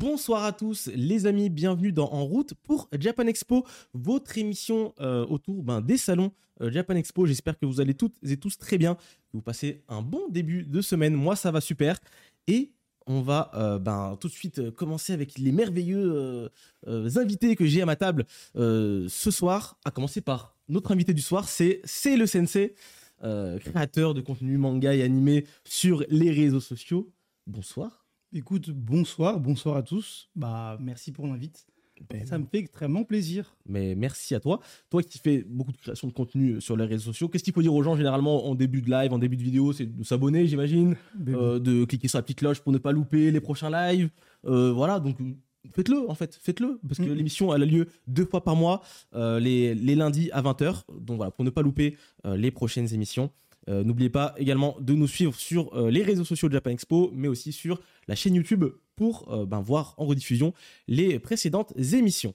Bonsoir à tous les amis, bienvenue dans En route pour Japan Expo, votre émission euh, autour ben, des salons euh, Japan Expo. J'espère que vous allez toutes et tous très bien, que vous passez un bon début de semaine. Moi ça va super et on va euh, ben, tout de suite commencer avec les merveilleux invités que j'ai à ma table ce soir, à commencer par notre invité du soir, c'est le sensei, créateur de contenu manga et animé sur les réseaux sociaux. Bonsoir. Écoute, bonsoir, bonsoir à tous. Bah, merci pour l'invite. Ben ça me fait extrêmement plaisir. Mais merci à toi. Toi qui fais beaucoup de création de contenu sur les réseaux sociaux, qu'est-ce qu'il faut dire aux gens généralement en début de live, en début de vidéo C'est de s'abonner, j'imagine, ben euh, de cliquer sur la petite cloche pour ne pas louper les prochains lives. Euh, voilà, donc faites-le en fait, faites-le parce que mm. l'émission elle a lieu deux fois par mois, euh, les, les, lundis à 20h. Donc voilà, pour ne pas louper les prochaines émissions. Euh, n'oubliez pas également de nous suivre sur euh, les réseaux sociaux de Japan Expo, mais aussi sur la chaîne YouTube pour euh, ben, voir en rediffusion les précédentes émissions.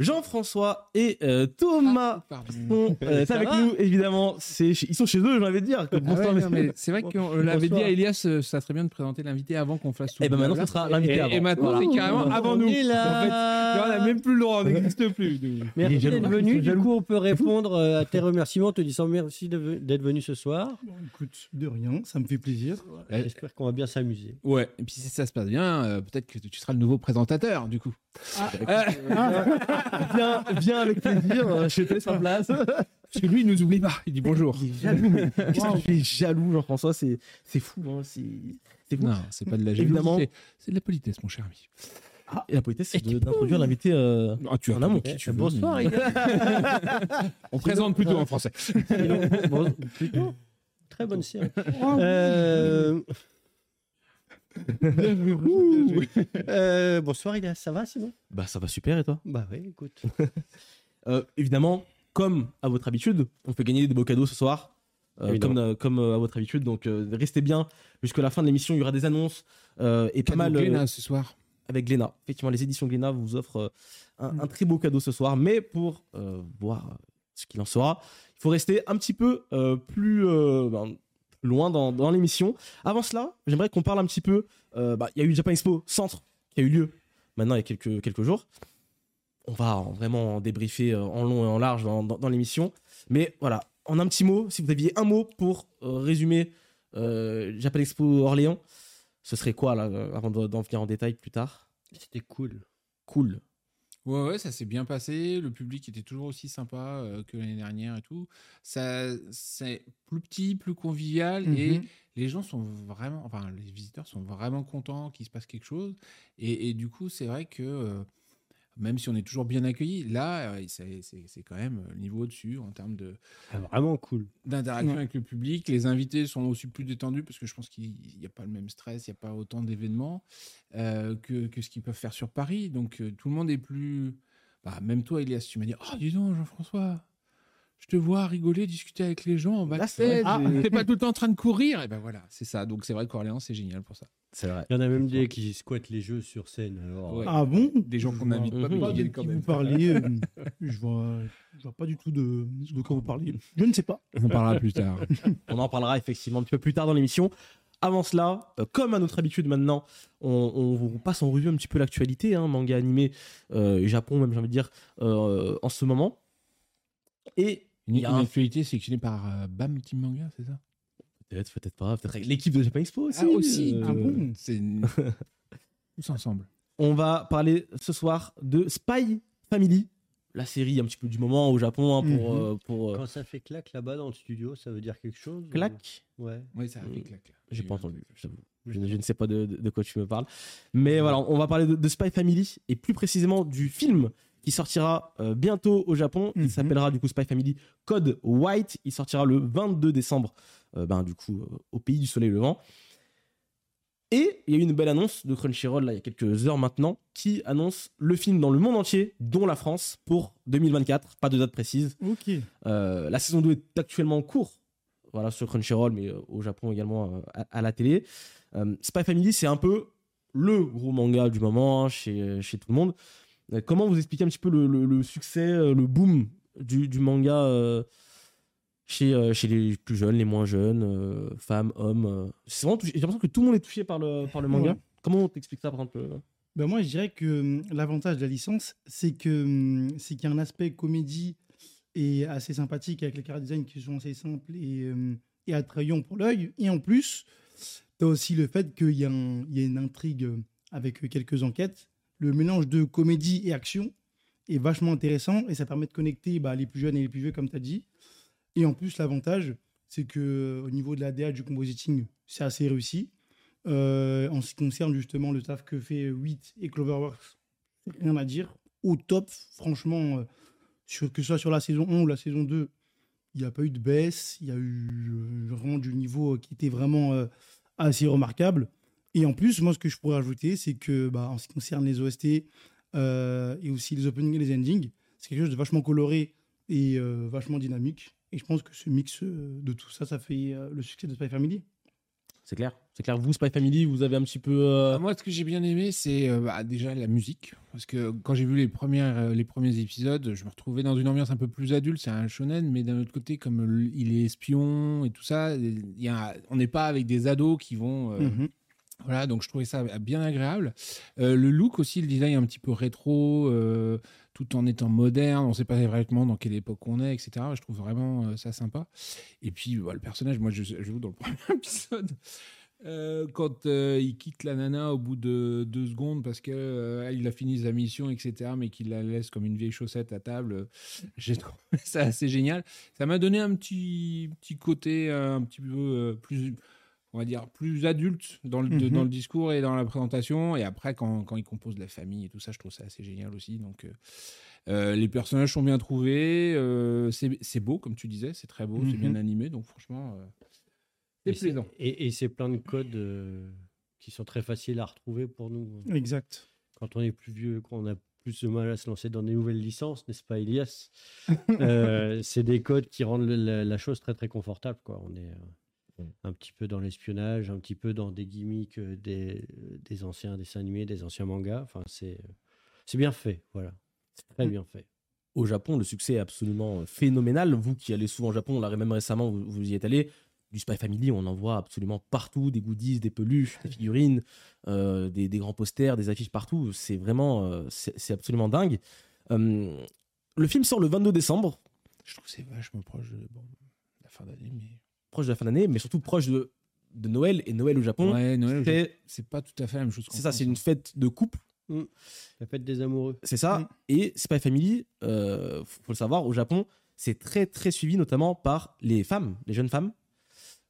Jean-François et euh, Thomas ah, sont euh, avec nous, évidemment. Ils sont chez eux, j'ai envie de dire. Ah c'est vrai qu'on l'avait dit à Elias, euh, ça serait bien de présenter l'invité avant qu'on fasse tout. Et eh ben maintenant, ce sera l'invité avant. Et maintenant, c'est carrément avant nous. En fait, on n'a même plus le droit, on n'existe plus. Merci d'être venu. Du coup, on peut répondre à tes remerciements en te disant merci d'être venu ce soir. écoute, de rien, ça me fait plaisir. J'espère qu'on va bien s'améuser. Ouais, et puis si ça se passe bien, peut-être que tu seras le nouveau présentateur, du coup. Ah. viens, viens avec plaisir, euh, je te laisse en place. Parce que lui, il nous oublie pas. Il dit bonjour. Il est jaloux, mais qu'est-ce que tu fais jaloux, Jean-François C'est c'est fou, hein. C'est Non, c'est pas de la jalousie. C'est de la politesse, mon cher ami. Ah, et la politesse, c'est d'introduire l'invité euh, ah, tu en amont. Qui tu Bonsoir, On présente plutôt en français. bon, plutôt. Très bonne série. euh... euh, bonsoir, Ilias, ça va sinon Bah ça va super et toi? Bah oui, écoute. euh, évidemment, comme à votre habitude, on fait gagner des beaux cadeaux ce soir. Euh, comme, euh, comme euh, à votre habitude, donc restez bien jusqu'à la fin de l'émission. Il y aura des annonces et pas mal. Glénat ce soir. Avec Glénat. Effectivement, les éditions Glénat vous offrent un, un, très beau cadeau ce soir. Mais pour voir ce qu'il en sera, il faut rester un petit peu plus ben, loin dans, l'émission. Avant cela, j'aimerais qu'on parle un petit peu. Euh, bah, il y a eu Japan Expo Centre qui a eu lieu maintenant il y a quelques, quelques jours. On va vraiment débriefer euh, en long et en large dans, l'émission. Mais voilà, en un petit mot, si vous aviez un mot pour euh, résumer Japan Expo Orléans, ce serait quoi là, avant d'en venir en détail plus tard? C'était cool. Cool. Ouais, ouais, ça s'est bien passé. Le public était toujours aussi sympa euh, que l'année dernière et tout. Ça, c'est plus petit, plus convivial et mhm. les gens sont vraiment, enfin, les visiteurs sont vraiment contents qu'il se passe quelque chose. Et, et du coup, c'est vrai que euh, même si on est toujours bien accueilli, là, euh, c'est quand même le niveau au-dessus en termes de. Ah, vraiment cool. D'interaction avec le public. Les invités sont aussi plus détendus parce que je pense qu'il n'y a pas le même stress, il n'y a pas autant d'événements euh, que, que, ce qu'ils peuvent faire sur Paris. Donc euh, tout le monde est plus. Bah, même toi, Elias, tu m'as dit Oh, dis donc, Jean-François, je te vois rigoler, discuter avec les gens en backstage. Ah, t'es pas tout le temps en train de courir. Et ben voilà, c'est ça. Donc c'est vrai qu'Orléans, c'est génial pour ça. C'est vrai. Il y en a même des qui squattent les jeux sur scène. Ah bon? Des gens qu'on n'invite pas, mais qui viennent quand même. Vous parlez, euh, je vois, je vois pas du tout de, de quoi vous parlez. Je ne sais pas. On en parlera plus tard. On en parlera effectivement un petit peu plus tard dans l'émission. Avant cela, euh, comme à notre habitude maintenant, on, passe en revue un petit peu l'actualité, hein, manga animé, euh, Japon même j'ai envie de dire, euh, en ce moment. Et une, une actualité sélectionnée par euh, BAM Team Manga, c'est ça? Peut-être, peut-être pas. Peut-être l'équipe de Japan Expo aussi. Ah, aussi. Euh, ah bon? C'est tous ensemble. On va parler ce soir de Spy Family, la série un petit peu du moment au Japon hein, pour, mm -hmm. pour Quand ça fait claque là-bas dans le studio, ça veut dire quelque chose Claque? Ou... Ouais. Oui, ça fait claque. J'ai pas entendu, je, je, ne sais pas de, de, de, quoi tu me parles. Mais voilà, on va parler de, de Spy Family et plus précisément du film qui sortira euh, bientôt au Japon. Il mhm. s'appellera du coup Spy Family Code White. Il sortira le 22 décembre, euh, ben, du coup, euh, au pays du soleil levant. Et il y a eu une belle annonce de Crunchyroll, là, il y a quelques heures maintenant, qui annonce le film dans le monde entier, dont la France, pour 2024. Pas de date précise. Ok. la saison 2 est actuellement en cours, voilà, sur Crunchyroll, mais au Japon également à, à, la télé. Spy Family, c'est un peu le gros manga du moment hein, chez, chez tout le monde. Euh, comment vous expliquez un petit peu le, le, le succès, euh, le boom du, du manga euh, chez, chez les plus jeunes, les moins jeunes, femmes, hommes C'est vraiment J'ai l'impression que tout le monde est touché par le, par le manga. Ouais. Comment on t'explique ça, par exemple ben Moi, je dirais que l'avantage de la licence, c'est que c'est qu'il y a un aspect comédie et assez sympathique avec les caractères design qui sont assez simples et, et attrayants pour l'œil. Et en plus, tu as aussi le fait qu'il y, y, a une intrigue avec quelques enquêtes. Le mélange de comédie et action est vachement intéressant et ça permet de connecter bah, les plus jeunes et les plus vieux, comme tu as dit. Et en plus, l'avantage, c'est que au niveau de la DA du compositing, c'est assez réussi. Euh, en ce qui concerne justement le taf que fait 8 et Cloverworks, rien à dire. Au top, franchement, euh, que ce soit sur la saison 1 ou la saison 2, il n'y a pas eu de baisse. Il y a eu euh, vraiment du niveau qui était vraiment assez remarquable. Et en plus, moi, ce que je pourrais ajouter, c'est que bah, en ce qui concerne les OST et aussi les openings et les endings, c'est quelque chose de vachement coloré et vachement dynamique. Et je pense que ce mix de tout ça, ça fait le succès de Spy Family. C'est clair. C'est clair. Vous, Spy Family, vous avez un petit peu. Euh, Moi, ce que j'ai bien aimé, c'est euh, bah, déjà la musique. Parce que quand j'ai vu les, premières, euh, les premiers épisodes, je me retrouvais dans une ambiance un peu plus adulte. C'est un shonen, mais d'un autre côté, comme il est espion et tout ça, y a, on n'est pas avec des ados qui vont. Mhm. Voilà, donc je trouvais ça bien agréable. le look aussi, le design un petit peu rétro tout en étant moderne. On ne sait pas vraiment dans quelle époque on est, etc. Je trouve vraiment euh, ça sympa. Et puis, bah, le personnage, moi, je, joue dans le premier épisode. Euh, quand euh, il quitte la nana au bout de deux secondes parce qu'il il a fini sa mission, etc., mais qu'il la laisse comme une vieille chaussette à table, j'ai trouvé ça assez génial. Ça m'a donné un petit, petit côté un petit peu plus on va dire, plus adulte dans le, mhm. dans le discours et dans la présentation. Et après, quand, quand il compose la famille et tout ça, je trouve ça assez génial aussi. Donc, euh, euh, les personnages sont bien trouvés. Euh, c'est beau, comme tu disais, c'est très beau, c'est bien mhm. animé. Donc, franchement, c'est plaisant. Et, c'est plein de codes qui sont très faciles à retrouver pour nous. Exact. Quand on est plus vieux, quand on a plus de mal à se lancer dans des nouvelles licences, n'est-ce pas, Elias? C'est des codes qui rendent la, la, chose très, très confortable. Quoi. On est un petit peu dans l'espionnage, un petit peu dans des gimmicks euh, des, des, anciens dessins animés, des anciens mangas. Enfin, c'est, c'est bien fait, voilà. C'est très mm. bien fait. Au Japon, le succès est absolument phénoménal. Vous qui allez souvent au Japon, là, même récemment, vous, y êtes allé. Du Spy Family, on en voit absolument partout, des goodies, des peluches, des figurines, euh, des, des, grands posters, des affiches partout. C'est vraiment, euh, c'est, absolument dingue. le film sort le 22 décembre. Je trouve que c'est vachement proche de la fin d'année, mais proche de la fin d'année, mais surtout proche de, de Noël. Et Noël au Japon, ouais, Noël, c'est pas tout à fait la même chose. C'est ça, c'est une fête de couple. Mm. La fête des amoureux. C'est ça. Mm. Et Spy Family, euh, faut le savoir, au Japon, c'est très très suivi notamment par les femmes, les jeunes femmes.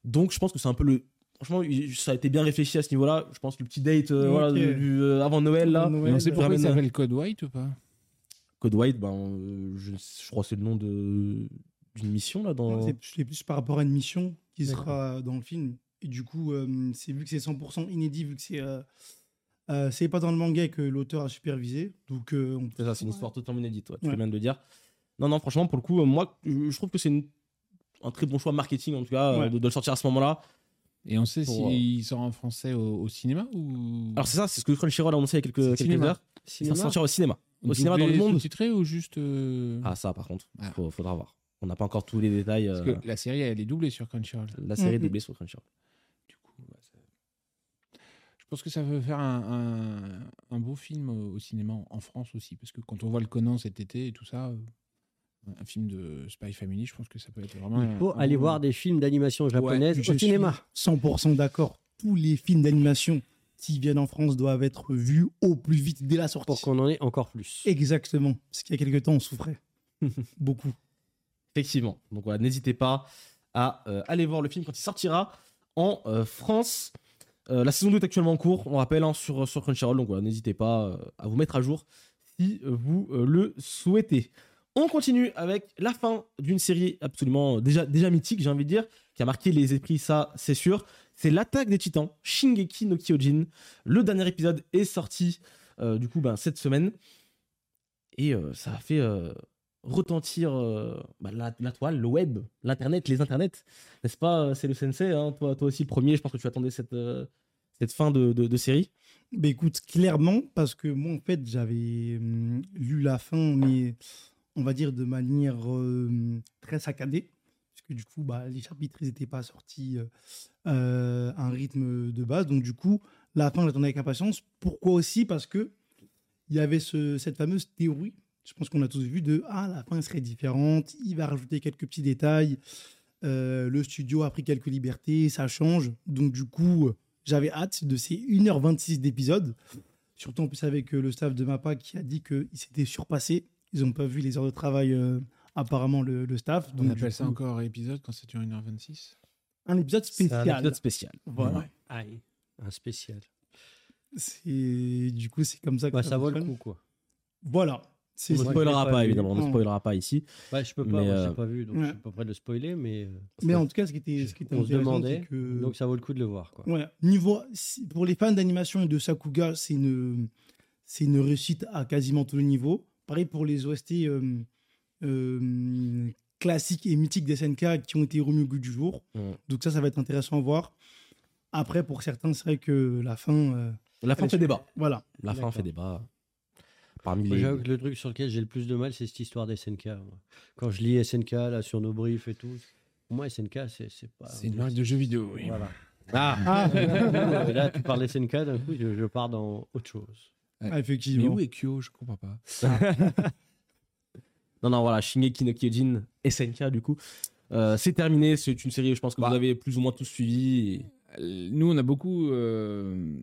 Donc je pense que c'est un peu le. Franchement, ça a été bien réfléchi à ce niveau-là. Je pense que le petit date euh, voilà, du, euh, avant Noël là. on sait pourquoi il s'appelle Code White ou pas? Code White, ben, euh, je, je, crois que c'est le nom de d'une mission là dans. C'est plus par rapport à une mission qui sera dans le film. Et du coup, euh, c'est vu que c'est 100% inédit, vu que c'est euh, euh, c'est pas dans le manga que l'auteur a supervisé. Donc, c'est ça, c'est une histoire totalement inédite. tu fais bien de le dire. Non, non, franchement, pour le coup, moi, je trouve que c'est un très bon choix marketing en tout cas de, le sortir à ce moment-là. Et on sait s'il sort en français au, cinéma ou Alors c'est ça, c'est ce que Crunchyroll a annoncé il y a quelques, quelques heures. Il va sortir au cinéma. Au cinéma dans le monde. titré ou juste Ah ça par contre, il ah. faudra voir. On n'a pas encore tous les détails. Parce que euh, la série, elle est doublée sur Crunchyroll. La série est doublée sur Crunchyroll. Du coup, je pense que ça veut faire un, un, beau film au cinéma en France aussi. Parce que quand on voit le Conan cet été et tout ça, euh, un film de Spy Family, je pense que ça peut être vraiment. Il faut aller voir des films d'animation japonaise au cinéma. 100% d'accord. Tous les films d'animation qui viennent en France doivent être vus au plus vite dès la sortie. Pour qu'on en ait encore plus. Exactement. Parce qu'il y a quelques temps, on souffrait. Beaucoup. Effectivement. Donc voilà, n'hésitez pas à euh, aller voir le film quand il sortira en euh, France. Euh, la saison 2 est actuellement en cours, on rappelle, hein, sur, sur Crunchyroll. Donc voilà, n'hésitez pas à vous mettre à jour si vous le souhaitez. On continue avec la fin d'une série absolument déjà, mythique, j'ai envie de dire, qui a marqué les esprits, ça c'est sûr. C'est l'attaque des titans, Shingeki no Kyojin. Le dernier épisode est sorti du coup ben, cette semaine. Et ça a fait retentir euh, bah, la, toile, le web, l'internet, les internets, n'est-ce pas euh, C'est le sensei, hein, toi, toi aussi premier, je pense que tu attendais cette, euh, cette fin de, de, série. Bah, écoute, clairement, parce que moi en fait j'avais hum, lu la fin, mais on va dire de manière très saccadée, parce que du coup bah, les chapitres n'étaient pas sortis à un rythme de base, donc du coup la fin j'attendais avec impatience. Pourquoi aussi? Parce que il y avait ce- cette fameuse théorie, je pense qu'on a tous vu, de Ah, la fin serait différente, il va rajouter quelques petits détails, euh, le studio a pris quelques libertés, ça change. Donc, du coup, j'avais hâte de ces 1h26 d'épisodes. Surtout en plus avec euh, le staff de MAPA qui a dit qu'ils s'étaient surpassés. Ils n'ont pas vu les heures de travail, euh, apparemment, le, le staff. On Donc, appelle ça coup, encore épisode quand ça dure 1h26 un épisode C'est un spécial. épisode spécial. Voilà. Aïe. Un spécial. Du coup c'est comme ça que Bah, ça vaut le coup, quoi. Voilà. On ne spoilera pas, évidemment. On ne spoilera pas ici. Ouais, je peux pas, Mais, euh, l'ai pas vu, donc ouais. je suis pas prêt de le spoiler, mais euh, Mais en tout cas, ce qui était, ce qui était on se intéressant, demandait, c'est que donc ça vaut le coup de le voir, quoi. ouais, niveau pour les fans d'animation et de Sakuga, c'est une c'est une réussite à quasiment tous les niveaux. Pareil pour les OST euh, euh, classiques et mythiques des SNK qui ont été remis au goût du jour. Mm. Donc ça, ça va être intéressant à voir. Après, pour certains, c'est vrai que la fin, euh, La fin fait débat. voilà. La fin fait débat. Parmi Moi, les. J'avoue que le truc sur lequel j'ai le plus de mal, c'est cette histoire des SNK. moi. Quand je lis SNK là, sur nos briefs et tout, pour moi, SNK, c'est c'est pas. C'est une marque de jeux vidéo, oui. Voilà. Ah Ah, Et là, tu parles SNK, d'un coup, je, je pars dans autre chose. Ah, Mais effectivement. où est Kyo? Je comprends pas. Non, non, voilà, Shingeki no Kyojin, SNK du coup. Euh, c'est terminé, c'est une série, je pense que Bah. vous avez plus ou moins tous suivi. et- Nous, on a beaucoup euh,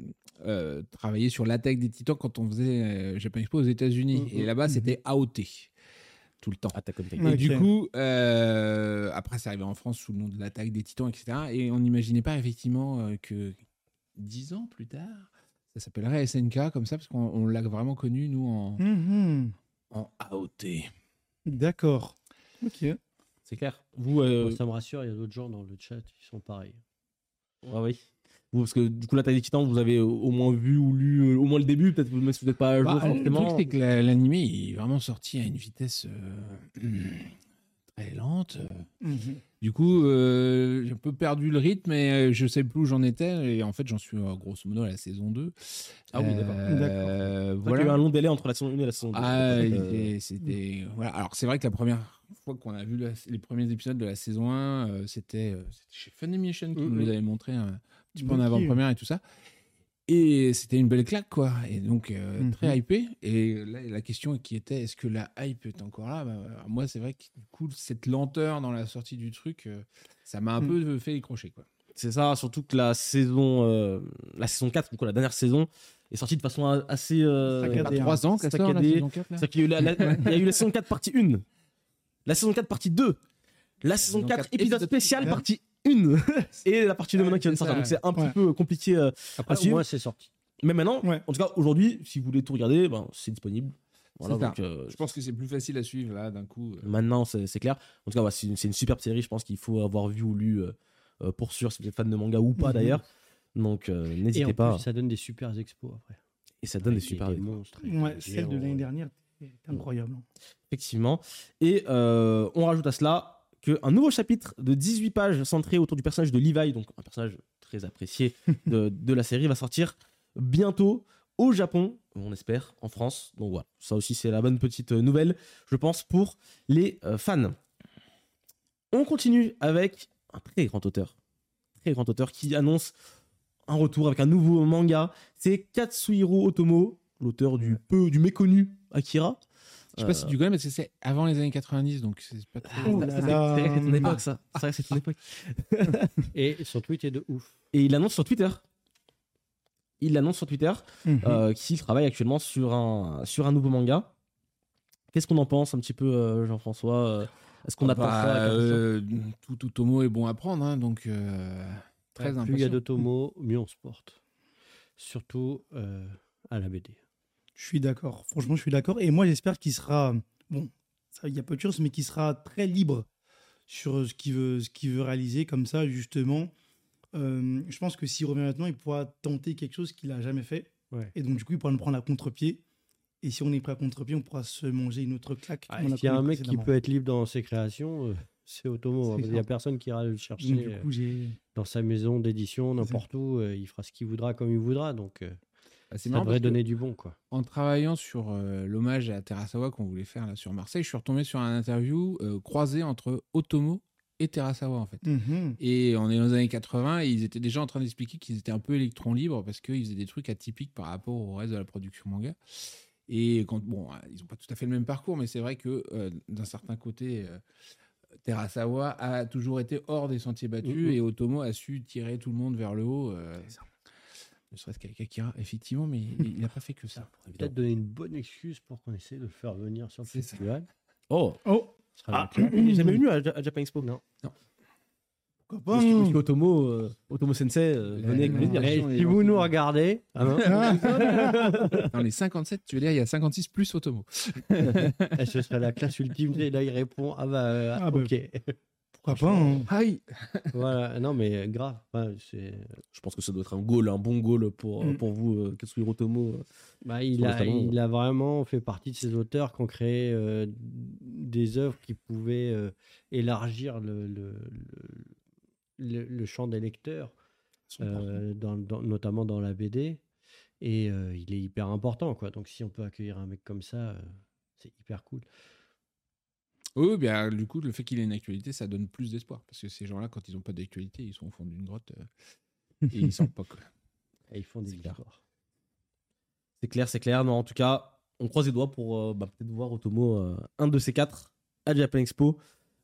euh, travaillé sur l'attaque des titans quand on faisait euh, Japan Expo aux États-Unis. Mhm. Et là-bas, c'était AOT tout le temps. Attack on Titan. Ouais. Et du coup, euh, après, c'est arrivé en France sous le nom de l'attaque des titans, etc. Et on n'imaginait pas effectivement euh, que dix ans plus tard, ça s'appellerait SNK comme ça, parce qu'on on l'a vraiment connu, nous, en, en AOT. D'accord. Ok. C'est clair. Vous, euh, ça me rassure, il y a d'autres gens dans le chat qui sont pareils. Ouais, oui. Vous, parce que du coup, l'attaque des titans, vous avez au moins vu ou lu euh, au moins le début, peut-être même si vous n'êtes pas à jour Bah, le forcément. truc, c'est que la- l'animé est vraiment sorti à une vitesse euh, lente. Mhm. Du coup, euh, j'ai un peu perdu le rythme et je sais plus où j'en étais. Et en fait, j'en suis euh, grosso modo à la saison 2. Ah oui, d'accord. Euh, vrai qu'il y a eu voilà. un long délai entre la saison 1 et la saison 2. Ah, Euh, c'était-. Voilà. Alors, c'est vrai que la première fois qu'on a vu la- les premiers épisodes de la saison 1, euh, c'était euh, c'était chez Funimation qui Mhm. nous avait montré un petit peu en avant-première et tout ça. Et c'était une belle claque, quoi. Et donc, euh, Mhm. très hypé. Et là, la question qui était est-ce que la hype est encore là? Bah, Moi, c'est vrai que du coup, cette lenteur dans la sortie du truc, euh, ça m'a un Mhm. peu fait décrocher, quoi. C'est ça, surtout que la saison, euh, la saison 4, du coup, la dernière saison, est sortie de façon assez. euh, Saccadée, Pas hein. trois ans qu'elle sort, la Saccadée. saison 4, là qu'il y a eu la, la- il y a eu la saison 4 partie 1, la saison 4 partie 2, la saison saison 4 4 épisode spécial spécial. partie 1 et la partie 2 maintenant qui vient de sortir. Donc c'est un petit peu compliqué euh, Après, à au suivre. moins, c'est sorti. Mais maintenant, Ouais. en tout cas aujourd'hui, si vous voulez tout regarder, ben, c'est disponible. Voilà, C'est ça. donc, euh, Je pense que c'est plus facile à suivre, là, d'un coup. euh. Maintenant, c'est clair. En tout cas, ouais, c'est une, une superbe série. Je pense qu'il faut avoir vu ou lu euh, pour sûr si vous êtes fan de manga ou pas Mhm. d'ailleurs. Donc, euh, Et en n'hésitez pas. plus, ça donne des super expos après. Et ça donne des super des monstres. Ouais, celle de l'année dernière était incroyable. Effectivement. Et euh, on rajoute à cela qu'un nouveau chapitre de 18 pages centré autour du personnage de Levi, donc un personnage très apprécié de, de la série, va sortir bientôt au Japon, on espère, en France. Donc voilà, ça aussi c'est la bonne petite nouvelle, je pense, pour les euh, fans. On continue avec un très grand auteur, très grand auteur qui annonce un retour avec un nouveau manga. C'est Katsuhiro Otomo, l'auteur du peu du méconnu Akira. Je sais pas si tu connais, mais c'est- c'est avant les années 90, donc c'est pas très. Ça, là c'est-. C'est vrai que c'est ton époque, ça. C'est vrai que c'est ton époque. Et son tweet est de ouf. Et il l'annonce sur Twitter. Il l'annonce sur Twitter euh, qu'il travaille actuellement sur un, sur un nouveau manga. Qu'est-ce qu'on en pense un petit peu, euh, Jean-François euh, Est-ce qu'on Bah, attend ça impatience euh, tout, tout Tomo est bon à prendre, hein, donc euh, très Plus il y a impatient. d'Otomo, mieux on se porte. Surtout euh, à la BD. Je suis d'accord. Franchement, je suis d'accord. Et moi, j'espère qu'il sera. Bon, il y a peu de choses, mais qu'il sera très libre sur ce qu'il veut, ce qu'il veut réaliser. Comme ça, justement, Euh, je pense que s'il revient maintenant, il pourra tenter quelque chose qu'il n'a jamais fait. Ouais. Et donc, du coup, il pourra nous prendre à contre-pied. Et si on est prêt à contre-pied, on pourra se manger une autre claque. Ah, S'il y a un mec qui peut être libre dans ses créations, euh, c'est Otomo. Qu'il n'y a personne qui ira le chercher Donc, euh, dans sa maison d'édition, n'importe où. il fera ce qu'il voudra comme il voudra. Donc, c'est ça devrait donner du bon. quoi. En travaillant sur euh, l'hommage à Terasawa qu'on voulait faire là sur Marseille, je suis retombé sur un interview euh, croisé entre Otomo et Terasawa en fait. Mhm. Et on est dans les années 80 et ils étaient déjà en train d'expliquer qu'ils étaient un peu électrons libres parce qu'ils faisaient des trucs atypiques par rapport au reste de la production manga. Et quand, bon, ils n'ont pas tout à fait le même parcours, mais c'est vrai que d'un certain côté, Terasawa a toujours été hors des sentiers battus Mhm. et Otomo a su tirer tout le monde vers le haut. Ne serait-ce qu'avec Akira, effectivement, mais il n'a pas fait que ça. Peut-être donner une bonne excuse pour qu'on essaie de le faire venir sur le festival. Oh, Oh, ah, il est jamais venu à, à Japan Expo. Non. pourquoi pas Monsieur, hein. monsieur Otomo, euh, Otomo Sensei, euh, venez avec non. plaisir. Si vous nous regardez, ah non, Dans les 57, tu veux dire, il y a 56 plus Otomo. eh, ce serait la classe ultime. Et là, il répond Ah bah, euh, Ah bah. Pourquoi pas hein. Aïe voilà, non, mais grave. Enfin, c'est- Je pense que ça doit être un goal, un bon goal pour, Mm. pour vous, euh, Katsuhiro Otomo. euh. Bah, il, a, il a vraiment fait partie de ces auteurs qui ont créé euh, des œuvres qui pouvaient euh, élargir le, le, le, le- le champ des lecteurs, euh, dans, dans- notamment dans la BD. Et euh, il est hyper important. Quoi. Donc si on peut accueillir un mec comme ça, euh, c'est hyper cool. Oui, bien, du coup, le fait qu'il ait une actualité, ça donne plus d'espoir. Parce que ces gens-là, quand ils n'ont pas d'actualité, ils sont au fond d'une grotte euh, et ils pas. Quoi. Et ils font des histoires. C'est clair, c'est clair. Non, en tout cas, on croise les doigts pour euh, bah, peut-être voir Otomo, euh, un de ces quatre, à Japan Expo.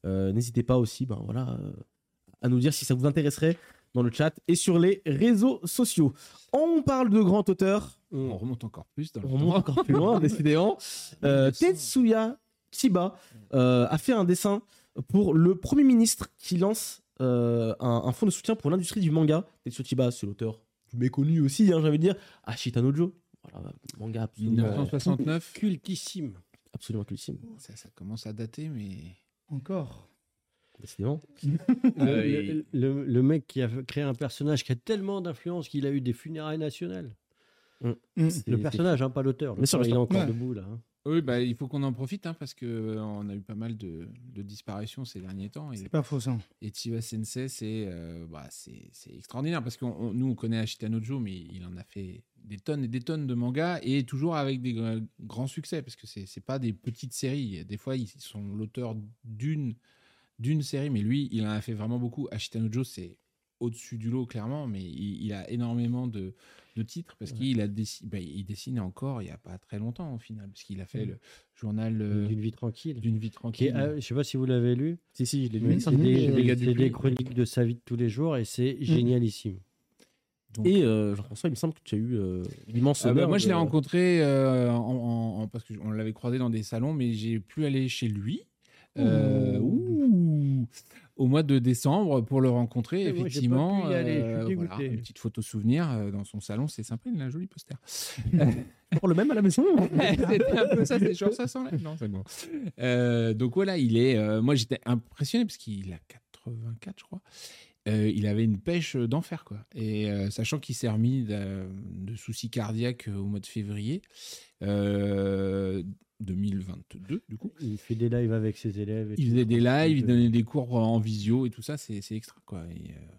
N'hésitez pas aussi ben, voilà, à nous dire si ça vous intéresserait dans le chat et sur les réseaux sociaux. On parle de grands auteurs. On remonte encore plus dans le On remonte encore plus loin, décidément. Tetsuya Chiba euh, a fait un dessin pour le Premier ministre qui lance euh, un, un fonds de soutien pour l'industrie du manga. Tetsuya Chiba, c'est l'auteur du méconnu aussi, hein, j'ai envie de dire. Ashita Nojo. Voilà, manga absolument, 1969, Cultissime. absolument cultissime. ça, ça commence à dater, mais. Encore. Décidément. Le, Euh, le- le- le mec qui a créé un personnage qui a tellement d'influence qu'il a eu des funérailles nationales. Mm. C'est- Le personnage, hein, pas l'auteur. L'auteur, il est encore debout là. hein. Oui, bah, il faut qu'on en profite hein, parce que on a eu pas mal de, de disparitions ces derniers temps. C'est pas faux ça. et Chiba Sensei, c'est euh, bah, extraordinaire parce que nous, on connaît Ashita Nojo, mais il en a fait des tonnes et des tonnes de mangas et toujours avec des gra- grands succès parce que c'est c'est pas des petites séries. Des fois, ils sont l'auteur d'une d'une série, mais lui, il en a fait vraiment beaucoup. Ashita Nojo, c'est au-dessus du lot, clairement, mais il, il a énormément de, de titres parce qu'il a dessi- bah, il dessinait encore il n'y a pas très longtemps au final, parce qu'il a fait Mm. le journal euh, D'une vie tranquille. d'une vie Qui tranquille. euh, je sais pas si vous l'avez lu. Si, si, je l'ai lu. C'est des, des chroniques de sa vie de tous les jours et c'est génialissime. Donc, Et euh, Jean-François, il me semble que tu as eu euh, l'immense Ah bah, moi, je l'ai de- rencontré euh, en, en- en- parce qu'on l'avait croisé dans des salons, mais j'ai pu aller chez lui. euh, ouh, au mois de décembre pour le rencontrer, Et effectivement. aller, euh, voilà, une petite photo souvenir euh, dans son salon, c'est sympa, il a un joli poster. Pour le même à la maison C'était un peu ça, c'est genre ça s'enlève. Non, c'est bon. Euh, donc voilà, il est. euh, moi, j'étais impressionné parce qu'il a 84, je crois. Euh, il avait une pêche d'enfer, quoi. Et euh, sachant qu'il s'est remis de, de soucis cardiaques au mois de février euh, 2022, du coup. Il fait des lives avec ses élèves. et Il faisait des lives, il Euh, donnait des cours en visio et tout ça, c'est c'est extra, quoi. Et, euh,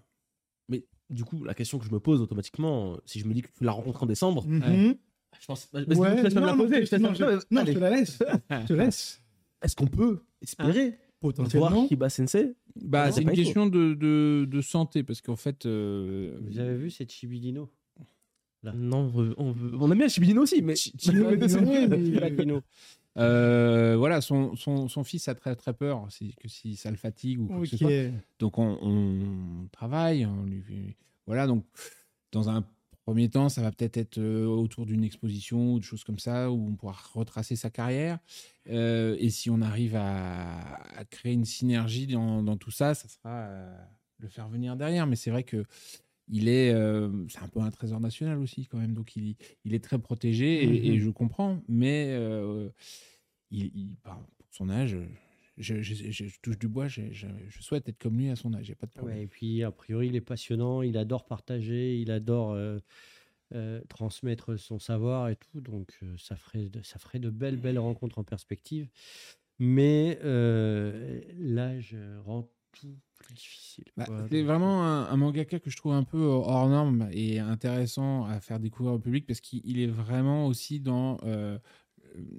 Mais du coup, la question que je me pose automatiquement, euh, si je me dis que tu l'as rencontré en décembre, Mhm. je pense. Vas-y, Ouais, je te laisse même non, la poser. je- non, non, te la laisse. Je te laisse. Est-ce qu'on peut espérer voir Potentiellement. Kiba Sensei Bah, c'est une question de, de, de santé, parce qu'en fait. euh, Vous avez vu, c'est Chibidino. Non, on, veut- on, veut- on aime bien Chibidino aussi, mais. Chibidino. Euh, voilà, son, son, son fils a très très peur c'est que si ça le fatigue ou quoi que ce soit. Donc on, on travaille, on lui voilà. Donc dans un premier temps, ça va peut-être être euh, autour d'une exposition ou de choses comme ça où on pourra retracer sa carrière. Euh, et si on arrive à, à créer une synergie dans, dans tout ça, ça sera euh, le faire venir derrière. Mais c'est vrai que il est, euh, c'est un peu un trésor national aussi quand même. Donc il, il est très protégé et, Mhm. et je comprends, mais il, il- bah, pour son âge, je, je- je- je touche du bois, je, souhaite être comme lui à son âge, il n'y a pas de problème. Ouais, et puis, a priori, il est passionnant, il adore partager, il adore euh, euh, transmettre son savoir et tout. Donc, euh, ça, ferait de, ça ferait de belles, belles rencontres en perspective. Mais l'âge rend tout plus difficile. Bah, c'est vraiment un, un mangaka que je trouve un peu hors norme et intéressant à faire découvrir au public parce qu'il est vraiment aussi dans.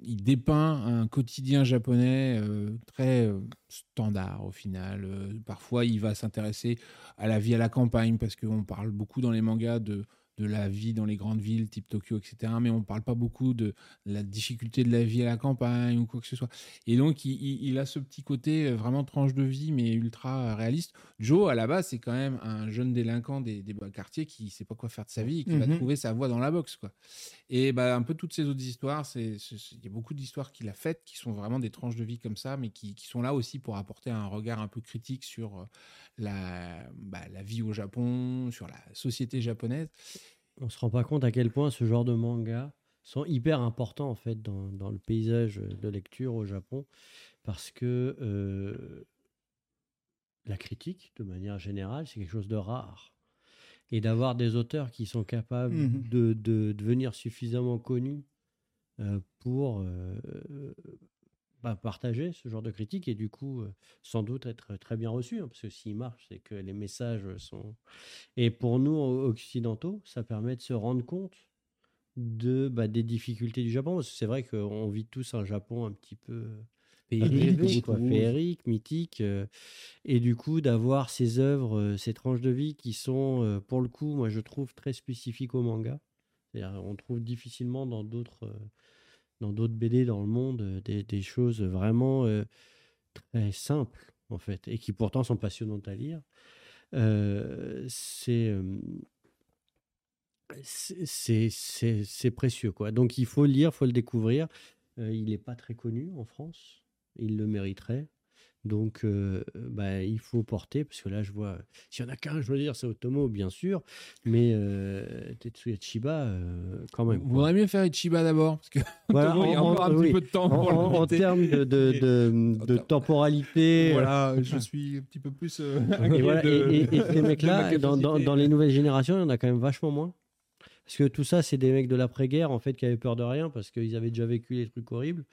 Il dépeint un quotidien japonais euh, très euh, standard au final. Euh, parfois, il va s'intéresser à la vie à la campagne parce qu'on parle beaucoup dans les mangas de, de la vie dans les grandes villes type Tokyo, etc. Mais on ne parle pas beaucoup de la difficulté de la vie à la campagne ou quoi que ce soit. Et donc, il, a ce petit côté euh, vraiment tranche de vie, mais ultra réaliste. Joe, à la base, c'est quand même un jeune délinquant des, des quartiers qui ne sait pas quoi faire de sa vie et qui va mhm. trouver sa voie dans la boxe. Quoi. Et bah, un peu toutes ces autres histoires, il y a beaucoup d'histoires qu'il a faites qui sont vraiment des tranches de vie comme ça, mais qui, qui, sont là aussi pour apporter un regard un peu critique sur euh, la, bah, la vie au Japon, sur la société japonaise. On se rend pas compte à quel point ce genre de manga sont hyper importants en fait dans, dans le paysage de lecture au Japon parce que euh, la critique, de manière générale, c'est quelque chose de rare. Et d'avoir des auteurs qui sont capables mmh de, de, devenir suffisamment connus euh, pour euh, bah, partager ce genre de critique et du coup, euh, sans doute être très bien reçu, hein, parce que s'il marche, c'est que les messages sont. Et pour nous, occidentaux, ça permet de se rendre compte de, bah, des difficultés du Japon. C'est vrai qu'on vit tous un Japon un petit peu féerique, féerique mythique. Euh, et du coup, d'avoir ces œuvres, euh, ces tranches de vie qui sont, pour le coup, moi, je trouve très spécifiques au manga. On trouve difficilement dans d'autres dans d'autres BD dans le monde euh, des, choses vraiment euh, très simples, en fait, et qui pourtant sont passionnantes à lire. Euh, c'est c'est précieux quoi. Donc il faut lire, faut le découvrir. il n'est pas très connu en France, il le mériterait. Donc, euh, bah, il faut porter, parce que là, je vois, s'il y en a qu'un, je veux dire, c'est Otomo, bien sûr, mais euh, Tetsuya Chiba, euh, quand même. Vous voudrait mieux faire Ichiba d'abord, parce que voilà, il y a encore un petit peu de temps pour en, en termes de, de, de, temporalité. Voilà, je suis un petit peu plus. et, voilà, et, et, ces mecs-là, dans, dans, dans, les nouvelles générations, il y en a quand même vachement moins. Parce que tout ça, c'est des mecs de l'après-guerre, en fait, qui avaient peur de rien, parce qu'ils avaient déjà vécu les trucs horribles.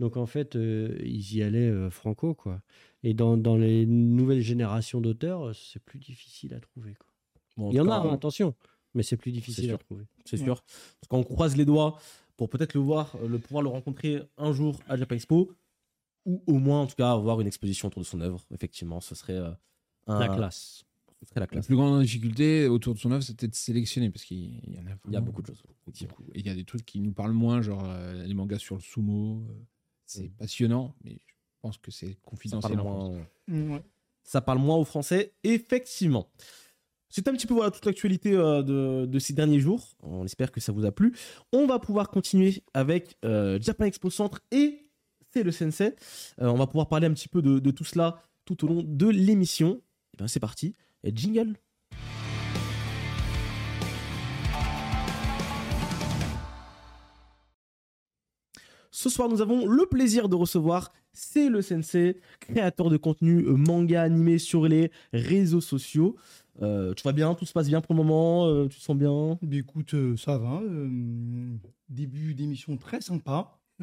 Donc, en fait, euh, ils y allaient euh, franco, quoi. Et dans, dans les nouvelles générations d'auteurs, c'est plus difficile à trouver, quoi. Il y en a, attention, mais c'est plus difficile à trouver. C'est sûr. Parce qu'on croise les doigts pour peut-être le voir, euh, le pouvoir le rencontrer un jour à Japan Expo, ou au moins, en tout cas, avoir une exposition autour de son œuvre. Effectivement, ce serait un... la classe la, plus grande difficulté autour de son œuvre, c'était de sélectionner parce qu'il y en a, il y a beaucoup de choses. Et il y a des trucs qui nous parlent moins, genre euh, les mangas sur le sumo. Euh, c'est mm. passionnant, mais je pense que c'est confidentiel. Ça parle, moins, Ça parle moins aux Français, effectivement. C'est un petit peu voilà, toute l'actualité euh, de, de, ces derniers jours. On espère que ça vous a plu. On va pouvoir continuer avec Japan Expo Centre et c'est le Sensei. on va pouvoir parler un petit peu de, de tout cela tout au long de l'émission. Et bien c'est parti jingle. Ce soir, nous avons le plaisir de recevoir C'est le Sensei, créateur de contenu euh, manga animé sur les réseaux sociaux. Euh, tu vas bien? Tout se passe bien pour le moment? Euh, Tu te sens bien? Bah, Écoute, ça va. début d'émission très sympa.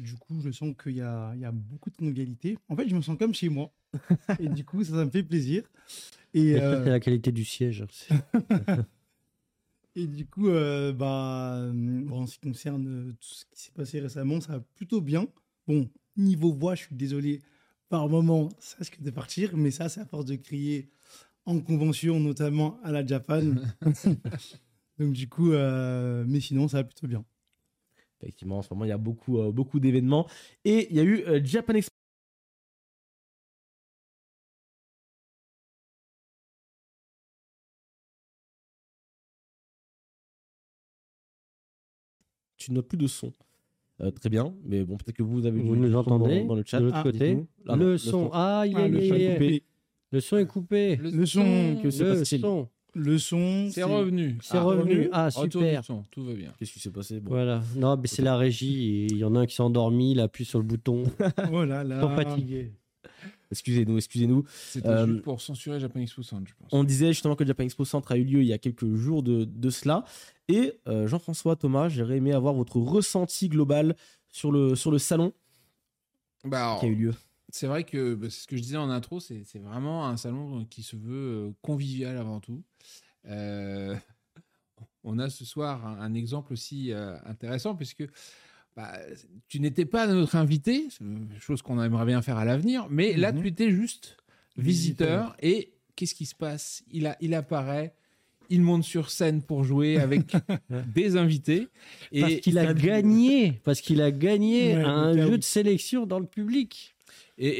du coup, je sens qu'il y, y a, beaucoup de convivialité. En fait, je me sens comme chez moi et du coup, ça, me fait plaisir. Et euh... la qualité du siège. et du coup, euh, bah, en ce qui concerne euh, tout ce qui s'est passé récemment, ça va plutôt bien. Bon, niveau voix, je suis désolé, par moment, ça risque de partir, mais ça, c'est à force de crier en convention, notamment à la Japan. Donc, du coup, euh, mais sinon, ça va plutôt bien. Effectivement, en ce moment, il y a beaucoup, beaucoup d'événements. Et il y a eu Japan Expo tu notes plus de son. Euh, très bien, mais bon, peut-être que vous avez vous nous entendez dans, le chat. De l'autre ah, côté, le, son. Ah, il est Le son est coupé. Le, son. Que le son. Le son. C'est revenu. C'est revenu. Ah, super. Tout va bien. Qu'est-ce qui s'est passé Voilà. Non, mais c'est la régie. Il y en a un qui s'est endormi, il appuie sur le bouton. oh là fatigué. Excusez-nous, excusez-nous. C'était euh, juste pour censurer Japan Expo Centre, je pense. On disait justement que Japan Expo Centre a eu lieu il y a quelques jours de, de cela. Et euh, Jean-François, Thomas, j'aurais aimé avoir votre ressenti global sur le, sur le salon bah qui a eu lieu. C'est vrai que bah, c'est ce que je disais en intro, c'est vraiment un salon qui se veut convivial avant tout. on a ce soir un, exemple aussi intéressant puisque bah, tu n'étais pas notre invité, chose qu'on aimerait bien faire à l'avenir, mais là, mhm. tu étais juste visiteur. Et qu'est-ce qui se passe? Il, a, il apparaît, il monte sur scène pour jouer avec des invités. Parce Et, qu'il a gagné, parce qu'il a gagné Ouais, un jeu de sélection dans le public.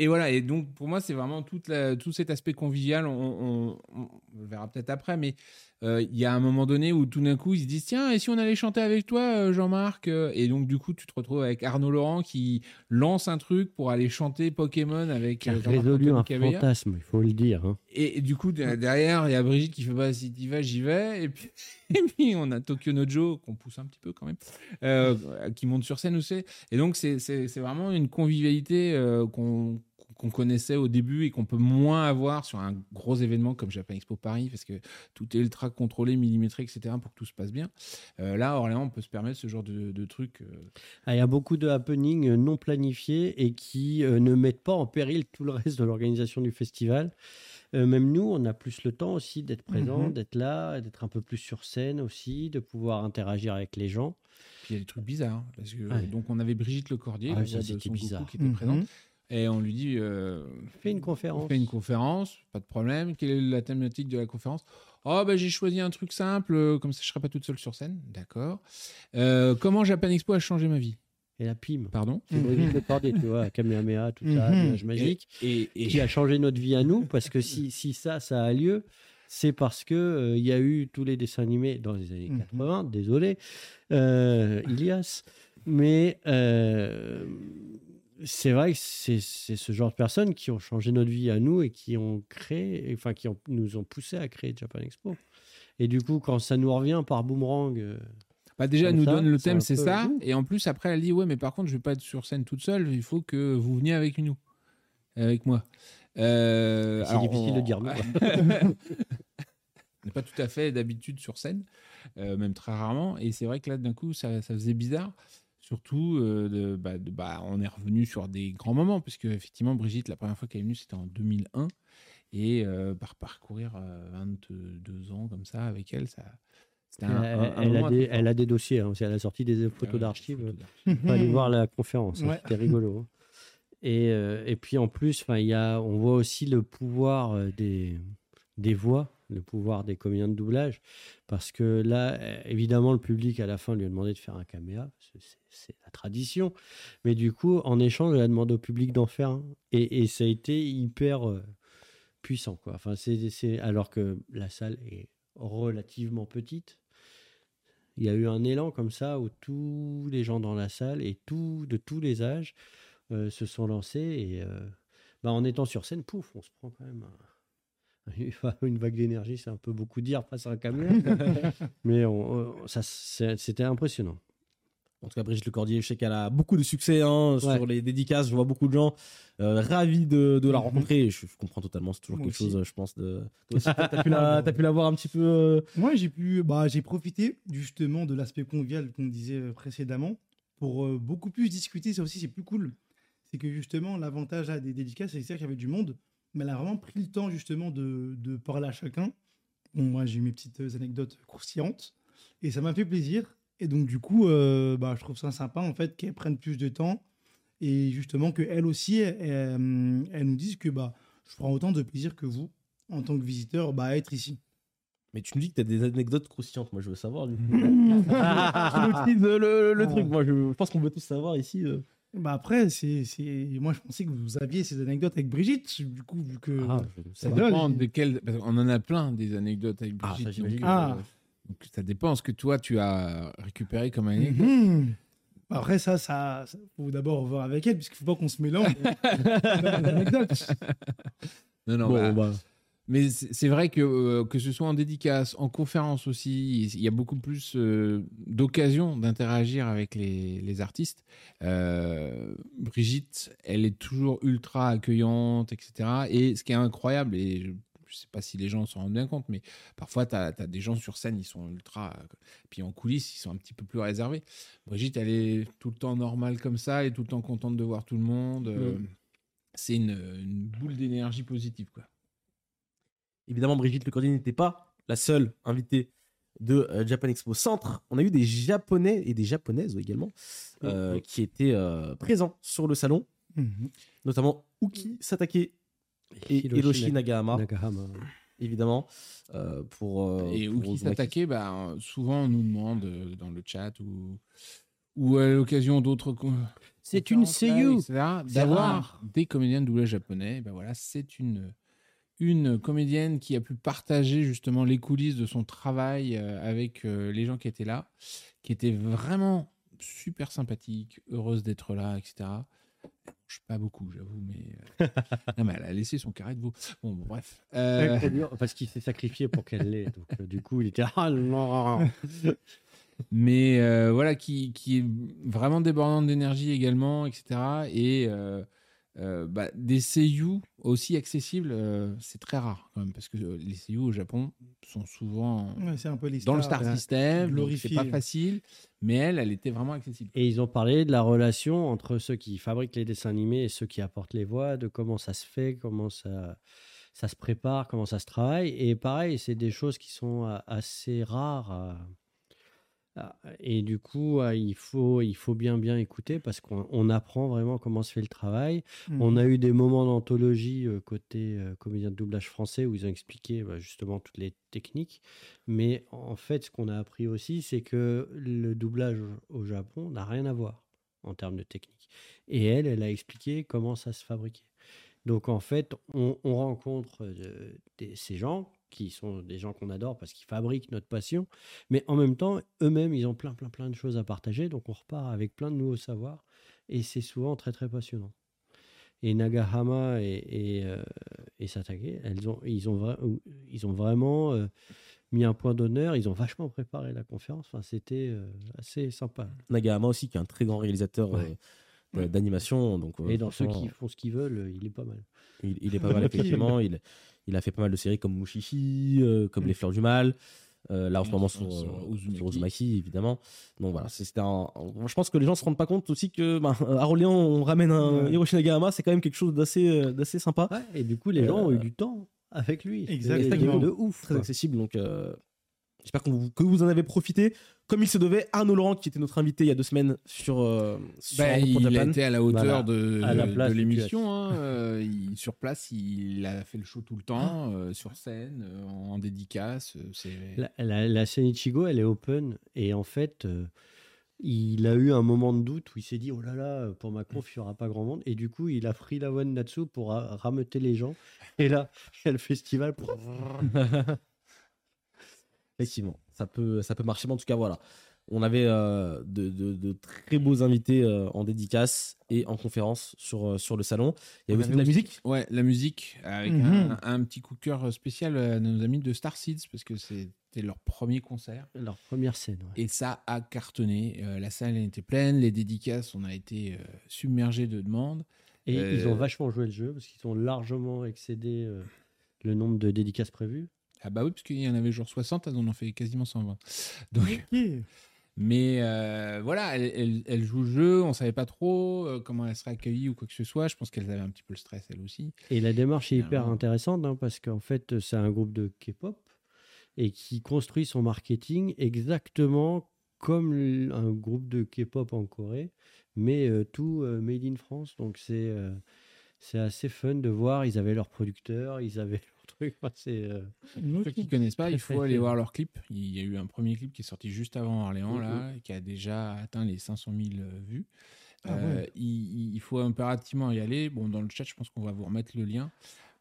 Et, voilà. Et donc, pour moi, c'est vraiment tout cet aspect convivial. On, on- on- on le verra peut-être après, mais euh, il y a un moment donné où tout d'un coup, ils se disent Tiens, et si on allait chanter avec toi, euh, Jean-Marc Euh, Et donc, du coup, tu te retrouves avec Arnaud Laurent qui lance un truc pour aller chanter Pokémon avec Qui a résolu un fantasme, il faut le dire. hein. Et, et du coup, de- derrière, il y a Brigitte qui fait bah, si t'y vas, j'y vais. Et puis, et puis, on a Tokyo Nojo, qu'on pousse un petit peu quand même, euh, qui monte sur scène aussi. Et donc, c'est vraiment une convivialité euh, qu'on qu'on connaissait au début et qu'on peut moins avoir sur un gros événement comme Japan Expo Paris, parce que tout est ultra contrôlé, millimétré, etc., pour que tout se passe bien. Euh, là, à Orléans, on peut se permettre ce genre de, de truc. euh, Ah, Il y a beaucoup de happenings euh, non planifiés et qui euh, ne mettent pas en péril tout le reste de l'organisation du festival. Euh, même nous, on a plus le temps aussi d'être présent, Mhm. d'être là, d'être un peu plus sur scène aussi, de pouvoir interagir avec les gens. Puis il y a des trucs bizarres. hein, parce que, Ouais. donc, on avait Brigitte Lecordier, Ah, ça, de Goku, bizarre. qui était Mhm. présente. Et on lui dit euh, Fais une conférence. On fait une conférence, pas de problème. Quelle est la thématique de la conférence? Oh, bah, j'ai choisi un truc simple, euh, comme ça je serai pas toute seule sur scène. D'accord. Euh, comment Japan Expo a changé ma vie? Et la PIM. Pardon? C'est Brigitte Lecordier, tu vois, Kamehameha, tout ça, Mhm. nuage magique. Et, et- qui a changé notre vie à nous, parce que si, si ça, ça a lieu, c'est parce que euh, il y a eu tous les dessins animés dans les années Mhm. 80, désolé, euh, Ilias, mais euh, c'est vrai que c'est ce genre de personnes qui ont changé notre vie à nous et qui ont créé, enfin qui ont, nous ont poussé à créer Japan Expo. Et du coup, quand ça nous revient par boomerang, euh, bah, déjà, elle nous ça, donne le thème, c'est ça. Et en plus, après, elle dit Ouais, mais par contre, je vais pas être sur scène toute seule, il faut que vous veniez avec nous, avec moi. Euh, c'est difficile on- de dire. On n'est pas tout à fait d'habitude sur scène, euh, même très rarement. Et c'est vrai que là, d'un coup, ça, ça faisait bizarre. Surtout, euh, de, bah, de- bah, on est revenu sur des grands moments, puisque effectivement, Brigitte, la première fois qu'elle est venue, c'était en 2001. Et euh, par parcourir euh, 22 ans comme ça avec elle, ça. C'était elle, un- un- un elle moment a des, très elle fort. a des dossiers, hein, elle a sorti des Ah photos ouais, d'archives. des photos d'archives. Faut aller voir la conférence, hein, c'était rigolo. hein. Et, euh, et puis en plus, y a, on voit aussi le pouvoir euh, des, des voix, le pouvoir des comédiens de doublage. Parce que là, euh, évidemment, le public à la fin lui a demandé de faire un caméa, c'est- la tradition. Mais du coup, en échange, il a demandé au public d'en faire un. Et, ça a été hyper euh, puissant. Quoi. Enfin, c'est, alors que la salle est relativement petite. Il y a eu un élan comme ça où tous les gens dans la salle et tout, de tous les âges euh, se sont lancés. Et euh, bah, en étant sur scène, pouf, on se prend quand même une vague d'énergie. C'est un peu beaucoup dire face à un camion. mais on- ça, c'était impressionnant. En tout cas, Brigitte Lecordier, je sais qu'elle a beaucoup de succès hein, Ouais. sur les dédicaces. Je vois beaucoup de gens euh, ravis de, de la rencontrer. Je, je comprends totalement, c'est toujours Moi quelque aussi. chose, je pense. De... Toi aussi, t'as pu, la, t'as pu la voir un petit peu. euh, Moi, j'ai pu, bah, j'ai profité justement de l'aspect convivial qu'on disait euh, précédemment pour euh, beaucoup plus discuter. Ça aussi, c'est plus cool. C'est que justement, l'avantage des dédicaces, c'est qu'il y avait du monde, mais elle a vraiment pris le temps justement de, de parler à chacun. Bon, moi, j'ai eu mes petites euh, anecdotes croustillantes et ça m'a fait plaisir. Et donc, du coup, euh, bah, je trouve ça sympa en fait qu'elle prenne plus de temps et justement qu'elle aussi, elle, elle- elle nous dise que bah, je prends autant de plaisir que vous en tant que visiteur bah, à être ici. Mais tu me dis que t'as des anecdotes croustillantes. Moi, je veux savoir. du coup. Tu le, le Ah. truc. Moi, je, je pense qu'on veut tous savoir ici. euh. Bah après, c'est, c'est... moi je pensais que vous aviez ces anecdotes avec Brigitte, du coup, vu que. Ah, Ça dépend de quel. parce qu'on en a plein des anecdotes avec Ah, ça, Brigitte. j'imagine. donc, Ah. euh, donc ça dépend ce que toi tu as récupéré comme anecdote. Mhm. Après, ça, ça, ça, faut d'abord voir avec elle, puisqu'il faut pas qu'on se mélange. Non, non, Bon, bah, bah, Mais c'est vrai que euh, que ce soit en dédicace, en conférence aussi, il y a beaucoup plus euh, d'occasions d'interagir avec les, les artistes. Euh, Brigitte, elle est toujours ultra accueillante, etc. Et ce qui est incroyable, et je ne sais pas si les gens s'en rendent bien compte, mais parfois, tu as, des gens sur scène, ils sont ultra... Puis en coulisses, ils sont un petit peu plus réservés. Brigitte, elle est tout le temps normale comme ça, elle est tout le temps contente de voir tout le monde. euh, C'est une, une boule d'énergie positive, quoi. Évidemment, Brigitte Lecordier n'était pas la seule invitée de euh, Japan Expo Centre. On a eu des Japonais et des Japonaises également euh, qui étaient euh, présents sur le salon, Mhm. notamment Uki Satake et Hiroshi Hiroshi Nagahama. Nagahama. évidemment. euh, pour, euh, Et pour s'attaquer, bah, souvent on nous demande euh, dans le chat ou, ou à l'occasion d'autres. C'est une seiyuu. D'avoir des comédiens de doublage japonais, ben voilà, c'est une, une comédienne qui a pu partager justement les coulisses de son travail euh, avec euh, les gens qui étaient là, qui était vraiment super sympathique, heureuse d'être là, etc. Elle mange pas beaucoup, j'avoue, mais, euh, non, mais elle a laissé son carré de veau. Bon, bon, bref. Euh, Parce qu'il s'est sacrifié pour qu'elle l'ait. Donc, euh, du coup, il était. Ah non mais euh, voilà, qui, qui est vraiment débordante d'énergie également, etc. Et euh, bah, des seiyuu aussi accessibles, euh, c'est très rare quand même, parce que euh, les seiyuu au Japon sont souvent Ouais, c'est un peu les dans le star system, donc c'est pas facile, mais elle, elle était vraiment accessible. Et ils ont parlé de la relation entre ceux qui fabriquent les dessins animés et ceux qui apportent les voix, de comment ça se fait, comment ça, ça se prépare, comment ça se travaille. Et pareil, c'est des choses qui sont assez rares. À- Et du coup, euh, il faut, il faut bien bien écouter parce qu'on on apprend vraiment comment se fait le travail. Mhm. On a eu des moments d'anthologie euh, côté euh, comédien de doublage français où ils ont expliqué bah, justement toutes les techniques. Mais en fait, ce qu'on a appris aussi, c'est que le doublage au Japon n'a rien à voir en termes de technique. Et elle, elle a expliqué comment ça se fabriquait. Donc en fait, on, on rencontre euh, des- ces gens qui sont des gens qu'on adore parce qu'ils fabriquent notre passion, mais en même temps, eux-mêmes, ils ont plein, plein, plein de choses à partager. Donc on repart avec plein de nouveaux savoirs et c'est souvent très, très passionnant. Et Nagahama et, et, euh, et Satake, elles ont, ils, ont ils ont vraiment euh, mis un point d'honneur. Ils ont vachement préparé la conférence. Enfin, c'était euh, assez sympa. Nagahama aussi, qui est un très grand réalisateur Ouais. d'animation. Donc, et dans ceux qui font ce qu'ils veulent, il est pas mal. Il, il est pas mal, effectivement. Il, il a fait pas mal de séries comme Mushishi, euh, comme Mm. Les Fleurs du Mal. Euh, là, en ce Et moment, sur- sur, sur Uzumaki. sur Uzumaki, évidemment. Donc voilà, c'est- c'était un. Je pense que les gens se rendent pas compte aussi que ben, à Orléans, on ramène un Ouais. Hiroshi Nagahama, c'est quand même quelque chose d'assez euh, d'assez sympa. Ouais, et du coup, les gens ont eu du temps avec lui. Exactement. de ouf. Très accessible. Donc euh, j'espère vous- que vous en avez profité. Comme il se devait, Arnaud Laurent, qui était notre invité il y a deux semaines sur, euh, sur Bah, il a Japan. été à la hauteur Voilà. de, À la place l'émission. hein, euh, il- sur place, il a fait le show tout le temps, euh, sur scène, euh, en dédicace. C'est La, la, la scène Ichigo, elle est open. Et en fait, euh, il a eu un moment de doute où il s'est dit Oh là là, pour ma conf, il n'y aura pas grand monde. Et du coup, il a pris la de Natsu pour ra- rameuter les gens. Et là, il y a le festival. Effectivement, ça peut, ça peut marcher. Mais en tout cas, voilà. On avait euh, de, de- de très beaux invités euh, en dédicace et en conférence sur, euh, sur le salon. Il y avait aussi de la musique. Ouais, la musique, avec Mhm. un, un petit coup de cœur spécial à nos amis de Star Seeds, parce que c'était leur premier concert. Leur première scène. ouais. Et ça a cartonné. Euh, la salle était pleine, les dédicaces, on a été euh, submergés de demandes. Et Euh, ils ont vachement joué le jeu parce qu'ils ont largement excédé euh, le nombre de dédicaces prévues. Ah bah oui, parce qu'il y en avait genre 60, elles en fait quasiment 120. Donc, Ok. Mais euh, voilà, elle, elle- elle joue le jeu, on savait pas trop euh, comment elle serait accueillie ou quoi que ce soit. Je pense qu'elles avaient un petit peu le stress, elles aussi. Et la démarche est hyper intéressante hein, parce qu'en fait, c'est un groupe de K-pop et qui construit son marketing exactement comme un groupe de K-pop en Corée, mais euh, tout euh, made in France. Donc c'est euh, c'est assez fun de voir. Ils avaient leur producteur, ils avaient truc. Enfin, c'est euh. Ceux qui connaissent pas, il faut aller voir leur clip. Il y a eu un premier clip qui est sorti juste avant Orléans, Mhm. là, qui a déjà atteint les 500 000 euh, vues. Ah Euh, ouais. il, il faut impérativement y aller. Bon, dans le chat, je pense qu'on va vous remettre le lien.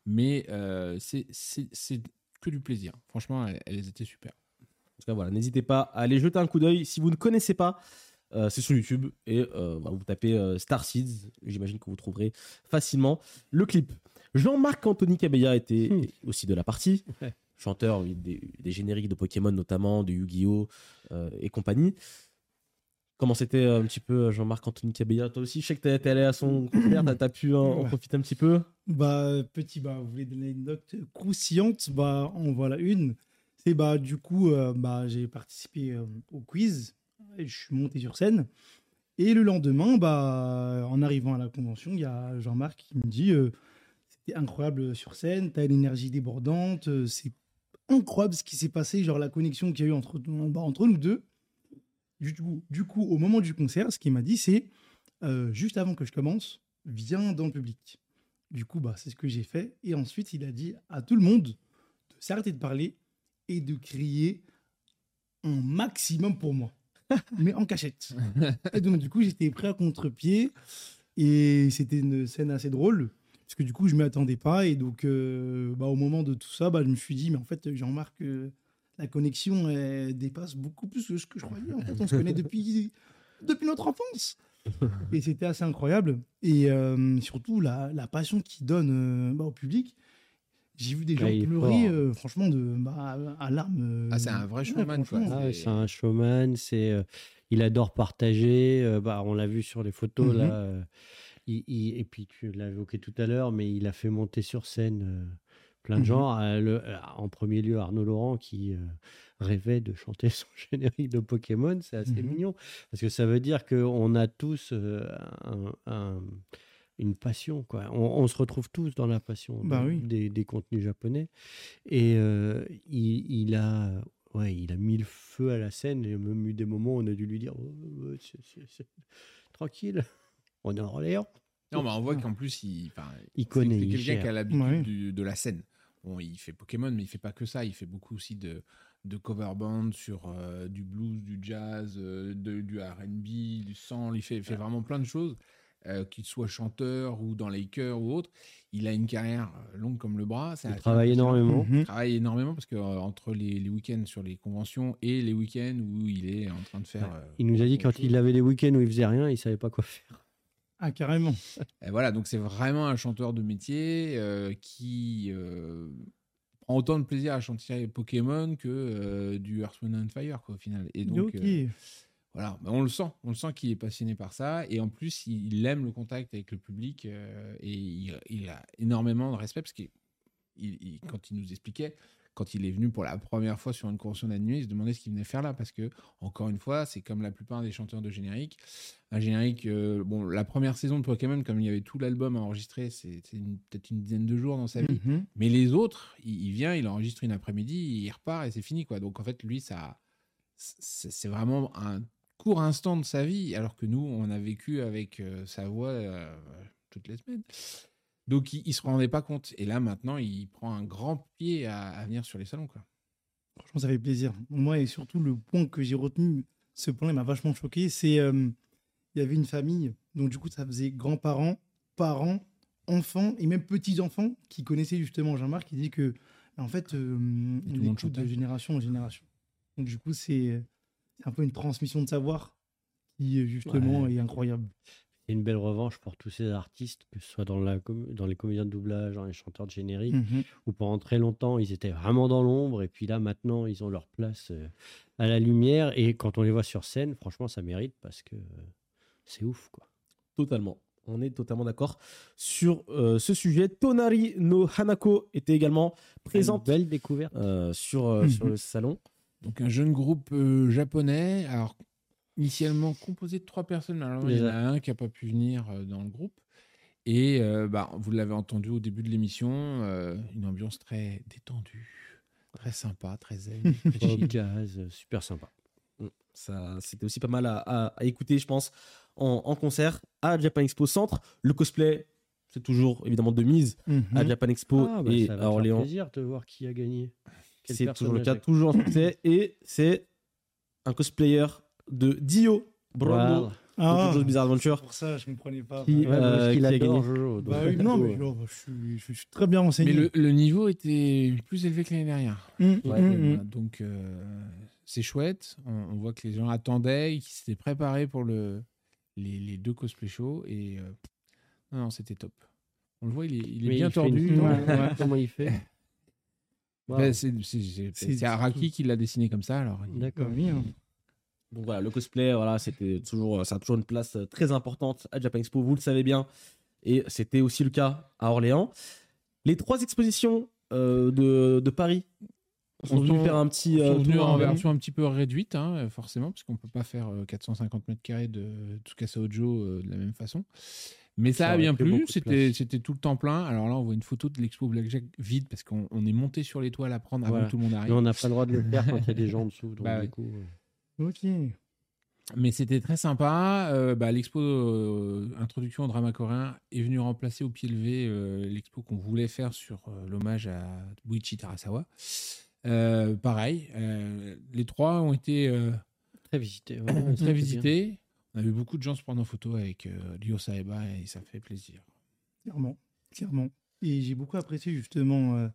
Mais euh, c'est c'est- c'est que du plaisir. Franchement, elles, elles étaient super. En tout cas, voilà, n'hésitez pas à aller jeter un coup d'œil. Si vous ne connaissez pas, euh, c'est sur YouTube et euh, bah, vous tapez euh, Star Seeds. J'imagine que vous trouverez facilement le clip. Jean-Marc Anthony Cabella était Hmm. aussi de la partie. Ouais. Chanteur des, des génériques de Pokémon notamment, de Yu-Gi-Oh! euh, et compagnie. Comment c'était euh, un petit peu euh, Jean-Marc Anthony Cabella? Toi aussi, je sais que t'es allé à son concert, t'as- pu en Ouais. profiter un petit peu? Bah, petit, bah, vous voulez donner une note croustillante? Bah, en voilà une. C'est bah, du coup, euh, bah, j'ai participé euh, au quiz. Et je suis monté sur scène. Et le lendemain, bah, en arrivant à la convention, il y a Jean-Marc qui me dit incroyable sur scène, t'as une énergie débordante, euh, c'est incroyable ce qui s'est passé, genre la connexion qu'il y a eu entre, bah, entre nous deux. Du coup, du coup, au moment du concert, ce qu'il m'a dit, c'est euh, juste avant que je commence, viens dans le public. Du coup, bah, c'est ce que j'ai fait. Et ensuite, il a dit à tout le monde s'arrêter de parler et de crier un maximum pour moi, mais en cachette. et donc, du coup, j'étais prêt à contre-pied et c'était une scène assez drôle parce que du coup, je ne m'y attendais pas. Et donc, euh, bah, au moment de tout ça, bah, je me suis dit, mais en fait, Jean-Marc, euh, la connexion elle dépasse beaucoup plus que ce que je croyais. En fait, on se connaît depuis, depuis notre enfance. Et c'était assez incroyable. Et euh, surtout, la, la passion qu'il donne bah, au public. J'ai vu des gens Ouais, pleurer, euh, franchement, de, bah, à larmes. euh, Ah, c'est un vrai showman, quoi. Ah c'est un showman, c'est, euh, il adore partager. euh, bah, on l'a vu sur les photos Mhm. là. Il- il- et puis tu l'as évoqué tout à l'heure, mais il a fait monter sur scène euh, plein de Mhm. gens. euh, le- euh, en premier lieu, Arnaud Laurent qui euh, rêvait de chanter son générique de Pokémon. C'est assez Mhm. mignon parce que ça veut dire qu'on a tous un- un- une passion. Quoi. On, on se retrouve tous dans la passion Bah de- oui. des, des contenus japonais. Et il, il a, ouais, il a mis le feu à la scène. Il y a même eu des moments où on a dû lui dire Oh, c'est- c'est- tranquille, en Orléans. Non, mais on voit qu'en plus, il, Il connaît, C'est il quelqu'un qui a l'habitude Ouais. de la scène. Bon, il fait Pokémon, mais il fait pas que ça. Il fait beaucoup aussi de, de cover band sur euh, du blues, du jazz, euh, de- du R&B, du soul. Il fait, il fait vraiment plein de choses. euh, qu'il soit chanteur ou dans les chœurs ou autre, il a une carrière euh, longue comme le bras. Il travaille énormément. Mhm. Il travaille énormément parce que euh, entre les, les week-ends sur les conventions et les week-ends où il est en train de faire. euh, Il nous a dit quand chose. il avait des week-ends où il faisait rien, il savait pas quoi faire. Ah, carrément. Et voilà, donc c'est vraiment un chanteur de métier euh, qui euh, prend autant de plaisir à chanter Pokémon que euh, du Earth, Wind and Fire, quoi, au final. Et donc, voilà, bah, on le sent, on le sent qu'il est passionné par ça. Et en plus, il, il aime le contact avec le public et il, il a énormément de respect parce que quand il nous expliquait, quand il est venu pour la première fois sur une convention d'animé, il se demandait ce qu'il venait faire là parce que, encore une fois, c'est comme la plupart des chanteurs de générique. Un générique, euh, bon, la première saison de Pokémon, comme il y avait tout l'album à enregistrer, c'est peut-être une dizaine de jours dans sa vie. Mhm. Mais les autres, il, il vient, il enregistre une après-midi, il repart et c'est fini. quoi. Donc en fait, lui, ça, c'est c'est vraiment un court instant de sa vie, alors que nous, on a vécu avec euh, sa voix euh, toutes les semaines. Donc il, il se rendait pas compte. Et là, maintenant, il prend un grand pied à, à venir sur les salons. Quoi. Franchement, ça fait plaisir. Moi, et surtout, le point que j'ai retenu, ce point-là m'a vachement choqué, c'est euh, il y avait une famille, donc du coup, ça faisait grands-parents, parents, enfants et même petits-enfants qui connaissaient justement Jean-Marc, qui dit que, en fait, euh, tout on écoute de génération en génération. Donc, du coup, c'est un peu une transmission de savoir qui, euh, justement, Ouais. est incroyable. C'est une belle revanche pour tous ces artistes, que ce soit dans, la dans les comédiens de doublage, dans les chanteurs de générique, Mhm. où pendant très longtemps, ils étaient vraiment dans l'ombre, et puis là, maintenant, ils ont leur place euh, à la lumière, et quand on les voit sur scène, franchement, ça mérite, parce que euh, c'est ouf, quoi. Totalement. On est totalement d'accord sur euh, ce sujet. Tonari no Hanako était également présente Une belle découverte. euh, sur, euh, Mhm. sur le salon. Donc un jeune groupe euh, japonais, alors initialement composé de trois personnes, alors il y en a un qui n'a pas pu venir euh, dans le groupe. Et euh, bah, vous l'avez entendu au début de l'émission, euh, une ambiance très détendue, très sympa, très zen, très euh, super sympa. Ça, c'était aussi pas mal à, à- à écouter, je pense, en, en concert à Japan Expo Centre. Le cosplay, c'est toujours évidemment de mise Mhm. à Japan Expo Ah, bah, et ça va à Orléans. plaisir de voir qui a gagné. C'est toujours le cas, toujours en succès. Et c'est un cosplayer de Dio Bravo Wow. Ah, de Jojo's Bizarre Adventure. pour ça, je ne comprenais pas. Qui- Ouais, Euh, qui a gagné Jojo. Bah oui, non, mais oh, je, suis, je suis très bien renseigné. Mais le, le niveau était plus élevé que l'année dernière. Ouais, mhm, Voilà, mhm. Donc euh, c'est chouette. On, on voit que les gens attendaient, qu'ils s'étaient préparés pour le, les, les deux cosplay shows. Et euh, non, non, c'était top. On le voit, il est, il est mais bien il fait une- tordu. Ouais, ouais. Comment il fait Wow. Ben, c'est Araki qui l'a dessiné comme ça. D'accord. Oui, hein. Donc voilà, le cosplay, voilà, c'était toujours, ça a toujours une place euh, très importante à Japan Expo, vous le savez bien. Et c'était aussi le cas à Orléans. Les trois expositions euh, de, de Paris sont venues faire un petit euh, tour en version un petit peu réduite, hein, forcément, parce qu'on peut pas faire euh, 450 mètres carrés de Tsukasa Ojo euh, de la même façon. Mais ça, Ça a bien plu, c'était tout le temps plein. Alors là, on voit une photo de l'expo Blackjack vide, parce qu'on on est monté sur l'étoile à prendre avant Voilà. que tout le monde arrive. on n'a pas le droit de le faire quand il y a des gens en dessous. Donc, Bah du coup, euh, Ok. Mais c'était très sympa. Euh, bah, L'expo euh, Introduction au drama coréen est venue remplacer au pied levé euh, l'expo qu'on voulait faire sur euh, l'hommage à Buichi Tarasawa. Euh, pareil, euh, les trois ont été euh, Très visité. ouais, très bien. visités. On a vu beaucoup de gens se prendre en photo avec euh, Ryo Saeba et ça fait plaisir. Clairement, clairement. Et j'ai beaucoup apprécié justement euh,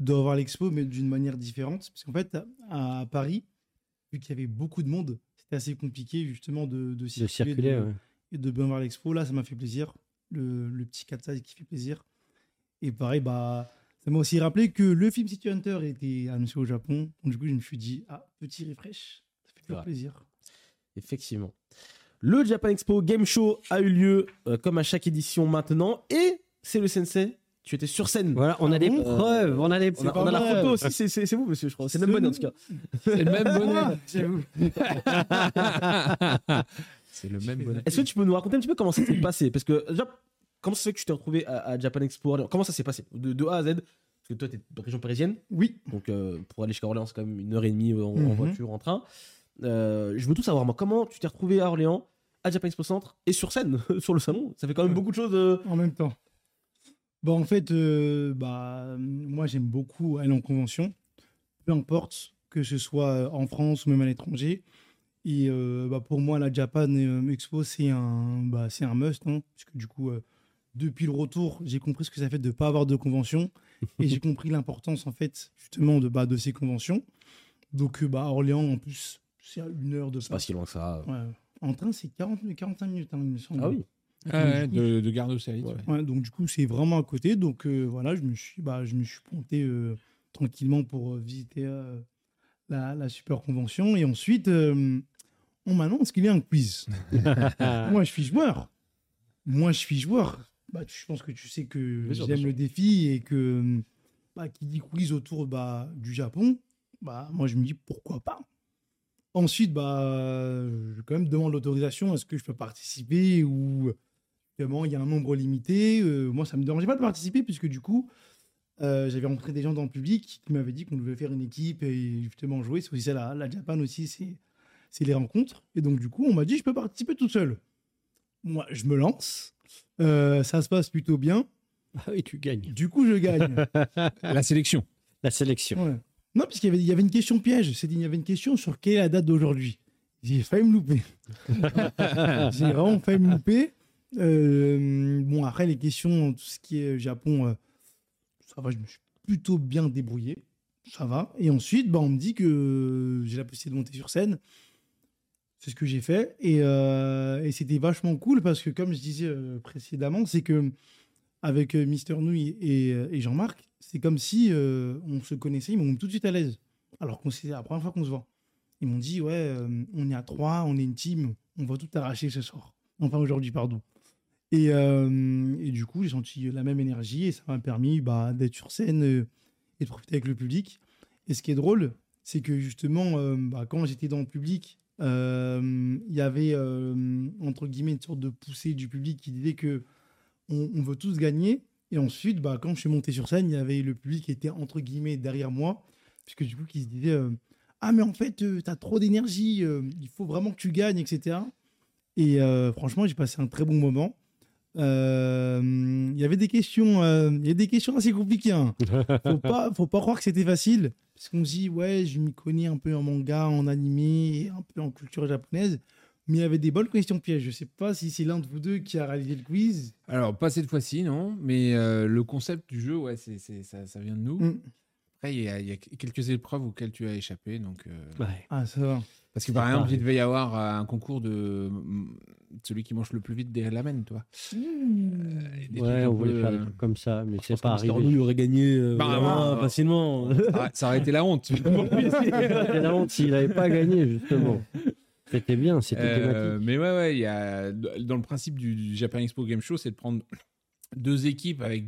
de revoir l'expo, mais d'une manière différente. Parce qu'en fait, à, à Paris, vu qu'il y avait beaucoup de monde, c'était assez compliqué justement de, de De circuler, circuler, de- ouais. et de bien voir l'expo. Là, ça m'a fait plaisir. Le, le petit 4 size qui fait plaisir. Et pareil, bah, ça m'a aussi rappelé que le film City Hunter était annoncé au Japon. Donc, du coup, je me suis dit, ah, petit refresh, ça fait toujours plaisir. Effectivement. Le Japan Expo Game Show a eu lieu euh, comme à chaque édition maintenant. Et c'est le sensei. Tu étais sur scène. Voilà, on a des bon preuves, on a des On a, on a la photo aussi, c'est- c'est c'est vous, monsieur, je crois. C'est le même bonnet en tout cas. C'est le même bonnet. J'avoue. C'est le même bonnet. Est-ce que tu peux nous raconter un petit peu comment ça s'est passé? Parce que déjà, comment ça se fait que tu t'es retrouvé à, à Japan Expo Comment ça s'est passé? De, de A à Z? Parce que toi, tu es de région parisienne. Oui, Donc euh, pour aller jusqu'à Orléans, c'est quand même une heure et demie en, en Mhm. voiture, en train. Euh, je veux tout savoir, moi. Comment tu t'es retrouvé à Orléans, à Japan Expo Centre et sur scène, sur le salon? Ça fait quand même Ouais. beaucoup de choses. euh. en même temps. Bah, en fait, euh, bah, moi, j'aime beaucoup aller en convention, peu importe que ce soit euh, en France ou même à l'étranger. Et euh, bah, pour moi, la Japan Expo, c'est un, bah, c'est un must. hein, parce que du coup, depuis le retour, j'ai compris ce que ça fait de ne pas avoir de convention. et j'ai compris l'importance, en fait, justement, de, bah, de ces conventions. Donc, bah, Orléans, en plus, c'est à une heure de C'est pas si loin que ça. Ouais. En train, c'est 40, 45 minutes, hein, il me semble. Ah oui Ah ouais, coup, de, de garde. Ouais. ouais. Donc du coup, c'est vraiment à côté. Donc euh, voilà, je me suis, bah, je me suis pointé euh, tranquillement pour euh, visiter euh, la, la super convention. Et ensuite, euh, on m'annonce qu'il y a un quiz. Moi, je suis joueur. Moi, je suis joueur. Bah, tu- je pense que tu sais que j'aime le défi et que bah, qui dit quiz autour bah, du Japon, bah, moi, je me dis pourquoi pas. Ensuite, bah, je quand même demande l'autorisation. Est-ce que je peux participer ou Évidemment, il y a un nombre limité. Euh, moi, ça me dérangeait pas de participer puisque du coup, euh, j'avais rencontré des gens dans le public qui m'avaient dit qu'on devait faire une équipe et justement jouer. C'est aussi ça, la, la Japan aussi, c'est les rencontres. Et donc, du coup, on m'a dit, je peux participer tout seul. Moi, je me lance. Euh, ça se passe plutôt bien. Ah oui, tu gagnes. Du coup, je gagne. La sélection. La sélection. Ouais. Non, parce qu'il y avait, il y avait une question piège. C'est il y avait une question sur quelle est la date d'aujourd'hui. J'ai failli me louper. J'ai vraiment failli me louper. Euh, bon, après, les questions, tout ce qui est Japon, euh, ça va, je me suis plutôt bien débrouillé. Ça va. Et ensuite, bah, on me dit que j'ai la possibilité de monter sur scène. C'est ce que j'ai fait. Et, euh, c'était vachement cool parce que, comme je disais euh, précédemment, c'est que avec euh, Mister Nouille et, euh, Jean-Marc, c'est comme si euh, on se connaissait, ils m'ont tout de suite à l'aise. Alors qu'on c'est la première fois qu'on se voit. Ils m'ont dit, ouais, euh, on est à trois, on est une team, on va tout arracher ce soir. Enfin, aujourd'hui, pardon. Et, euh, et du coup, j'ai senti la même énergie et ça m'a permis bah, d'être sur scène euh, et de profiter avec le public. Et ce qui est drôle, c'est que justement, euh, bah, quand j'étais dans le public, il y avait, entre guillemets, une sorte de poussée du public qui disait que on, veut tous gagner. Et ensuite, bah, quand je suis monté sur scène, il y avait le public qui était, entre guillemets, derrière moi. Puisque du coup, qui se disait Ah, mais en fait, tu as trop d'énergie, il faut vraiment que tu gagnes, etc. Et franchement, j'ai passé un très bon moment. Euh, Il y avait des questions, euh, il y a des questions assez compliquées. hein. Faut pas, faut pas croire que c'était facile, parce qu'on se dit ouais, je m'y connais un peu en manga, en animé, un peu en culture japonaise, mais il y avait des bonnes questions pièges. Je sais pas si c'est l'un de vous deux qui a réalisé le quiz. Alors, pas cette fois-ci, non. Mais euh, le concept du jeu, ouais, c'est, c'est- ça, ça vient de nous. Mm. Après, il y, a, il y a quelques épreuves auxquelles tu as échappé. Donc, euh, Ouais. Ah ça va. Parce que par exemple, il devait y avoir euh, un concours de celui qui mange le plus vite des ramen, toi. Euh, des Ouais, on voulait peu, faire des euh, trucs comme ça, mais c'est pas arrivé. Nouille aurait gagné euh, Bah, vraiment bah, facilement. ah, ça aurait été la honte. C'était la honte s'il n'avait pas gagné, justement. C'était bien, c'était Euh, mais ouais, ouais, il y a dans le principe du, du Japan Expo Game Show, c'est de prendre deux équipes avec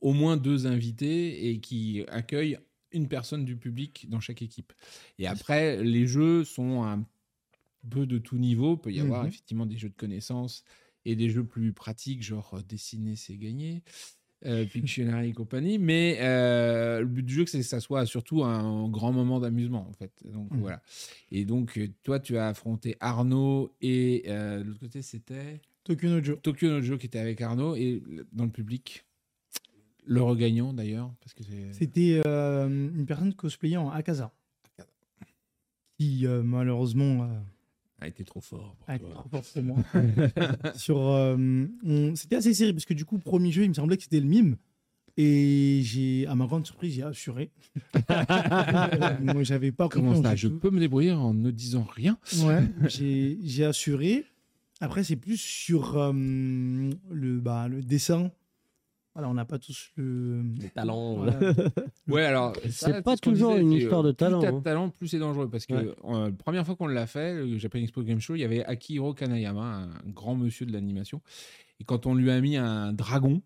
au moins deux invités et qui accueillent une personne du public dans chaque équipe. Et après, les jeux sont un peu de tout niveau. Il peut y avoir Mhm. effectivement des jeux de connaissances et des jeux plus pratiques, genre euh, dessiner, c'est gagner. euh, Pictionary et compagnie. Mais euh, le but du jeu, c'est que ça soit surtout un grand moment d'amusement, en fait. Donc Mhm. voilà. Et donc, euh, toi, tu as affronté Arnaud et euh, de l'autre côté, c'était Tokyo no Joe. Tokyo no Joe qui était avec Arnaud et dans le public. Le regagnant d'ailleurs, parce que. C'était une personne cosplayée en Akaza. Akaza. Qui, malheureusement, a été trop fort. pour a été toi. trop fort pour moi. Sur, euh, on- C'était assez serré, parce que du coup, premier jeu, il me semblait que c'était le mime. Et j'ai, à ma grande surprise, j'ai assuré. Moi, j'avais pas Comment ça Je tout. peux me débrouiller en ne disant rien? Ouais, j'ai j'ai assuré. Après, c'est plus sur euh, le, bah, le dessin. Voilà, on n'a pas tous le. Les talents. Voilà. Ouais, alors. C'est pas toujours disait, une histoire euh, de talent, Plus t'as hein. de talent, plus c'est dangereux. Parce que Ouais. euh, la première fois qu'on l'a fait, le Japan Expo Game Show, il y avait Akihiro Kanayama, un grand monsieur de l'animation. Et quand on lui a mis un dragon,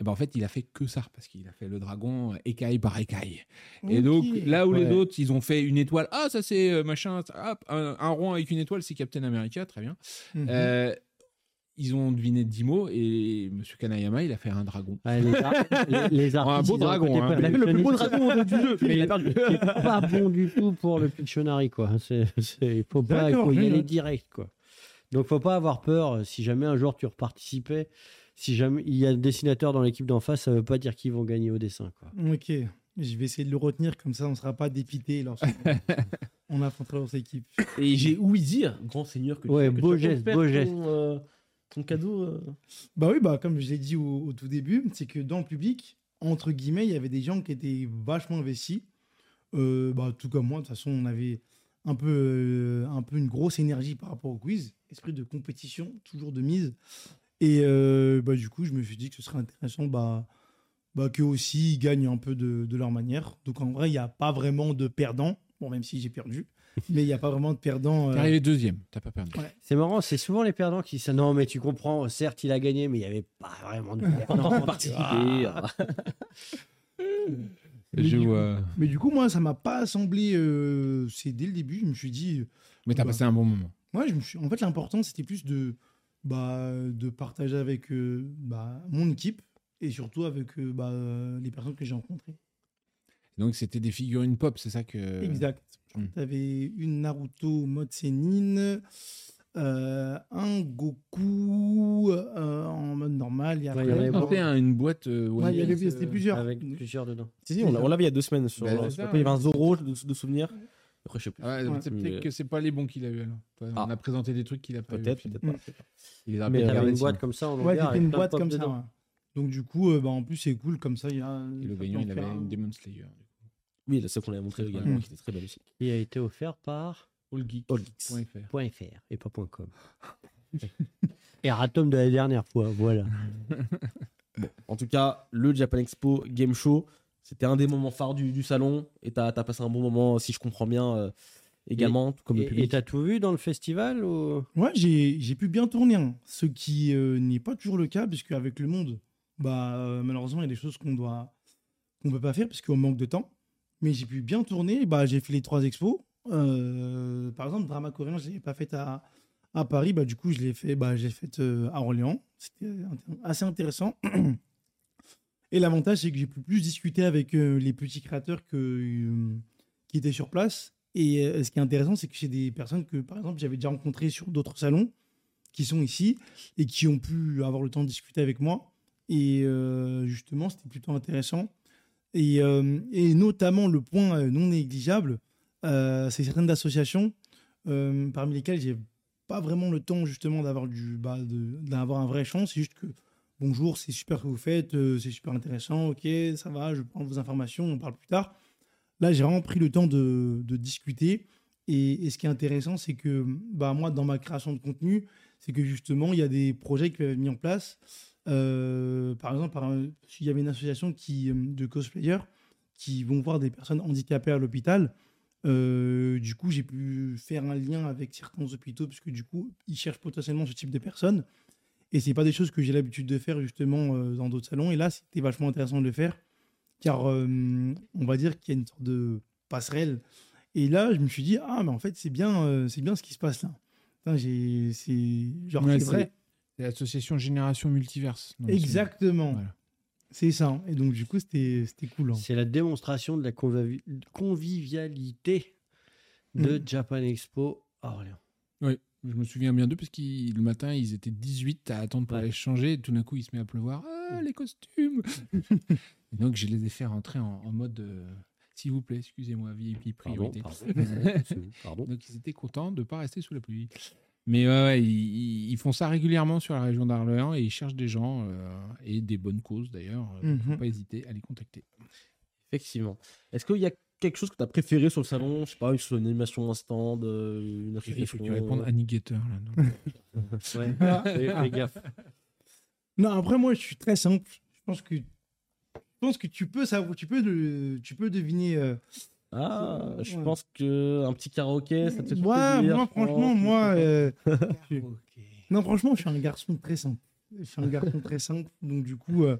eh ben en fait, il a fait que ça. Parce qu'il a fait le dragon euh, écaille par écaille. Et donc, là où les autres, ils ont fait une étoile. Ah, ça c'est euh, machin. hop, un, un rond avec une étoile, c'est Captain America. Très bien. Mhm. Euh, ils ont deviné 10 mots et Monsieur Kanayama, il a fait un dragon. Ouais, les, ar- les, les Un artistes, beau un dragon, côté hein. Il a fait le plus beau dragon du jeu, mais il a perdu. Pas bon du tout pour le Pictionary, quoi. C'est, faut pas, faut y aller direct, quoi. Donc, faut pas avoir peur. euh, Si jamais un jour tu reparticipais, si jamais il y a un dessinateur dans l'équipe d'en face, ça veut pas dire qu'ils vont gagner au dessin, quoi. Ok, je vais essayer de le retenir comme ça, on ne sera pas dépité on affrontera notre équipe. Et j'ai ouï dire, grand seigneur, que tu- Ouais, tu beau geste, beau ton, geste. euh, ton cadeau. euh. Bah oui, bah comme je l'ai dit au, tout début, c'est que dans le public, entre guillemets, il y avait des gens qui étaient vachement investis. Euh, bah, tout comme moi, de toute façon, on avait un peu, euh, un peu une grosse énergie par rapport au quiz, esprit de compétition, toujours de mise. Et bah, du coup, je me suis dit que ce serait intéressant bah, bah, qu'eux aussi ils gagnent un peu de, leur manière. Donc en vrai, il n'y a pas vraiment de perdant. Bon, même si j'ai perdu, mais il n'y a pas vraiment de perdant. T'es euh, arrivé deuxième, t'as pas perdu. C'est marrant, c'est souvent les perdants qui disent ça. Non, mais tu comprends, certes, il a gagné, mais il n'y avait pas vraiment de perdant. participer. Mais Je du vois. Mais du coup, moi, ça m'a pas semblé. euh, c'est dès le début, je me suis dit. Mais t'as Bah. passé un bon moment. Moi, je me suis... en fait, l'important, c'était plus de, bah, de partager avec euh, bah, mon équipe et surtout avec euh, bah, les personnes que j'ai rencontrées. Donc c'était des figurines pop, c'est ça que. Exact. Hmm. Tu avais une Naruto mode Sénine, euh, un Goku euh, en mode normal. Ouais, après, il y avait bon. c'était un- une boîte. euh, Ouais, il y avait c'était euh, plusieurs. Avec plusieurs dedans. Si, si, on l'a- on l'avait il y a deux semaines. Sur, Bah, ça, il y avait un ouais. Zoro de, de souvenir. Après, je sais plus. Ah, Ouais. c'est Mais- peut-être que c'est pas les bons qu'il a eu alors. Ouais, Ah. On a présenté des trucs qu'il a pas eu. Peut-être, peut-être Mm. pas. Il les a Mais Il avait une boîte comme ça en Ouais, une boîte comme ça. ouais. Donc, du coup, bah, en plus, c'est cool. Comme ça, il y a. Et le gagnant, il avait une un- Demon Slayer. Oui, c'est ce qu'on avait montré également, qui était très belle aussi. Qui a été offert par All Geeks. Point fr. .fr et pas .com. Erratum de la dernière fois, voilà. En tout cas, le Japan Expo Game Show, c'était un des moments phares du, du salon. Et t'as as passé un bon moment, si je comprends bien, euh, également, tout comme le Et- Et public. t'as tout vu dans le festival ou... Ouais, j'ai j'ai pu bien tourner, hein. ce qui euh, n'est pas toujours le cas, puisque avec le monde, bah, euh, malheureusement, il y a des choses qu'on doit qu'on peut pas faire, parce qu'on manque de temps. Mais j'ai pu bien tourner, bah, j'ai fait les trois expos. Euh, par exemple, Drama coréen, je l'ai pas fait à, à Paris, bah, du coup, je l'ai fait, bah, j'ai fait euh, à Orléans. C'était inté- assez intéressant. Et l'avantage, c'est que j'ai pu plus discuter avec euh, les petits créateurs euh, qui étaient sur place. Et euh, ce qui est intéressant, c'est que c'est des personnes que, par exemple, j'avais déjà rencontrées sur d'autres salons qui sont ici et qui ont pu avoir le temps de discuter avec moi. Et euh, justement, c'était plutôt intéressant. Et, euh, et notamment, le point euh, non négligeable, euh, c'est certaines associations parmi lesquelles j'ai pas vraiment le temps justement d'avoir du bah, d'avoir un vrai échange. C'est juste que bonjour, c'est super que vous faites, c'est super intéressant, ok, ça va, je prends vos informations, on parle plus tard. Là, j'ai vraiment pris le temps de, discuter. Et, ce qui est intéressant, c'est que bah, moi, dans ma création de contenu, c'est que justement, il y a des projets qui peuvent mis en place. Euh, par exemple, par un- il y avait une association qui, euh, de cosplayers qui vont voir des personnes handicapées à l'hôpital. Euh, du coup, j'ai pu faire un lien avec certains hôpitaux, parce que du coup, ils cherchent potentiellement ce type de personnes. Et c'est pas des choses que j'ai l'habitude de faire justement euh, dans d'autres salons. Et là, c'était vachement intéressant de le faire, car euh, on va dire qu'il y a une sorte de passerelle. Et là, je me suis dit ah mais en fait c'est bien, c'est bien ce qui se passe là. J'ai, c'est genre Ouais, c'est c'est- vrai. C'est l'association Génération Multiverse. Exactement. Voilà. C'est ça. Et donc, du coup, c'était c'était cool. hein. C'est la démonstration de la convivi- convivialité de Mm. Japan Expo à Orléans. Je me souviens bien d'eux parce que le matin, ils étaient 18 à attendre pour Ouais. aller changer. Et tout d'un coup, il se met à pleuvoir. Ah, les costumes Et Donc, je les ai fait rentrer en, en mode euh, s'il vous plaît, excusez-moi, VIP Pardon, priorité. pardon. Vous, pardon. Donc, ils étaient contents de ne pas rester sous la pluie. Mais ouais, ouais, ils, font ça régulièrement sur la région d'Orléans et ils cherchent des gens euh, et des bonnes causes d'ailleurs. Il ne faut Mhm. pas hésiter à les contacter. Effectivement. Est-ce qu'il y a quelque chose que tu as préféré sur le salon Je sais pas, une animation, un stand, euh, une Il faut que tu répondes Annigator. Là, non Ouais. Fais- fais gaffe. Non, après, moi, je suis très simple. Je pense que, je pense que tu peux savoir, tu peux, le, tu peux deviner. euh, Ah, Ouais. je pense que un petit karaoké, ça te fait Ouais, plaisir, moi, franchement, moi. euh. Non, franchement, je suis un garçon très simple. Je suis un garçon très simple. Donc, du coup, euh,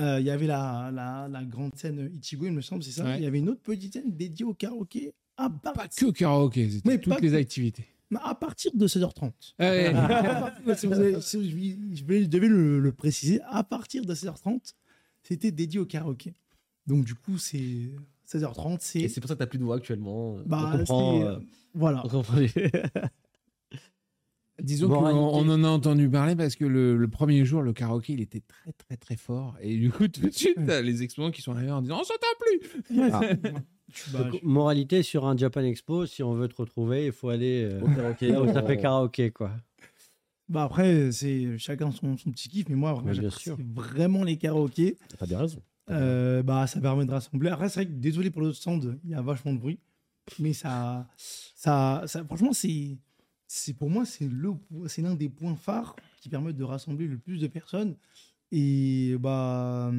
euh, il y avait la, la, la grande scène Ichigo, il me semble, c'est ça. Ouais. Il y avait une autre petite scène dédiée au karaoké à, Pas que au karaoké, c'était Mais toutes les que- activités. à partir de 16h30. Ouais. Si vous avez- si je je vais- je devais le, le préciser, à partir de 16h30, c'était dédié au karaoké. Donc, du coup, c'est 16h30, Et c'est. c'est pour ça que t'as plus de voix actuellement. euh, Bah, on comprend. c'est- euh, Voilà. on comprend les- Disons qu'on on en a entendu parler parce que le, le premier jour, le karaoké, il était très, très, très fort. Et du coup, tout de suite, t'as les exposants qui sont arrivés en disant On s'entend plus Ah. c'est- bah, Donc, moralité sur un Japan Expo, si on veut te retrouver, il faut aller euh, Au karaoké. là où ça on- fait karaoké, quoi. Bah après, c'est chacun son, son petit kiff, mais moi, Mais bien j'apprécie sûr. vraiment les karaokés. T'as bien raison. Euh, bah, ça permet de rassembler. Après, c'est vrai que désolé pour l'autre stand, il y a vachement de bruit, mais ça, ça, franchement, c'est, c'est pour moi, c'est le, c'est l'un des points phares qui permettent de rassembler le plus de personnes. Et bah,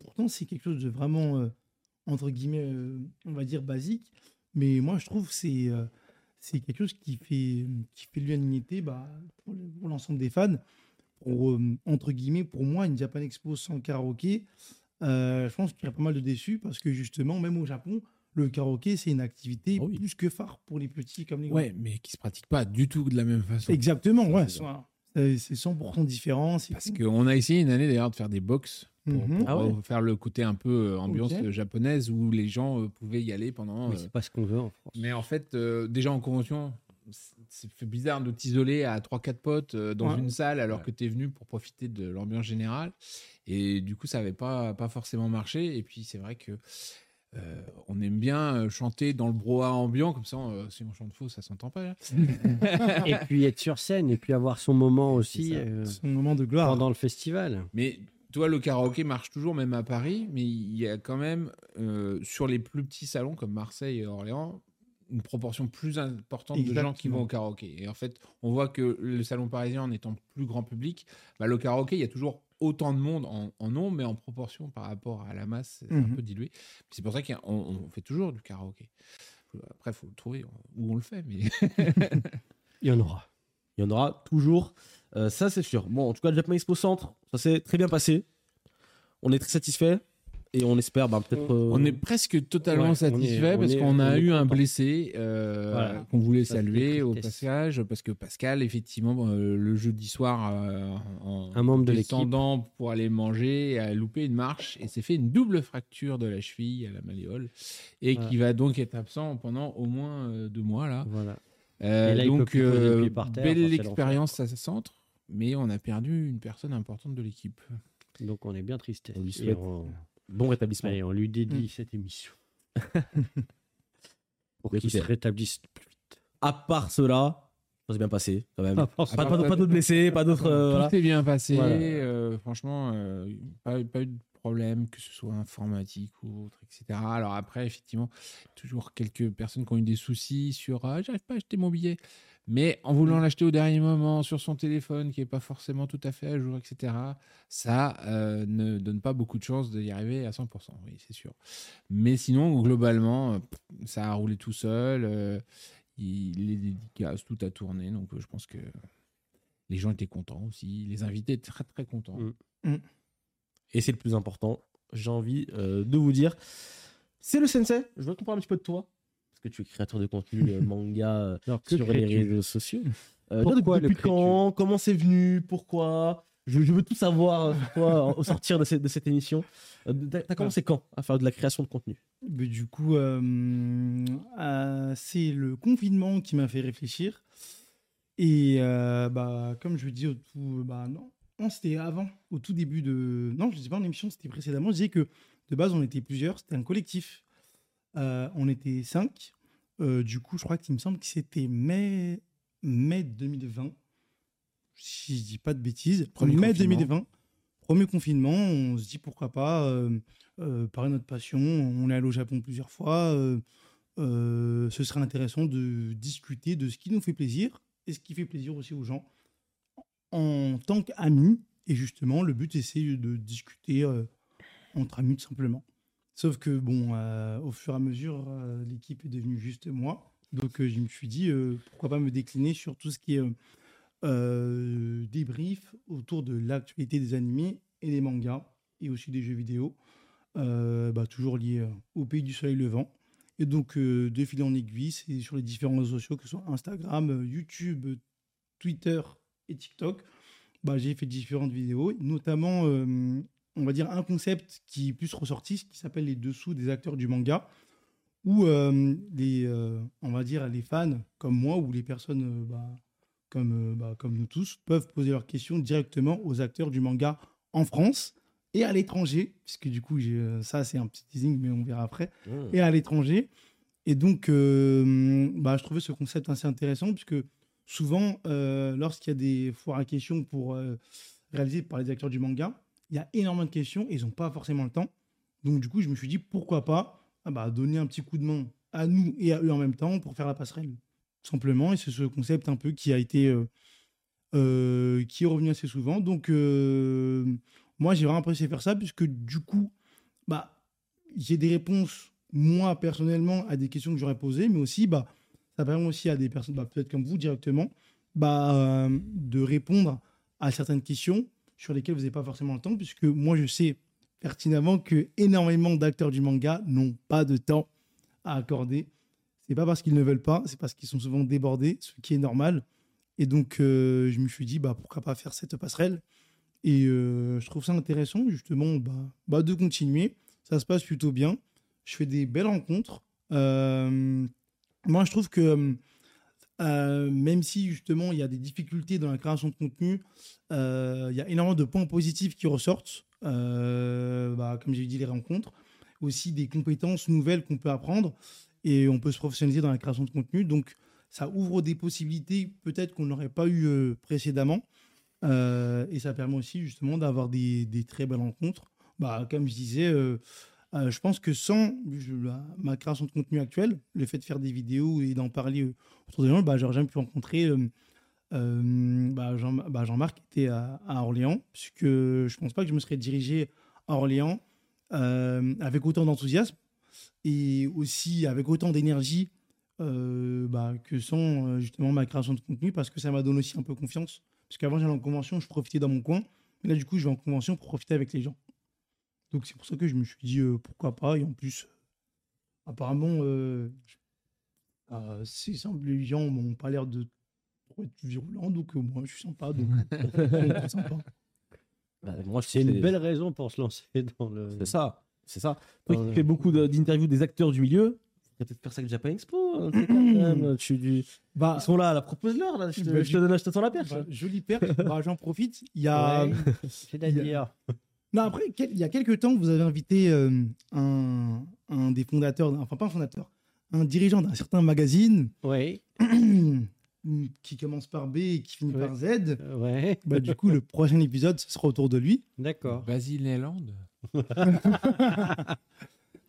pourtant, c'est quelque chose de vraiment euh, entre guillemets, euh, on va dire basique, mais moi, je trouve que c'est c'est quelque chose qui fait qui fait l'unanimité bah, pour, le- pour l'ensemble des fans. Pour, entre guillemets, pour moi, une Japan Expo sans karaoké, euh, je pense qu'il y a pas mal de déçus parce que justement, même au Japon, le karaoké, c'est une activité Ah oui. plus que phare pour les petits comme les grands. Ouais, mais qui se pratique pas du tout de la même façon. Exactement, ouais. C'est Voilà. C'est c'est 100% différent. Parce qu'on a essayé une année d'ailleurs de faire des box pour, Mhm. pour, Ah ouais. faire le côté un peu euh, ambiance euh, japonaise où les gens euh, pouvaient y aller pendant. Mais euh, c'est pas ce qu'on veut en France. Mais en fait, euh, déjà en convention, c'est- bizarre de t'isoler à 3-4 potes euh, dans Ouais. une salle alors que tu es venu pour profiter de l'ambiance générale. Et du coup, ça n'avait pas, pas forcément marché. Et puis, c'est vrai que euh, on aime bien euh, chanter dans le brouhaha ambiant, comme ça, euh, si on chante faux, ça s'entend pas. là. et puis être sur scène et puis avoir son moment aussi euh, un moment de gloire. pendant le festival. Mais toi, le karaoké marche toujours, même à Paris, mais il y a quand même, euh, sur les plus petits salons comme Marseille et Orléans, une proportion plus importante de gens qui vont au karaoké. Et en fait, on voit que le salon parisien, en étant plus grand public, bah, le karaoké, il y a toujours autant de monde en, en nombre, mais en proportion par rapport à la masse, c'est un Mhm. peu dilué. C'est pour ça qu'on on fait toujours du karaoké. Après, il faut le trouver où on le fait. Mais... Il y en aura. Il y en aura toujours. Euh, ça, c'est sûr. Bon, en tout cas, le Japan Expo Centre, ça s'est très bien passé. On est très satisfait et on espère bah, peut-être. euh, On est presque totalement Ouais, on est- satisfait parce qu'on a eu un blessé euh, Voilà. qu'on voulait Ça, saluer au passage parce que Pascal, effectivement, euh, le jeudi soir, euh, en Un membre de l'équipe. descendant pour aller manger, a loupé une marche et s'est fait une double fracture de la cheville à la malléole et Voilà. qui va donc être absent pendant au moins euh, deux mois là. Voilà. Euh, Et là, donc, euh, par terre, belle expérience à ce centre, mais on a perdu une personne importante de l'équipe. Donc on est bien triste. On lui souhaite on- bon rétablissement. Allez, on lui dédie Mm. cette émission. Pour qu'il se rétablisse plus vite. À part cela, ça s'est bien passé quand même. Pas, pas- pas d'autres blessés, pas d'autres. euh, Tout voilà. s'est bien passé. Voilà. euh, franchement, euh, pas, pas eu de problème, que ce soit informatique ou autre, etc. Alors après, effectivement, toujours quelques personnes qui ont eu des soucis sur ah, j'arrive pas à acheter mon billet. Mais en voulant l'acheter au dernier moment sur son téléphone qui n'est pas forcément tout à fait à jour, etc., ça euh, ne donne pas beaucoup de chances d'y arriver à 100%, oui, c'est sûr. Mais sinon, globalement, euh, ça a roulé tout seul. euh, il, les dédicaces, tout a tourné. Donc, euh, je pense que les gens étaient contents aussi. Les invités étaient très, très contents. Mm. Et c'est le plus important, j'ai envie euh, de vous dire. C'est le sensei. Je veux qu'on parle un petit peu de toi. Que tu es créateur de contenu euh, manga euh, Alors, sur les réseaux sociaux? Euh, Pourquoi depuis crées-tu quand? Comment c'est venu? Pourquoi? Je, je veux tout savoir euh, toi au sortir de, cette- de cette émission. Euh, T'as commencé quand à faire de la création de contenu? Mais du coup, euh, euh, c'est le confinement qui m'a fait réfléchir. Et euh, bah, comme je dis au tout, bah non, non c'était avant, au tout début de, non, je ne sais pas en émission, c'était précédemment. Je disais que de base on était plusieurs, c'était un collectif. Euh, on était cinq. Euh, du coup, je crois qu'il me semble que c'était mai, mai 2020, si je dis pas de bêtises. Premier mai confinement. 2020, premier confinement, on se dit pourquoi pas. euh, euh, de notre passion. On est allé au Japon plusieurs fois. euh, ce serait intéressant de discuter de ce qui nous fait plaisir et ce qui fait plaisir aussi aux gens en tant qu'amis. Et justement, le but, c'est de discuter entre amis tout simplement. Sauf que, bon, euh, au fur et à mesure, euh, l'équipe est devenue juste moi. Donc, euh, je me suis dit, pourquoi pas me décliner sur tout ce qui est débrief autour de l'actualité des animés et des mangas et aussi des jeux vidéo, bah, toujours liés au pays du soleil levant. Et donc, de fil en aiguille, c'est sur les différents réseaux sociaux, que ce soit Instagram, YouTube, Twitter et TikTok, bah, j'ai fait différentes vidéos, notamment, on va dire, un concept qui est plus ressorti, qui s'appelle les dessous des acteurs du manga, où euh, les, euh, on va dire, les fans comme moi ou les personnes euh, bah, comme, bah, comme nous tous peuvent poser leurs questions directement aux acteurs du manga en France et à l'étranger, puisque du coup, j'ai, ça c'est un petit teasing, mais on verra après et à l'étranger. Et donc, euh, bah, je trouvais ce concept assez intéressant, puisque souvent, euh, lorsqu'il y a des foires à questions pour euh, réalisées par les acteurs du manga, il y a énormément de questions et ils n'ont pas forcément le temps. Donc, du coup, je me suis dit, pourquoi pas ah bah, donner un petit coup de main à nous et à eux en même temps pour faire la passerelle, simplement. Et c'est ce concept un peu qui a été... euh, euh, qui est revenu assez souvent. Donc, euh, moi, j'ai vraiment apprécié faire ça, puisque du coup, bah, j'ai des réponses, moi, personnellement, à des questions que j'aurais posées, mais aussi, bah, ça permet aussi à des personnes, bah, peut-être comme vous directement, bah, de répondre à certaines questions sur lesquelles vous n'avez pas forcément le temps, puisque moi, je sais pertinemment que énormément d'acteurs du manga n'ont pas de temps à accorder. C'est pas parce qu'ils ne veulent pas, c'est parce qu'ils sont souvent débordés, ce qui est normal. Et donc, euh, je me suis dit, bah, pourquoi pas faire cette passerelle Et euh, je trouve ça intéressant, justement, bah, bah, de continuer. Ça se passe plutôt bien. Je fais des belles rencontres. Euh, moi, je trouve que euh, même si, justement, il y a des difficultés dans la création de contenu, euh, il y a énormément de points positifs qui ressortent. Euh, bah, comme j'ai dit, les rencontres. Aussi des compétences nouvelles qu'on peut apprendre. Et on peut se professionnaliser dans la création de contenu. Donc, ça ouvre des possibilités peut-être qu'on n'aurait pas eu précédemment. Et ça permet aussi justement d'avoir des, très belles rencontres. Bah, comme je disais, je pense que sans la- ma création de contenu actuelle, le fait de faire des vidéos et d'en parler euh, autour des gens, bah, j'aurais jamais pu rencontrer euh, euh, bah, bah, Jean-Marc qui était à, Orléans, puisque je pense pas que je me serais dirigé à Orléans euh, avec autant d'enthousiasme et aussi avec autant d'énergie euh, bah, que sans euh, justement ma création de contenu, parce que ça m'a donné aussi un peu confiance. Parce qu'avant, j'allais en convention, je profitais dans mon coin. Mais là, du coup, je vais en convention pour profiter avec les gens. Donc, c'est pour ça que je me suis dit euh, pourquoi pas. Et en plus, euh, apparemment, euh, euh, c'est les gens n'ont pas l'air de trop être virulents. Donc, euh, moi, je suis sympa. Donc, c'est sympa. Bah, moi, C'est une belle raison pour se lancer dans le. C'est ça, c'est ça. Toi qui le- fais beaucoup d'interviews des acteurs du milieu, tu vas peut-être faire ça avec Japan Expo. hein, tu sais, quand même, tu- tu- Bah, Ils sont là, là propose-leur, là, je te, Bah, je te donne, je te la perche. bah, jolie perche. Bah, J'en profite. Il y a. Ouais, C'est-à-dire. Non, après, quel- il y a quelques temps, vous avez invité euh, un, un des fondateurs, enfin pas un fondateur, un dirigeant d'un certain magazine Oui. qui commence par B et qui finit Ouais. par Z. euh, Ouais. Bah, du coup, le prochain épisode, ce sera autour de lui. D'accord. Basile Leland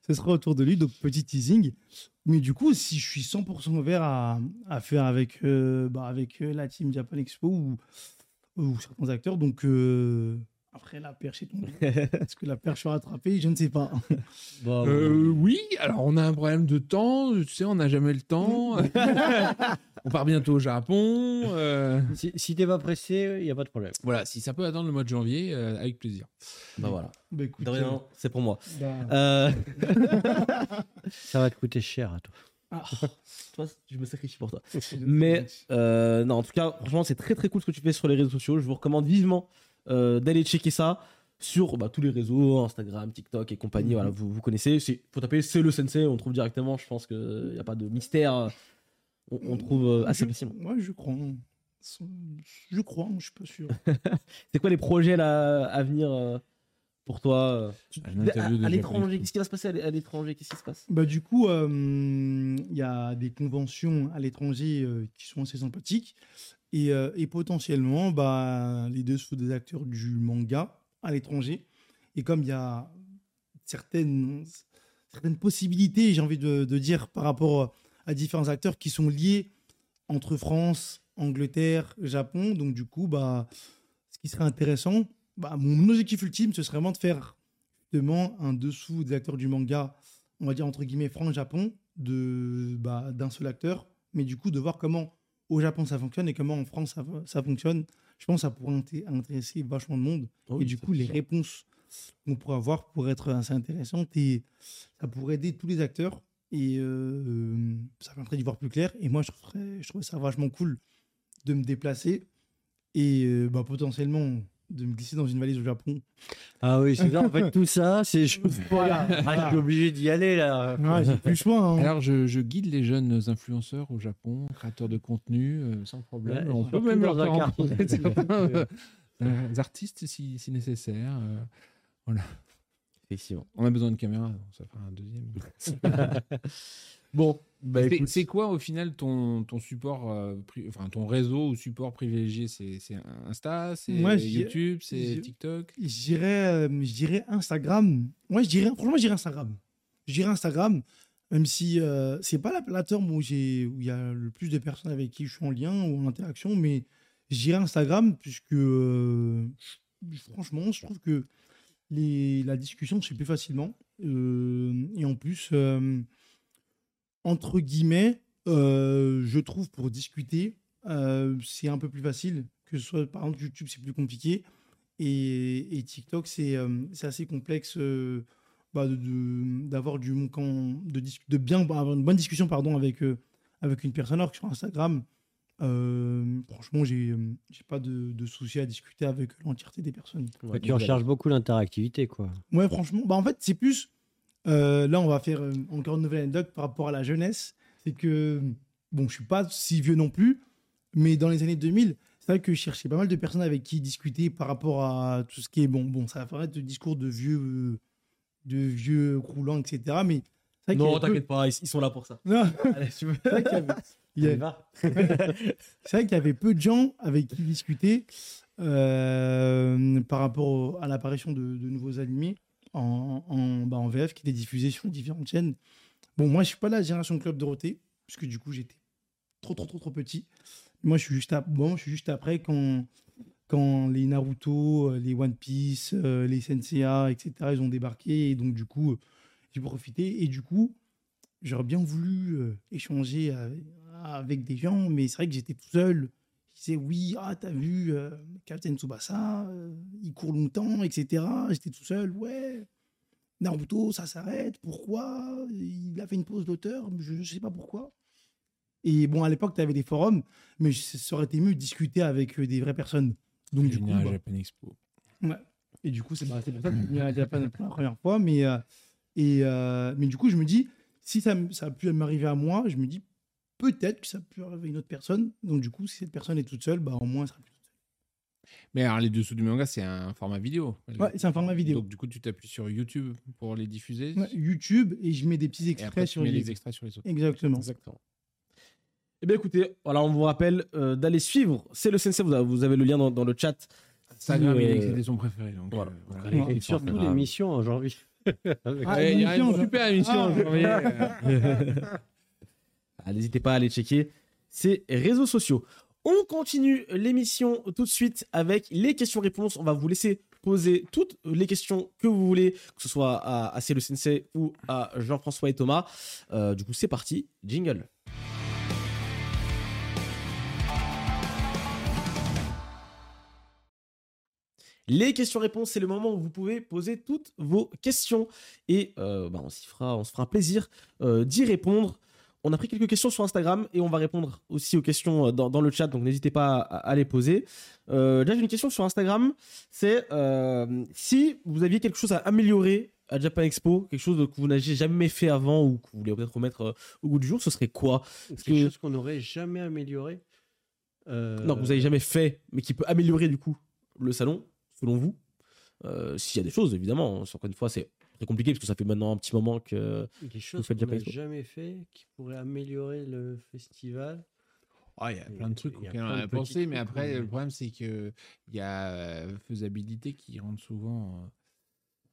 Ce sera autour de lui, donc petit teasing. Mais du coup, si je suis 100% ouvert à, à faire avec, euh, bah, avec euh, la team Japan Expo ou, ou certains acteurs, donc euh, après la perche est tombée. Est-ce que la perche sera attrapée? Je ne sais pas. Bon, Euh, oui, alors on a un problème de temps, tu sais, on n'a jamais le temps. on part bientôt au Japon. euh, Si, si t'es pas pressé, il n'y a pas de problème. Voilà, si ça peut attendre le mois de janvier, euh, avec plaisir. Bah voilà, Bah, écoute, c'est pour moi. bah, Euh, Ça va te coûter cher à toi. ah, toi, je me sacrifie pour toi. Mais euh, non, en tout cas, franchement, c'est très très cool ce que tu fais sur les réseaux sociaux. Je vous recommande vivement euh, d'aller checker ça sur bah, tous les réseaux, Instagram, TikTok et compagnie. Mhm. Voilà, vous, vous connaissez. Il faut taper c'est le sensei, on trouve directement. Je pense qu'il n'y a pas de mystère. On, on trouve euh, assez facilement. Ouais, je crois. Je crois, je suis pas sûr. C'est quoi les projets là, à venir euh, pour toi euh, À, l'étranger, qu'est-ce qui va se passer à l'é- à l'étranger Qu'est-ce qui se passe? Bah, du coup, euh, il y a des conventions à l'étranger euh, qui sont assez sympathiques. Et, euh, et potentiellement, bah, les deux sont des acteurs du manga à l'étranger. Et comme il y a certaines, certaines possibilités, j'ai envie de, dire, par rapport à différents acteurs qui sont liés entre France, Angleterre, Japon. Donc, du coup, bah, ce qui serait intéressant, bah, mon objectif ultime, ce serait vraiment de faire justement un dessous des acteurs du manga, on va dire entre guillemets France-Japon, bah, d'un seul acteur. Mais du coup, de voir comment au Japon ça fonctionne et comment en France ça, ça fonctionne. Je pense que ça pourrait inté- intéresser vachement de monde. et du coup, les réponses qu'on pourrait avoir pourraient être assez intéressantes et ça pourrait aider tous les acteurs. Et euh, ça permettrait d'y voir plus clair. Et moi, je trouverais, je trouverais ça vachement cool de me déplacer et euh, bah, potentiellement de me glisser dans une valise au Japon. Ah oui, c'est ça. En fait, tout ça, c'est je Voilà. Ah, je suis obligé d'y aller là. Ouais, j'ai plus le choix. hein. Alors, je, je guide les jeunes influenceurs au Japon, créateurs de contenu, euh, sans problème. Ouais, On peut même leur faire rencontrer certains euh, euh, artistes si, si nécessaire. euh. Effectivement. on a besoin de caméra, ça fera un deuxième. Bon, bah C'est- quoi au final ton, ton support, euh, pri- enfin ton réseau ou support privilégié? C'est c'est Insta, c'est Moi, YouTube, c'est TikTok? Je dirais, euh, je dirais Instagram. Ouais, je dirais, franchement, je dirais Instagram. Je dirais Instagram, même si euh, c'est pas la plateforme où j'ai, où il y a le plus de personnes avec qui je suis en lien ou en interaction, mais je dirais Instagram puisque, euh, franchement, je trouve que la discussion se plus facilement. Euh, et en plus, euh, entre guillemets, euh, je trouve pour discuter, c'est un peu plus facile que ce soit par exemple YouTube, c'est plus compliqué. Et, TikTok, c'est assez complexe bah, d'avoir du de, de bien avoir une bonne discussion pardon avec avec une personne alors que sur Instagram euh, franchement j'ai euh, j'ai pas de, de souci à discuter avec l'entièreté des personnes ouais, tu recherches beaucoup l'interactivité, quoi. ouais franchement bah en fait c'est plus euh, là on va faire euh, encore une nouvelle anecdote par rapport à la jeunesse c'est que bon je suis pas si vieux non plus mais dans les années 2000 c'est vrai que je cherchais pas mal de personnes avec qui discuter par rapport à tout ce qui est bon. Bon, ça va faire être le discours de vieux, de vieux croulants, etc. Mais non, peu- t'inquiète pas, ils, ils sont là pour ça. Non, Allez, tu veux- c'est vrai qu'il y avait- il y a- c'est vrai qu'il y avait peu de gens avec qui discuter euh, par rapport au- à l'apparition de, de nouveaux animés en, en, bah, en VF qui étaient diffusés sur différentes chaînes. Bon, moi, je suis pas la génération Club Dorothée, puisque du coup, j'étais trop, trop, trop, trop petit. Moi, je suis juste, à- bon, je suis juste après quand, quand les Naruto, euh, les One Piece, euh, les Senseiya, etc., ils ont débarqué. Et donc, du coup, j'ai profité. Et du coup, j'aurais bien voulu échanger avec, avec des gens, mais c'est vrai que j'étais tout seul. Je disais, oui, ah, t'as vu euh, Captain Tsubasa, euh, il court longtemps, etc. J'étais tout seul, ouais. Naruto, ça s'arrête, pourquoi? Il a fait une pause d'auteur, je ne sais pas pourquoi. Et bon, à l'époque, tu avais des forums, mais ça aurait été mieux de discuter avec euh, des vraies personnes. Donc, du coup, bah, Japan Expo. et du coup, c'est pour ça que je suis venu à Japan pour la première fois. Mais, euh, et, euh, mais du coup, je me dis, si ça a pu m'arriver à moi, je me dis peut-être que ça peut arriver à une autre personne. Donc, du coup, si cette personne est toute seule, bah, au moins, elle sera plus toute Mais alors, les dessous du manga, c'est un format vidéo. seule. Ouais, c'est un format vidéo. Donc, du coup, tu t'appuies sur YouTube pour les diffuser. Ouais, YouTube, et je mets des petits et extraits après, tu sur mets les... les extraits sur les autres. Exactement. Exactement. Eh bien écoutez, voilà, on vous rappelle euh, d'aller suivre. C'est le sensei, vous avez, le lien dans, dans le chat. Instagram, il a dit que Euh, c'était son préféré. Donc, voilà. euh, voilà. Et surtout l'émission en janvier. Avec- Ah, Ouais, il y a émission, une super émission Ah. en janvier. Ah, N'hésitez pas à aller checker ces réseaux sociaux. On continue l'émission tout de suite avec les questions-réponses. On va vous laisser poser toutes les questions que vous voulez, que ce soit à, à Sensei ou à Jean-François et Thomas. Euh, du coup, c'est parti. Jingle. Les questions-réponses, c'est le moment où vous pouvez poser toutes vos questions. Et euh, bah, on, fera, on se fera un plaisir euh, d'y répondre. On a pris quelques questions sur Instagram et on va répondre aussi aux questions euh, dans, dans le chat, donc n'hésitez pas à, à les poser. Euh, déjà, j'ai une question sur Instagram. C'est euh, si vous aviez quelque chose à améliorer à Japan Expo, quelque chose que vous n'aviez jamais fait avant ou que vous voulez peut-être remettre euh, au goût du jour, ce serait quoi? Quelque que- chose qu'on n'aurait jamais amélioré? Non, que vous n'avez jamais fait, mais qui peut améliorer du coup le salon, selon vous? Euh, S'il y a des choses, évidemment. Encore une fois, c'est très compliqué parce que ça fait maintenant un petit moment que. Choses faites qu'on n'a jamais fait qui pourraient améliorer le festival. Ah, il y a plein de trucs auxquels on a pensé, mais après, le problème, c'est que il y a euh, faisabilité qui rentre souvent. euh,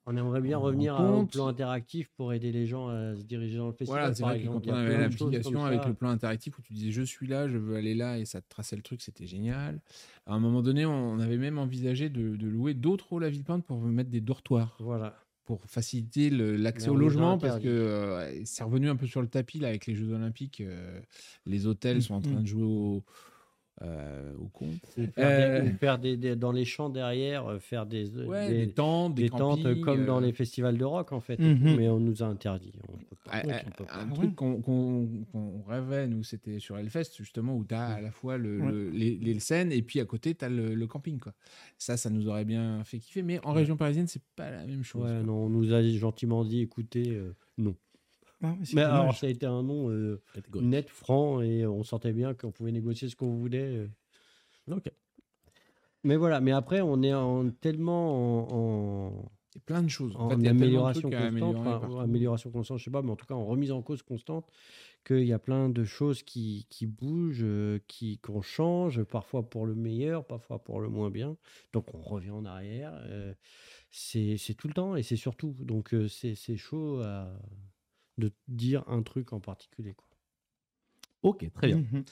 On aimerait bien On revenir au plan interactif pour aider les gens à se diriger dans le festival. Voilà, c'est vrai que quand on a avait l'application avec le plan interactif où tu disais je suis là, je veux aller là et ça te traçait le truc, c'était génial. À un moment donné, on avait même envisagé de, de louer d'autres halls à Villepinte pour mettre des dortoirs, Voilà. Pour faciliter l'accès Mais au logement parce que euh, c'est revenu un peu sur le tapis là avec les Jeux Olympiques. euh, les hôtels sont en train de jouer au, euh, au con. Ou faire, Euh, des, ou faire des- des- dans les champs derrière, euh, faire des, Ouais, des, des, tentes, des, des tentes comme dans euh, les festivals de rock en fait. Mhm. Mais on nous a interdit. On peut pas. Donc, on peut pas. un truc qu'on qu'on- qu'on rêvait, nous, c'était sur Hellfest, justement, où tu as à la fois le, Ouais. le- les, les scènes et puis à côté, tu as le, le camping. Quoi. Ça, ça nous aurait bien fait kiffer. Mais en région parisienne, c'est pas la même chose. Ouais, non, on nous a gentiment dit écoutez, euh, non. Ah, mais alors, ça a été un non euh, net, franc, et on sentait bien qu'on pouvait négocier ce qu'on voulait. euh. Ok. Mais voilà, mais après, on est en, tellement en, plein de choses. en fait, amélioration constante, enfin, amélioration constante, je sais pas, mais en tout cas en remise en cause constante, qu'il y a plein de choses qui, qui bougent, euh, qui qu'on change, parfois pour le meilleur, parfois pour le moins bien. Donc on revient en arrière. euh, c'est c'est tout le temps et c'est surtout. Donc euh, c'est c'est chaud à, de dire un truc en particulier. Quoi. Ok, très bien. Mhm.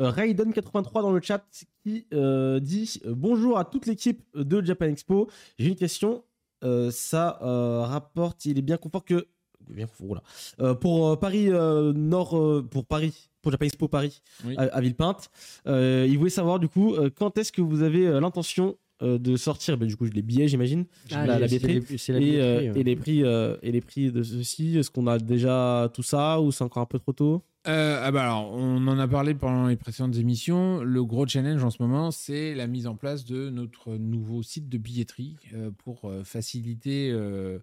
Euh, Raiden83 dans le chat qui euh, dit euh, Bonjour à toute l'équipe de Japan Expo. J'ai une question. Euh, ça euh, rapporte, il est bien confort que. Bien confort, voilà. Euh, pour euh, Paris euh, Nord, euh, pour Paris, pour Japan Expo Paris, Oui. à, à Villepinte, euh, il voulait savoir du coup euh, quand est-ce que vous avez euh, l'intention euh, de sortir ben, du coup les billets, j'imagine, Ah, la, billetterie, et, euh, et les prix euh, et les prix de ceci. Est-ce qu'on a déjà tout ça ou c'est encore un peu trop tôt? Euh, ah bah alors, on en a parlé pendant les précédentes émissions. Le gros challenge en ce moment, c'est la mise en place de notre nouveau site de billetterie euh, pour faciliter, euh,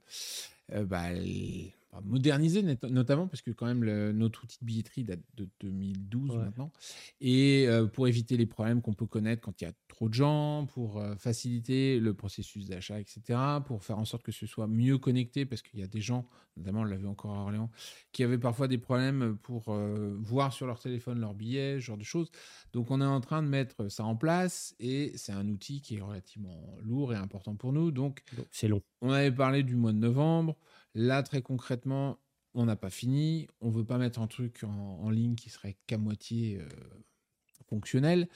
euh, bah, les- enfin, moderniser net- notamment, parce que quand même le- notre outil de billetterie date de 2012 Ouais. maintenant, et euh, pour éviter les problèmes qu'on peut connaître quand il y a trop de gens, pour euh, faciliter le processus d'achat, etc., pour faire en sorte que ce soit mieux connecté, parce qu'il y a des gens, notamment on l'a vu encore à Orléans, qui avaient parfois des problèmes pour euh, voir sur leur téléphone leurs billets, ce genre de choses. Donc on est en train de mettre ça en place et c'est un outil qui est relativement lourd et important pour nous. Donc Donc, c'est long. on avait parlé du mois de novembre. Là, très concrètement, on n'a pas fini. On veut pas mettre un truc en, en ligne qui serait qu'à moitié euh, fonctionnel.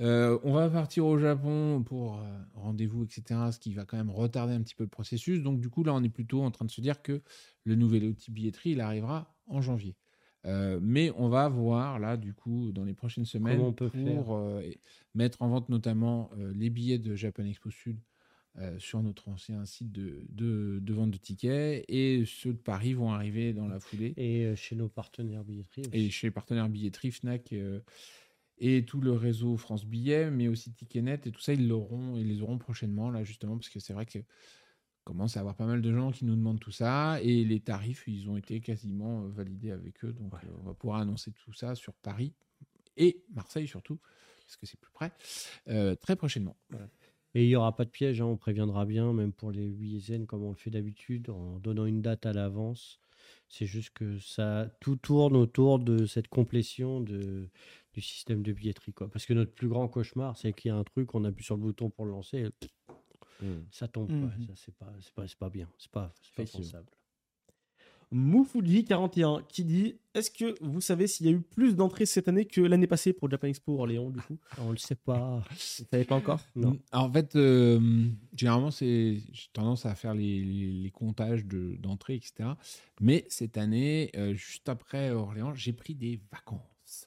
Euh, on va partir au Japon pour euh, rendez-vous, etc., ce qui va quand même retarder un petit peu le processus. Donc, du coup, là, on est plutôt en train de se dire que le nouvel outil billetterie, il arrivera en janvier. Mais on va voir, là, du coup, dans les prochaines semaines, Comment on peut pour mettre en vente notamment les billets de Japan Expo Sud euh, sur notre ancien site de, de, de vente de tickets. Et ceux de Paris vont arriver dans la foulée Et euh, chez nos partenaires billetterie. et aussi. chez les partenaires billetterie, Fnac euh, et tout le réseau France Billets, mais aussi Ticketnet et tout ça, ils l'auront, ils les auront prochainement là justement parce que c'est vrai que commence à avoir pas mal de gens qui nous demandent tout ça et les tarifs ils ont été quasiment validés avec eux donc on va pouvoir annoncer tout ça sur Paris et Marseille surtout parce que c'est plus près très prochainement. Et il n'y aura pas de piège, hein, on préviendra bien, même pour les 8 zen, comme on le fait d'habitude, en donnant une date à l'avance. C'est juste que ça tout tourne autour de cette complétion de, du système de billetterie. Quoi. Parce que notre plus grand cauchemar, c'est qu'il y a un truc, on appuie sur le bouton pour le lancer, et pff, ça tombe. Mhm. Ça, c'est pas, c'est pas, c'est pas bien, c'est pas, c'est pas pensable. Moufoudi41 qui dit Est-ce que vous savez s'il y a eu plus d'entrées cette année que l'année passée pour Japan Expo Orléans du coup? On le sait pas. Vous savez pas encore? Non. Alors, en fait, euh, généralement, c'est j'ai tendance à faire les, les- les comptages de- d'entrées, etc. Mais cette année, euh, juste après Orléans, j'ai pris des vacances.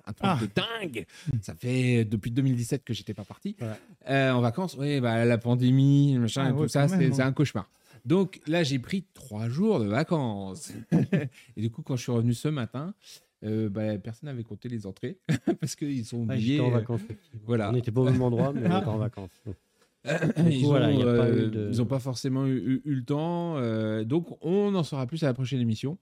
Un truc Ah. de dingue. Ça fait depuis 2017 que j'étais pas parti Ouais. Euh, en vacances. Oui, bah, la pandémie, machin, Ah et tout ouais, ça, c'est hein. un cauchemar. Donc là, j'ai pris trois jours de vacances. et du coup, quand je suis revenu ce matin, euh, bah, personne n'avait compté les entrées parce qu'ils sont Ah, oubliés. j'étais en euh, vacances. voilà. On n'était pas au même endroit, mais on était en vacances. Ils, voilà, euh, de- ils ont pas forcément eu, eu- eu le temps. euh, donc, on en saura plus à la prochaine émission.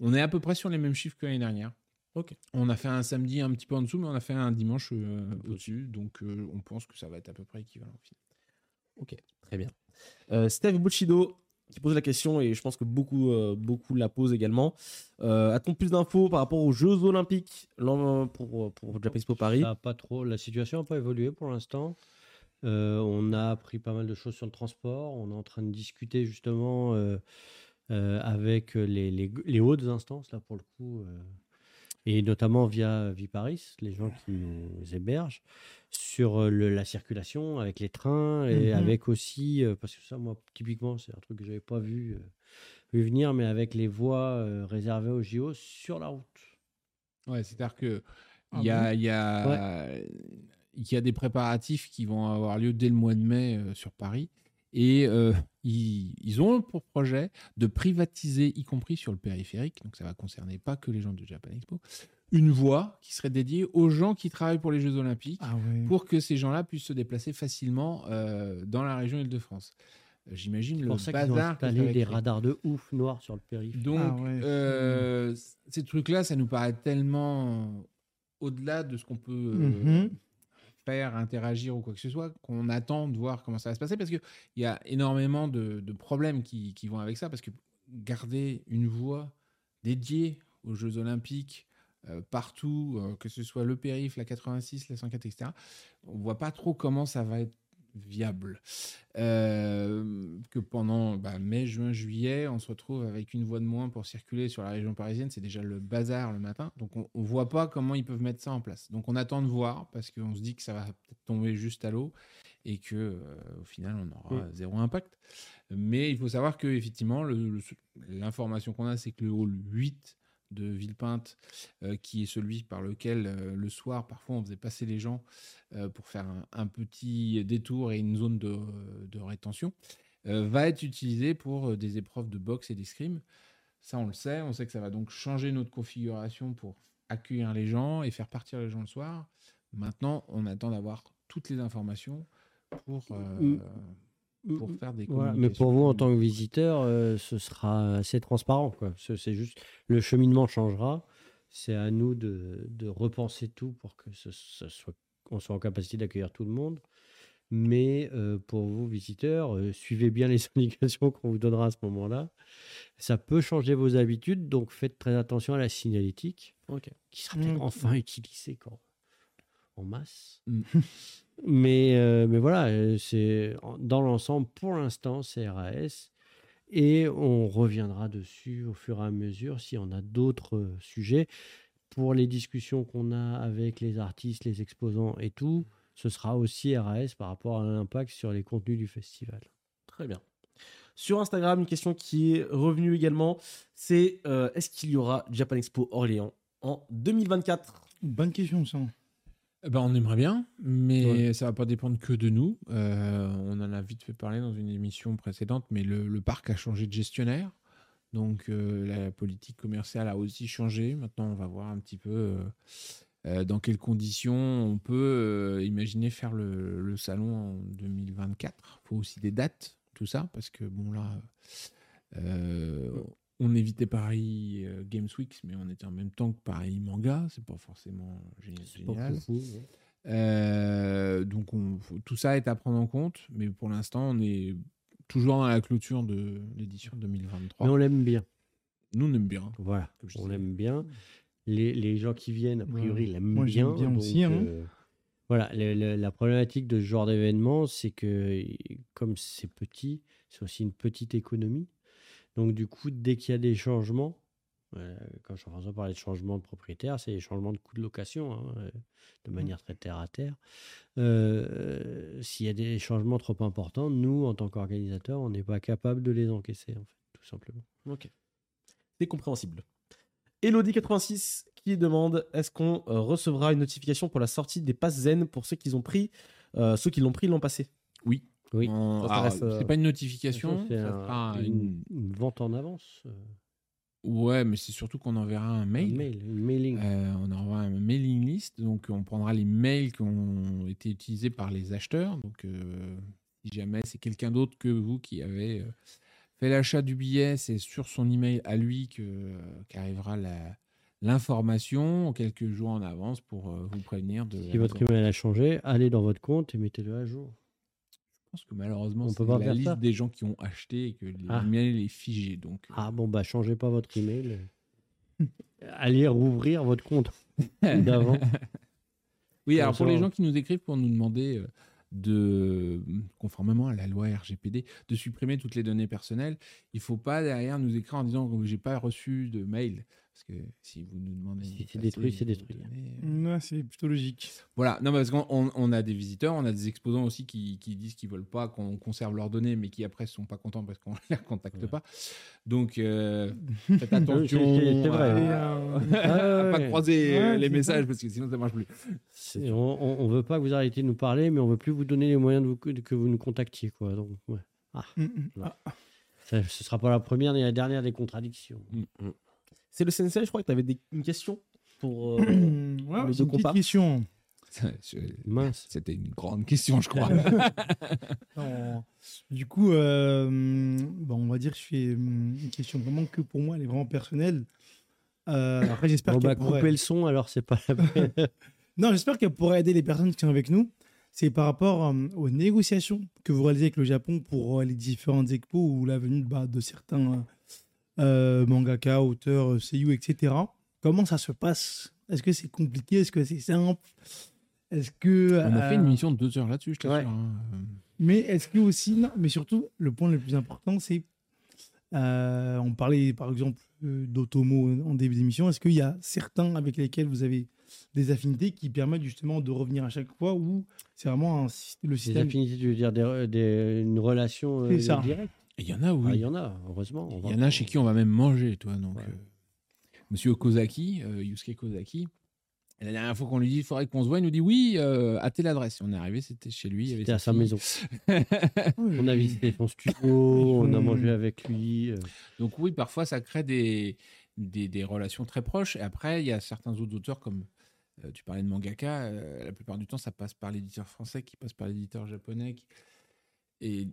On est à peu près sur les mêmes chiffres que l'année dernière. Ok. On a fait un samedi un petit peu en dessous, mais on a fait un dimanche euh, au-dessus. Donc, on pense que ça va être à peu près équivalent. au final. Ok, très bien. Steve Bushido qui pose la question et je pense que beaucoup, euh, beaucoup la posent également. Euh, A-t-on plus d'infos par rapport aux Jeux Olympiques pour, pour Expo Paris? Pas trop, la situation n'a pas évolué pour l'instant. Euh, on a appris pas mal de choses sur le transport. On est en train de discuter justement avec les, les, les hautes instances, là pour le coup, et notamment via Viparis, les gens qui nous hébergent, sur euh, le- la circulation avec les trains et Mhm. avec aussi, euh, parce que ça, moi, typiquement, c'est un truc que j'avais pas vu, euh, vu venir, mais avec les voies réservées aux JO sur la route. Ouais, c'est-à-dire que Ah il y a, y, a, il y a des préparatifs qui vont avoir lieu dès le mois de mai sur Paris. Et euh, ils, ils ont pour projet de privatiser, y compris sur le périphérique, donc ça va concerner pas que les gens de Japan Expo, une voie qui serait dédiée aux gens qui travaillent pour les Jeux Olympiques Ah ouais. pour que ces gens-là puissent se déplacer facilement euh, dans la région Île-de-France. Euh, J'imagine C'est le pour ça qu'ils ont bazar va installé des radars de ouf noirs sur le périph'. Donc, Ah ouais. euh, ces trucs-là, ça nous paraît tellement au-delà de ce qu'on peut euh, Mhm. Interagir ou quoi que ce soit, qu'on attend de voir comment ça va se passer, parce qu'il y a énormément de, problèmes qui, vont avec ça, parce que garder une voie dédiée aux Jeux Olympiques euh, partout, euh, que ce soit le périph, la 86, la 104, etc., on voit pas trop comment ça va être viable. Euh, que pendant bah, mai, juin, juillet, on se retrouve avec une voie de moins pour circuler sur la région parisienne. C'est déjà le bazar le matin. Donc on ne voit pas comment ils peuvent mettre ça en place. Donc on attend de voir parce qu'on se dit que ça va peut-être tomber juste à l'eau et que euh, au final on aura zéro impact. Mais il faut savoir que effectivement l'information qu'on a c'est que le hall 8 de Villepinte, euh, qui est celui par lequel euh, le soir parfois on faisait passer les gens euh, pour faire un, petit détour et une zone de, rétention, va être utilisé pour des épreuves de boxe et d'escrime. Ça, on le sait. On sait que ça va donc changer notre configuration pour accueillir les gens et faire partir les gens le soir. Maintenant, on attend d'avoir toutes les informations pour, euh, pour faire des Voilà, mais pour vous, en tant que visiteur, euh, ce sera assez transparent. quoi. C'est juste le cheminement changera. C'est à nous de, de repenser tout pour que ce, ce soit, on soit en capacité d'accueillir tout le monde. Mais euh, pour vous, visiteurs, euh, suivez bien les indications qu'on vous donnera à ce moment-là. Ça peut changer vos habitudes, donc faites très attention à la signalétique, qui sera peut-être Mm. enfin utilisée quand, en masse. Mm. Mais, euh, mais voilà, euh, c'est dans l'ensemble, pour l'instant, c'est RAS. Et on reviendra dessus au fur et à mesure si on a d'autres euh, sujets. Pour les discussions qu'on a avec les artistes, les exposants et tout, ce sera aussi RAS par rapport à l'impact sur les contenus du festival. Très bien. Sur Instagram, une question qui est revenue également, c'est euh, est-ce qu'il y aura Japan Expo Orléans en 2024 Bonne question, ça. Eh Ben, on aimerait bien, mais Ouais. ça va pas dépendre que de nous. Euh, on en a vite fait parler dans une émission précédente, mais le, le parc a changé de gestionnaire. Donc euh, la politique commerciale a aussi changé. Maintenant, on va voir un petit peu euh, dans quelles conditions on peut imaginer faire le, le salon en 2024. Il faut aussi des dates, tout ça, parce que bon là, on évitait Paris euh, Games Week, mais on était en même temps que Paris Manga. C'est pas forcément génial. Euh, donc on- tout ça est à prendre en compte, mais pour l'instant on est toujours dans la clôture de l'édition 2023. Mais on l'aime bien. Nous on aime bien. Voilà, Comme je on l'aime bien. Les, les gens qui viennent, a priori, Ouais. l'aiment Moi, bien. j'aime bien donc, aussi, hein. euh, voilà, le- le- la problématique de ce genre d'événement, c'est que comme c'est petit, c'est aussi une petite économie. Donc, du coup, dès qu'il y a des changements, euh, quand Jean-François parlait de changement de propriétaire, c'est des changements de coûts de location, hein, euh, de manière très terre à terre. Euh, S'il y a des changements trop importants, nous, en tant qu'organisateurs, on n'est pas capable de les encaisser, en fait, tout simplement. Ok. C'est compréhensible. Elodie86 qui demande est-ce qu'on recevra une notification pour la sortie des passes zen pour ceux qui ont pris, euh, ceux qui l'ont pris l'an passé? Oui. Oui. Alors, reste, euh, c'est pas une notification, C'est un- une, vente en avance. euh. Ouais, mais c'est surtout qu'on enverra un Un mail. mail, une mailing. Euh, on envoie un mailing list, donc on prendra les mails qui ont été utilisés par les acheteurs. Donc, euh, si jamais c'est quelqu'un d'autre que vous qui avez fait l'achat du billet, c'est sur son email à lui que qu'arrivera la- l'information quelques jours en avance pour vous prévenir de. Si votre email a changé, allez dans votre compte et mettez-le à jour. Je pense que malheureusement, On c'est peut pas la faire liste ça. des gens qui ont acheté et que Ah. l'email est figé. Donc, euh, Ah bon, bah changez pas votre email. allez rouvrir votre compte d'avant. Oui, alors pour les gens qui nous écrivent pour nous demander euh, de, conformément à la loi RGPD, de supprimer toutes les données personnelles, il faut pas derrière nous écrire en disant que j'ai pas reçu de mail. Parce que si vous nous demandez. Si c'est détruit, c'est détruit. euh, Ouais, c'est plutôt logique. Voilà, non, parce qu'on on- a des visiteurs, on a des exposants aussi qui, qui disent qu'ils veulent pas qu'on conserve leurs données, mais qui après sont pas contents parce qu'on les recontacte Ouais. pas. Donc, euh, faites attention c'est- vrai. à, à euh, Ah pas croiser Ouais, les messages parce que sinon ça marche plus. On, on, veut pas que vous arrêtiez de nous parler, mais on veut plus vous donner les moyens de vous- que vous nous contactiez. Quoi. Donc, ouais. mm, mm. Ah, Ça, ce sera pas la première ni la dernière des contradictions. C'est le sensei, je crois que tu avais des... une question pour. euh, ouais, les deux comparses. question. Mince. C'était une grande question, je crois. Non. Du coup, euh, bon, on va dire que je fais hum, une question vraiment que pour moi, elle est vraiment personnelle. Euh, après, j'espère Bon, qu'elle bah, pourrait... couper le son, alors c'est pas la peine. Non, j'espère qu'elle pourrait aider les personnes qui sont avec nous. C'est par rapport euh, aux négociations que vous réalisez avec le Japon pour euh, les différentes expos ou la venue bah, de certains euh, euh, mangaka, auteurs, euh, seiyuu, etc. Comment ça se passe? Est-ce que c'est compliqué? Est-ce que c'est simple? Est-ce que On a fait une euh, mission de deux heures là-dessus, je t'assure. Ouais. hein. Mais est-ce que aussi, non, mais surtout, le point le plus important, c'est, euh, on parlait par exemple euh, d'Otomo en début d'émission, est-ce qu'il y a certains avec lesquels vous avez des affinités qui permettent justement de revenir à chaque fois ou c'est vraiment un le Des système affinités, tu veux dire des, des- une relation euh, directe? Il y en a, Ah, oui. Il y en a, heureusement. Il y en a chez qui on va même manger, toi. Donc, Ouais. euh, Monsieur Kozaki, euh, Yusuke Kozaki, la dernière fois qu'on lui dit il faudrait qu'on se voit, il nous dit oui, euh, à telle adresse. On est arrivé, c'était chez lui. C'était à sa maison. On a visité son studio, on a mangé avec lui. Donc oui, parfois ça crée des, des, des relations très proches. Et après, il y a certains autres auteurs comme euh, tu parlais de mangaka. euh, la plupart du temps, ça passe par l'éditeur français, qui passe par l'éditeur japonais. qui- Et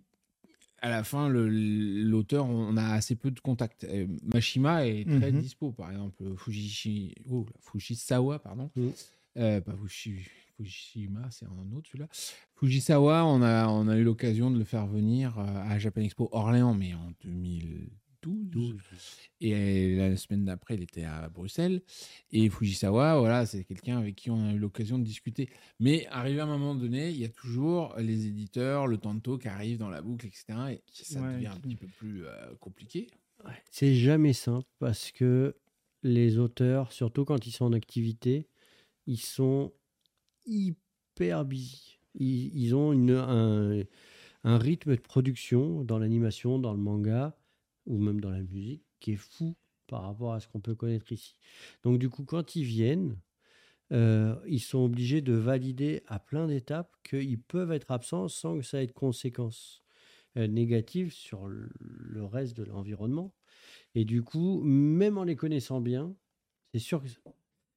à la fin, l'auteur, on a assez peu de contacts. Mashima est très Mhm. dispo, par exemple. Fujishi, oh, Fujisawa, pardon. Mhm. Euh, pas Fuji- Fujishima, c'est un autre celui-là. Fujisawa, on a, on a eu l'occasion de le faire venir euh, à Japan Expo Orléans, mais en 2012. Et la semaine d'après, il était à Bruxelles. Et Fujisawa, voilà, c'est quelqu'un avec qui on a eu l'occasion de discuter. Mais arrivé à un moment donné, il y a toujours les éditeurs, le tanto qui arrive dans la boucle, etc. Et ça Ouais. devient un petit peu plus euh, compliqué. C'est jamais simple parce que les auteurs, surtout quand ils sont en activité, ils sont hyper busy. Ils, ils ont une, un, un rythme de production dans l'animation, dans le manga ou même dans la musique qui est fou par rapport à ce qu'on peut connaître ici. Donc du coup, quand ils viennent, euh, ils sont obligés de valider à plein d'étapes qu'ils peuvent être absents sans que ça ait de conséquences euh, négatives sur le- reste de l'environnement. Et du coup, même en les connaissant bien, c'est sûr que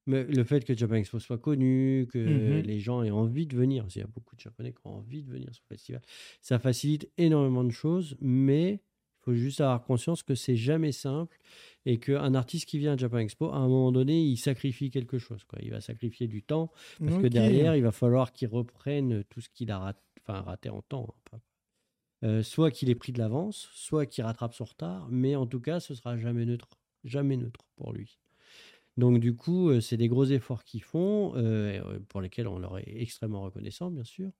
mais le fait que Japan Expo soit connu, que Mhm. les gens aient envie de venir, parce qu'il y a beaucoup de Japonais qui ont envie de venir sur le festival, ça facilite énormément de choses, mais il faut juste avoir conscience que c'est jamais simple et qu'un artiste qui vient à Japan Expo, à un moment donné, il sacrifie quelque chose. Quoi. Il va sacrifier du temps, parce que derrière, il va falloir qu'il reprenne tout ce qu'il a rat- enfin, raté en temps. hein, Euh, soit qu'il ait pris de l'avance, soit qu'il rattrape son retard, mais en tout cas, ce sera jamais neutre. Jamais neutre pour lui. Donc du coup, euh, c'est des gros efforts qu'ils font, euh, pour lesquels on leur est extrêmement reconnaissant, bien sûr.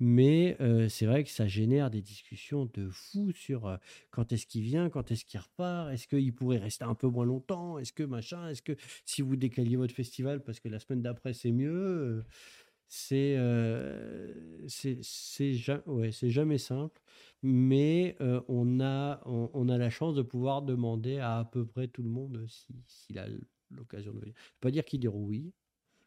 Mais euh, c'est vrai que ça génère des discussions de fou sur euh, quand est-ce qu'il vient, quand est-ce qu'il repart, est-ce qu'il pourrait rester un peu moins longtemps, est-ce que machin, est-ce que si vous décaliez votre festival parce que la semaine d'après c'est mieux, c'est euh, c'est ja- ouais, jamais simple. Mais on, a, on, on a la chance de pouvoir demander à à peu près tout le monde si- s'il a l'occasion de venir. Je peux pas dire qu'il dira oui,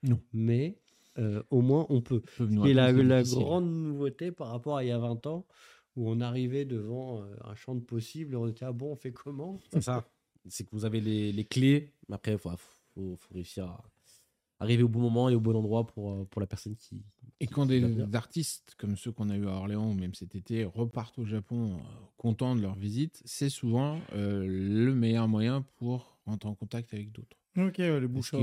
Non. mais euh, au moins on peut. Et la, grande nouveauté par rapport à il y a 20 ans, où on arrivait devant euh, un champ de possibles, et on était ah bon, on fait comment? C'est ça. c'est que vous avez les, les clés. Mais après, il faut, faut, faut réussir à arriver au bon moment et au bon endroit pour, euh, pour la personne qui. Et qui- quand qui des artistes comme ceux qu'on a eu à Orléans ou même cet été repartent au Japon euh, contents de leur visite, c'est souvent euh, le meilleur moyen pour rentrer en contact avec d'autres. Ok, ouais, le bouche que-.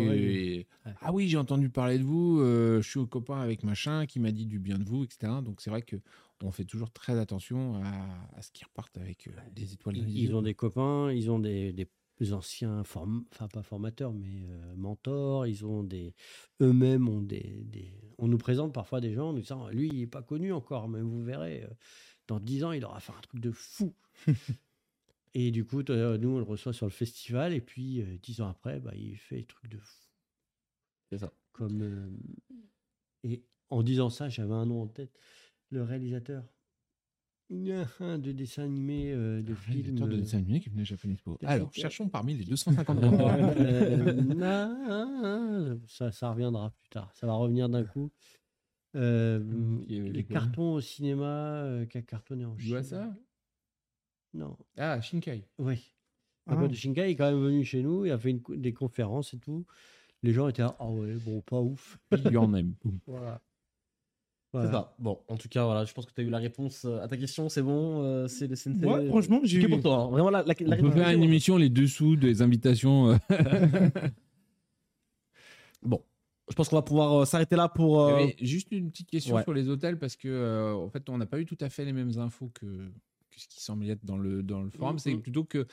Ah oui, j'ai entendu parler de vous, euh, je suis au copain avec machin qui m'a dit du bien de vous, etc. Donc c'est vrai que on fait toujours très attention à, à ce qu'ils repartent avec euh, des étoiles Ils ont des copains, ils ont des, des anciens, form... enfin pas formateurs, mais euh, mentors. Ils ont des, eux-mêmes ont des, des- On nous présente parfois des gens en nous disant, lui, il est pas connu encore, mais vous verrez, dans 10 ans, il aura fait un truc de fou. et du coup, euh, nous, on le reçoit sur le festival, et puis euh, 10 ans après, bah, il fait des trucs de fou. C'est ça. Comme euh, et en disant ça, j'avais un nom en tête. Le réalisateur de dessins animés, euh, de films. Réalisateur de euh, dessin animé qui venait à Japan Expo. Alors, films. cherchons parmi les 250 Euh, ça, ça reviendra plus tard. Ça va revenir d'un coup. Euh, les cartons au cinéma euh, qui a cartonné en Chine? ça Non, Ah, Shinkai. oui. Un Ah. pote de Shinkai est quand même venu chez nous, il a fait une des conférences et tout. Les gens étaient ah ouais, bon, pas ouf. Il y en aime. Voilà. C'est ça. Bon, en tout cas, voilà, je pense que tu as eu la réponse euh, à ta question. C'est bon euh, C'est le sensei. Ouais, franchement, j'ai eu. pour toi. hein. Vraiment, la, la, la On peut faire une émission les dessous des invitations. euh, Bon, je pense qu'on va pouvoir euh, s'arrêter là pour. euh, juste une petite question ouais. sur les hôtels parce que euh, en fait on n'a pas eu tout à fait les mêmes infos que ce qui semble être dans le dans le forum. C'est Mhm. plutôt que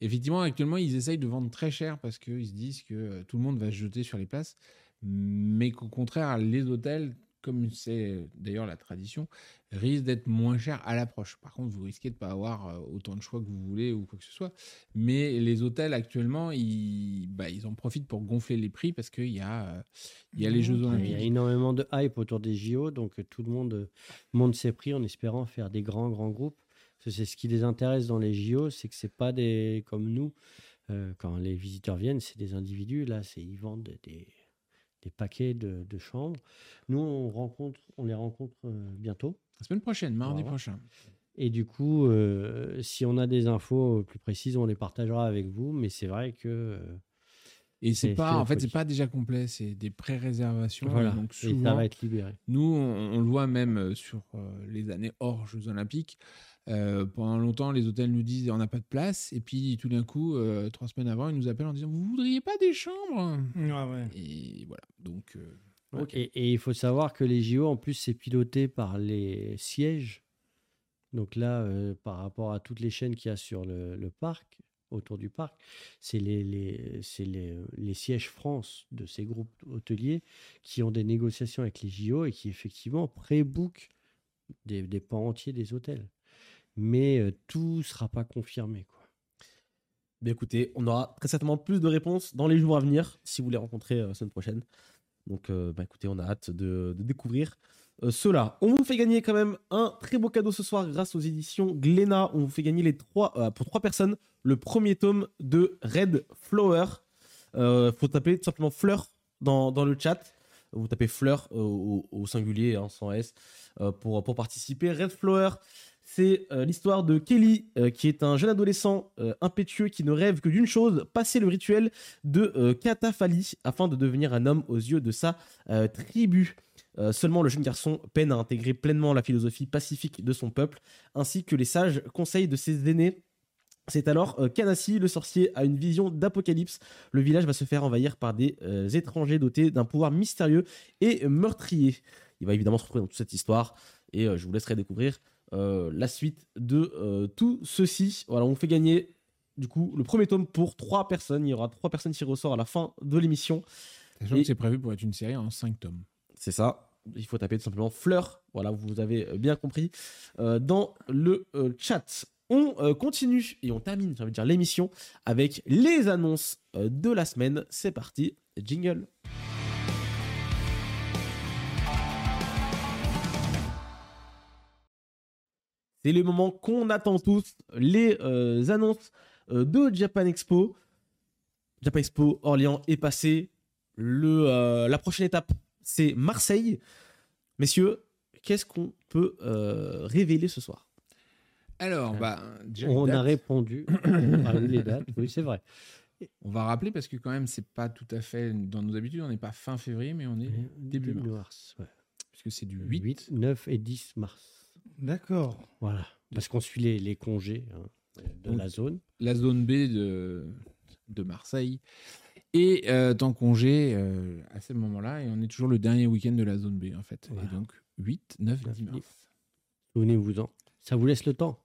effectivement actuellement ils essayent de vendre très cher parce qu'ils se disent que euh, tout le monde va se jeter sur les places, mais qu'au contraire les hôtels comme c'est d'ailleurs la tradition, risquent d'être moins chers à l'approche. Par contre, vous risquez de ne pas avoir euh, autant de choix que vous voulez ou quoi que ce soit. Mais les hôtels, actuellement, ils, bah, ils en profitent pour gonfler les prix parce qu'il y, a, euh, il y a les Jeux Il y a Olympiques. énormément de hype autour des JO, donc euh, tout le monde euh, monte ses prix en espérant faire des grands, grands groupes. C'est ce qui les intéresse dans les JO, c'est que c'est pas des comme nous. euh, quand les visiteurs viennent, c'est des individus. Là, c'est ils vendent des, des paquets de, de chambres. Nous, on rencontre, on les rencontre euh, bientôt. La semaine prochaine, mardi prochain. Et du coup, euh, si on a des infos plus précises, on les partagera avec vous. Mais c'est vrai que Et c'est pas, en fait, c'est pas déjà complet, c'est des pré-réservations. voilà, Donc et ça souvent, va être libéré. nous, on, on le voit même sur les années hors Jeux Olympiques. Euh, pendant longtemps, les hôtels nous disent on n'a pas de place. Et puis tout d'un coup, euh, trois semaines avant, ils nous appellent en disant vous voudriez pas des chambres? Ouais, ouais. Et voilà. Donc, euh. Et, et il faut savoir que les JO, en plus, c'est piloté par les sièges. Donc là, euh, par rapport à toutes les chaînes qu'il y a sur le, le parc, autour du parc, c'est les, les, c'est les, les sièges France de ces groupes hôteliers qui ont des négociations avec les JO et qui, effectivement, pré-bookent des, des pans entiers des hôtels. Mais euh, tout ne sera pas confirmé. Quoi. Bien écoutez, on aura très certainement plus de réponses dans les jours à venir si vous les rencontrez euh, la semaine prochaine. Donc, euh, bah, écoutez, on a hâte de, découvrir euh, cela. On vous fait gagner quand même un très beau cadeau ce soir grâce aux éditions Glénat. On vous fait gagner les trois, euh, pour trois personnes le premier tome de Red Flower. Euh, faut taper tout simplement fleur dans, dans le chat. Vous tapez fleur euh, au, singulier, hein, sans S, euh, pour, pour participer. Red Flower, c'est euh, l'histoire de Kelly, euh, qui est un jeune adolescent euh, impétueux qui ne rêve que d'une chose, passer le rituel de Katafali afin de devenir un homme aux yeux de sa tribu. Seulement le jeune garçon peine à intégrer pleinement la philosophie pacifique de son peuple, ainsi que les sages conseils de ses aînés. C'est alors qu'Anassi, le sorcier, a une vision d'apocalypse. Le village va se faire envahir par des étrangers dotés d'un pouvoir mystérieux et meurtrier. Il va évidemment se retrouver dans toute cette histoire et je vous laisserai découvrir la suite de euh, tout ceci. Voilà, on fait gagner du coup le premier tome pour trois personnes. Il y aura trois personnes qui ressortent à la fin de l'émission. sachant Et- que c'est prévu pour être une série en 5 tomes. C'est ça. Il faut taper tout simplement fleur. Voilà, vous avez euh, bien compris. euh, dans le euh, chat. On euh, continue et on termine, j'ai envie de dire, l'émission avec les annonces euh, de la semaine. C'est parti, jingle. C'est le moment qu'on attend tous, les euh, annonces euh, de Japan Expo. Japan Expo Orléans est passé. Le, euh, la prochaine étape, c'est Marseille. Messieurs, qu'est-ce qu'on peut euh, révéler ce soir? Alors, bah, On a répondu. oui, les dates, oui, c'est vrai. On va rappeler parce que quand même, c'est pas tout à fait dans nos habitudes. On n'est pas fin février, mais on est début mars. ouais. puisque c'est du 8. 8, 9 et 10 mars. D'accord. Voilà. Parce qu'on suit les, les congés hein, de Donc, la zone. la zone B de, de Marseille. Et euh, en congé euh, à ce moment-là, et on est toujours le dernier week-end de la zone B en fait. Voilà. Et donc 8, 9, 10 9, mars. Souvenez-vous-en. Ça vous laisse le temps.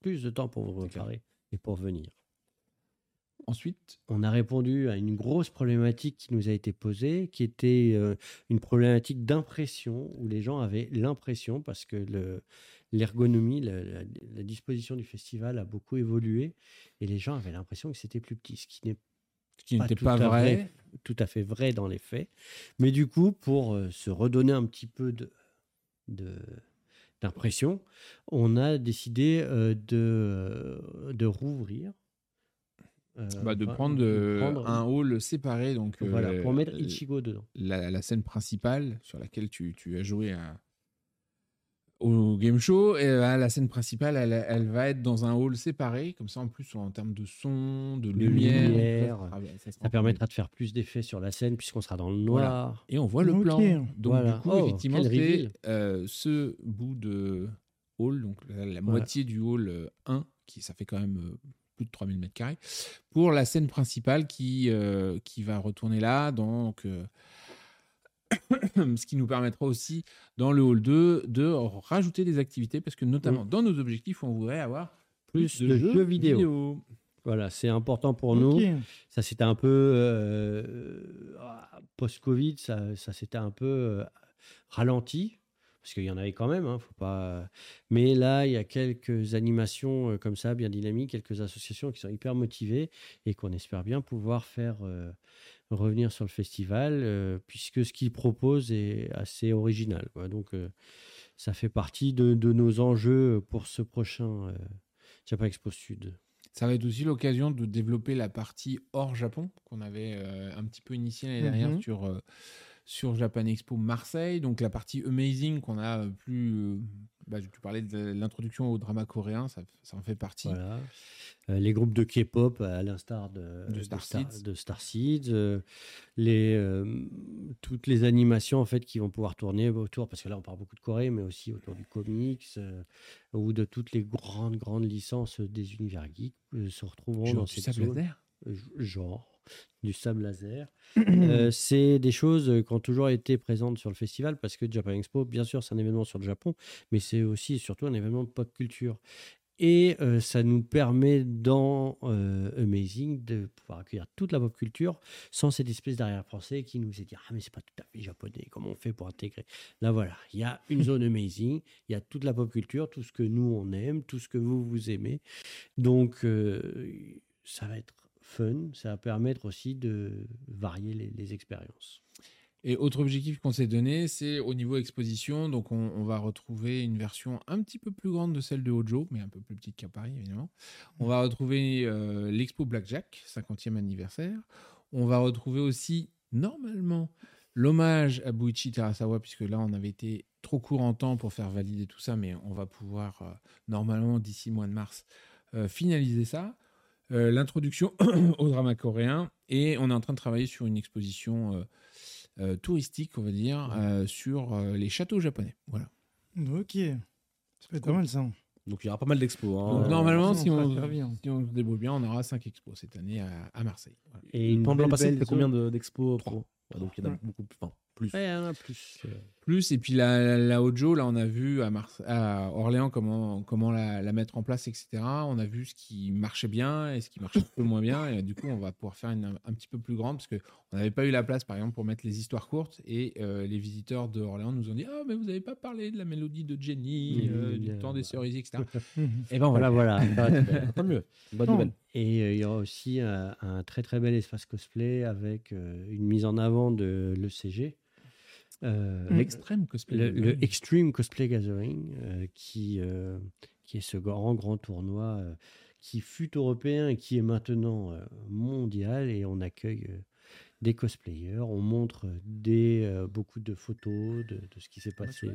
Plus de temps pour vous préparer et pour venir. Ensuite, on a répondu à une grosse problématique qui nous a été posée, qui était euh, une problématique d'impression, où les gens avaient l'impression, parce que le- l'ergonomie, la, la- la disposition du festival a beaucoup évolué, et les gens avaient l'impression que c'était plus petit, ce qui n'est qui n'était pas vrai. tout à fait vrai dans les faits. Mais du coup, pour euh, se redonner un petit peu de, de- d'impression, on a décidé euh, de, de rouvrir. Euh, Bah, de enfin, prendre, euh, prendre- un hall séparé, donc euh, voilà, pour mettre euh, Ichigo dedans. la, la scène principale sur laquelle tu, tu as joué à- au game show. Et bah, la scène principale, elle, elle va être dans un hall séparé, comme ça en plus en termes de son, de lumière, lumière, ça permettra de faire plus d'effets sur la scène puisqu'on sera dans le noir. Et on voit le Ok. plan. Donc Voilà. du coup, Oh, effectivement, c'est euh, ce bout de hall, donc la, la moitié du hall euh, 1, qui ça fait quand même euh, plus de 3000 mètres carrés, pour la scène principale qui, euh, qui va retourner là. Donc, euh, ce qui nous permettra aussi, dans le hall 2, de rajouter des activités, parce que notamment dans nos objectifs, on voudrait avoir Plus de jeux vidéo. Voilà, c'est important pour nous. Ça, c'était un peu. euh, Post-Covid, ça, ça s'était un peu euh, ralenti. Parce qu'il y en avait quand même, hein, faut pas. Mais là, il y a quelques animations euh, comme ça, bien dynamiques, quelques associations qui sont hyper motivées et qu'on espère bien pouvoir faire euh, revenir sur le festival, euh, puisque ce qu'ils proposent est assez original. quoi. Donc, euh, ça fait partie de, de nos enjeux pour ce prochain euh, Japan Expo Sud. Ça va être aussi l'occasion de développer la partie hors Japon qu'on avait euh, un petit peu initiée l'année dernière Mhm. sur, euh, sur Japan Expo Marseille. Donc la partie Amazing qu'on a euh, plus... euh, bah, tu parlais de l'introduction au drama coréen, ça, ça en fait partie. Voilà. Euh, les groupes de K-pop, à l'instar de, De Star Star- Seeds. de Star Seeds, euh, les, euh, toutes les animations en fait qui vont pouvoir tourner autour, parce que là on parle beaucoup de Corée, mais aussi autour du comics ou de toutes les grandes grandes licences des univers geeks se retrouveront Genre dans cette zone. genre du sable laser. Euh, c'est des choses euh, qui ont toujours été présentes sur le festival parce que Japan Expo, bien sûr, c'est un événement sur le Japon, mais c'est aussi et surtout un événement de pop culture. Et euh, ça nous permet dans euh, Amazing de pouvoir accueillir toute la pop culture sans cette espèce d'arrière-français qui nous est dit Ah, mais c'est pas tout à fait japonais, comment on fait pour intégrer? Là, voilà, il y a une zone Amazing, il y a toute la pop culture, tout ce que nous on aime, tout ce que vous vous aimez. Donc, euh, ça va être fun, ça va permettre aussi de varier les, expériences. Et autre objectif qu'on s'est donné, c'est au niveau exposition. Donc, on, va retrouver une version un petit peu plus grande de celle de Hojo, mais un peu plus petite qu'à Paris, évidemment. On va retrouver euh, l'expo Blackjack, 50e anniversaire. On va retrouver aussi, normalement, l'hommage à Buichi Terasawa, puisque là, on avait été trop court en temps pour faire valider tout ça, mais on va pouvoir, euh, normalement, d'ici mois de mars, euh, finaliser ça. Euh, L'introduction au drama coréen. Et on est en train de travailler sur une exposition. euh, euh, touristique, on va dire, euh, sur euh, les châteaux japonais. Voilà. Ok. Ça peut être pas mal ça. Donc il y aura pas mal d'expos. hein. Donc normalement, si on si on se débrouille bien, on aura 5 expos cette année à, à Marseille. Voilà. Et une Pendant belle, passé, belle combien de- d'expos pro Ouais, Donc il y en a Ouais. beaucoup plus. Enfin, plus. Ouais, a plus. Plus, et puis la, la Hojo, là, on a vu à, Mars- à Orléans comment, comment la, la mettre en place, etc. On a vu ce qui marchait bien et ce qui marchait un peu moins bien. Et du coup, on va pouvoir faire une un petit peu plus grande parce qu'on n'avait pas eu la place, par exemple, pour mettre les histoires courtes. Et euh, les visiteurs de Orléans nous ont dit Ah, mais vous n'avez pas parlé de la mélodie de Jenny, euh, du euh, temps des cerisiers, etc. Et ben, Voilà, voilà. Tant mieux. Bonne nouvelle. Et euh, il y aura aussi un, un très très bel espace cosplay avec euh, une mise en avant de l'ECG. Euh, L'extrême cosplay. le, le Extreme Cosplay Gathering, euh, qui, euh, qui est ce grand, grand tournoi euh, qui fut européen et qui est maintenant euh, mondial. Et on accueille euh, des cosplayers, on montre des, euh, beaucoup de photos de, de ce qui s'est passé.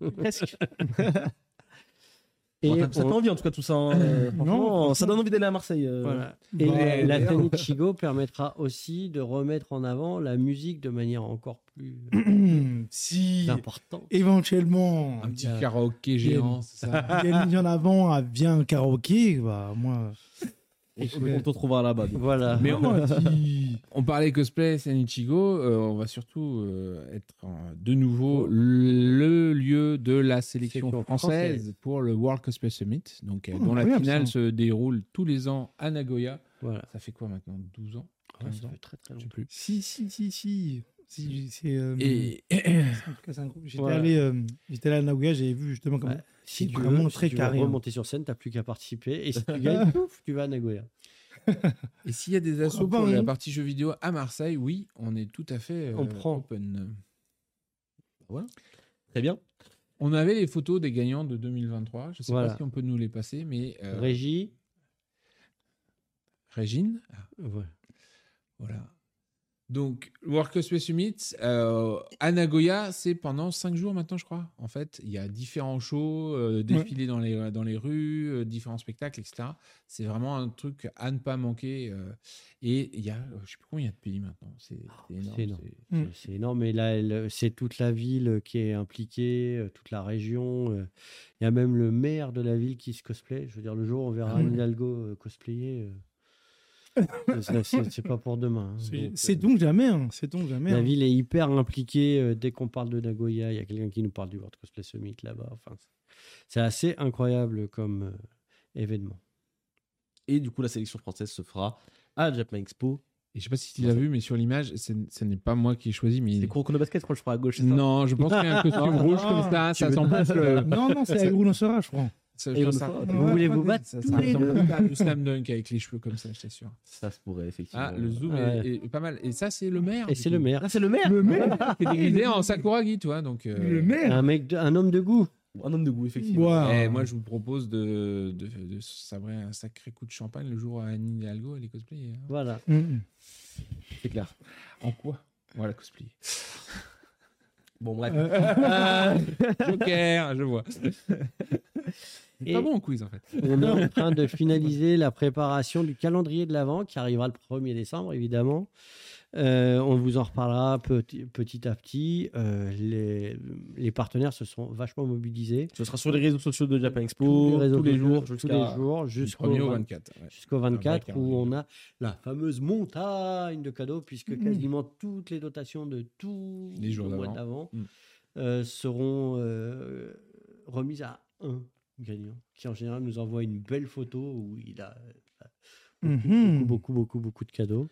Et Bon, ça- on- envie en tout cas tout ça. hein. Euh, Non, franchement, ça donne envie d'aller à Marseille. euh. Voilà. Et la d'ailleurs- Tanichigo permettra aussi de remettre en avant la musique de manière encore plus si importante. éventuellement Un petit karaoké géant, c'est ça il y a une mise en avant à bien un karaoké, bah moi. On on te retrouvera là-bas. Voilà. Mais si- On parlait cosplay Sanichigo, euh, on va surtout euh, être de nouveau le lieu de la sélection Sélection française, française. pour le World Cosplay Summit, donc, euh, Oh, dont la incroyable, finale ça. se déroule tous les ans à Nagoya. Voilà. Ça fait quoi maintenant 12 ans? Ouais, 15 ça ans? fait très très Je sais longtemps. plus. Si, si, si, si. Si, c'est, euh, Et, en tout cas, c'est un groupe. J'étais Voilà. allé, euh, j'étais allé à Nagoya, j'avais vu justement comment. Ouais. Si tu veux, si tu hein. remonter sur scène, t'as plus qu'à participer. Et si tu gagnes, pouf, tu vas à Nagoya. et s'il y a des assos Ah bah, pour la partie jeux vidéo à Marseille, oui, on est tout à fait euh, On prend. open. Très bien. On avait les photos des gagnants de 2023. Je ne sais Voilà. pas si on peut nous les passer, mais euh, Régie. Régine, Ouais. Voilà. Donc, Cosplay Summit euh, à Nagoya, c'est pendant cinq jours maintenant, je crois. En fait, il y a différents shows, euh, défilés dans, les, dans les rues, euh, différents spectacles, etc. C'est vraiment un truc à ne pas manquer. euh, et il y a, je sais plus combien il y a de pays maintenant. C'est c'est énorme. C'est énorme. c'est- Mm. C'est- énorme. Et là, c'est toute la ville qui est impliquée, toute la région. Il y a même le maire de la ville qui se cosplay. Je veux dire, le jour où on verra Ah ouais. Hidalgo cosplayer, euh, c'est- pas pour demain. hein. C'est Donc, euh, donc jamais, hein, c'est donc jamais. La hein. ville est hyper impliquée. euh, dès qu'on parle de Nagoya, il y a quelqu'un qui nous parle du World Cosplay Summit là-bas. Enfin, c'est assez incroyable comme euh, événement. Et du coup, la sélection française se fera à Japan Expo. Et je sais pas si tu l'as vu, mais sur l'image, ce n'est pas moi qui ai choisi. Mais... C'est Kurokono Basket, je crois, je crois à gauche. Non, je pense qu'il y a un costume rouge comme ça. Ça plus le. Non, non, c'est avec Bruno Sora, je crois. Et on ça- le. Vous voulez vous battre ça- ça du slam dunk avec les cheveux comme ça, je t'assure. Ça se pourrait, effectivement. Ah, le zoom Ouais. est, est pas mal. Et ça, c'est le maire. Et c'est le maire. Ah, c'est le maire Le maire Qui est déguisé en Sakuragi, toi. Donc, euh, Le maire Un mec, de- un homme de goût. Un homme de goût, effectivement. Waouh. Et moi, je vous propose de, de, de sabrer un sacré coup de champagne le jour où Anne Hidalgo, elle est cosplayée. hein. Voilà. Mm. C'est clair. En quoi? Voilà, cosplay. Bon, bref. Euh, Joker, je vois. C'est pas bon en quiz, en fait. On est en train de finaliser la préparation du calendrier de l'Avent qui arrivera le 1er décembre, évidemment. Euh, on vous en reparlera petit, petit à petit. Euh, les, les partenaires se sont vachement mobilisés. Ce sera sur les réseaux sociaux de Japan Expo, tous les, tous les jours, jusqu'au 1er au 20 24. ouais. jusqu'au 24 vrai où on a la fameuse montagne de cadeaux puisque Mhm. quasiment toutes les dotations de tous Les jours mois d'avant. Mhm. euh, seront euh, remises à un gagnant qui en général nous envoie une belle photo où il a euh, beaucoup, Mhm. beaucoup, beaucoup, beaucoup, beaucoup de cadeaux.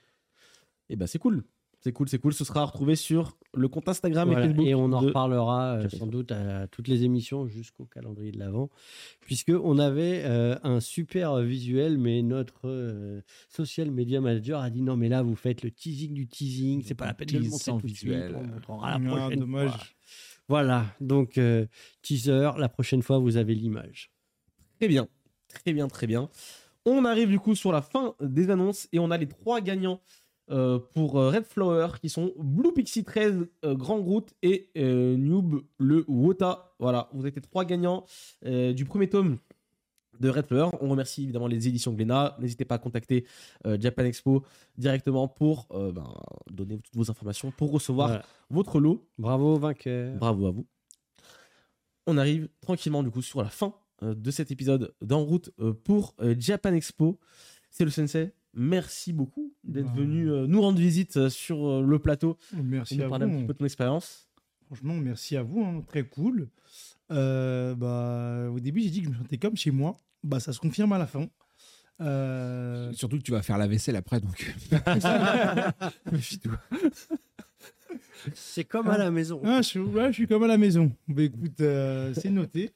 Et ben c'est cool. C'est cool, c'est cool. Ce sera retrouvé sur le compte Instagram Voilà, et Facebook. et on en de- reparlera euh, sans doute à toutes les émissions jusqu'au calendrier de l'Avent, puisque on avait euh, un super visuel, mais notre euh, social media manager a dit non, mais là vous faites le teasing du teasing, c'est pas la peine de le montrer sans tout de suite, visuel. on montrera la Ah, prochaine dommage. fois. Voilà, donc euh, teaser, la prochaine fois vous avez l'image. Très bien, très bien, très bien. On arrive du coup sur la fin des annonces et on a les trois gagnants euh, pour euh, Red Flower qui sont Blue Pixie 13, euh, Grand Groot et Noob le Wota. Voilà, vous êtes les trois gagnants du premier tome de Red Flower. On remercie évidemment les éditions Glénat. N'hésitez pas à contacter euh, Japan Expo directement pour euh, ben, donner toutes vos informations pour recevoir Voilà. votre lot. Bravo vainqueur. Bravo à vous. On arrive tranquillement du coup sur la fin euh, de cet épisode d'En route pour Japan Expo. C'est le sensei. Merci beaucoup d'être Bah. venu nous rendre visite sur le plateau et Merci à parler un petit vous. peu de ton expérience. Franchement, merci à vous. hein, Très cool. Euh, bah, au début, j'ai dit que je me sentais comme chez moi. Bah, ça se confirme à la fin. Euh, Surtout que tu vas faire la vaisselle après, donc. Méfie-toi. C'est comme à la maison. ah, je, suis, ouais, je suis comme à la maison. Bah, écoute, euh, c'est noté.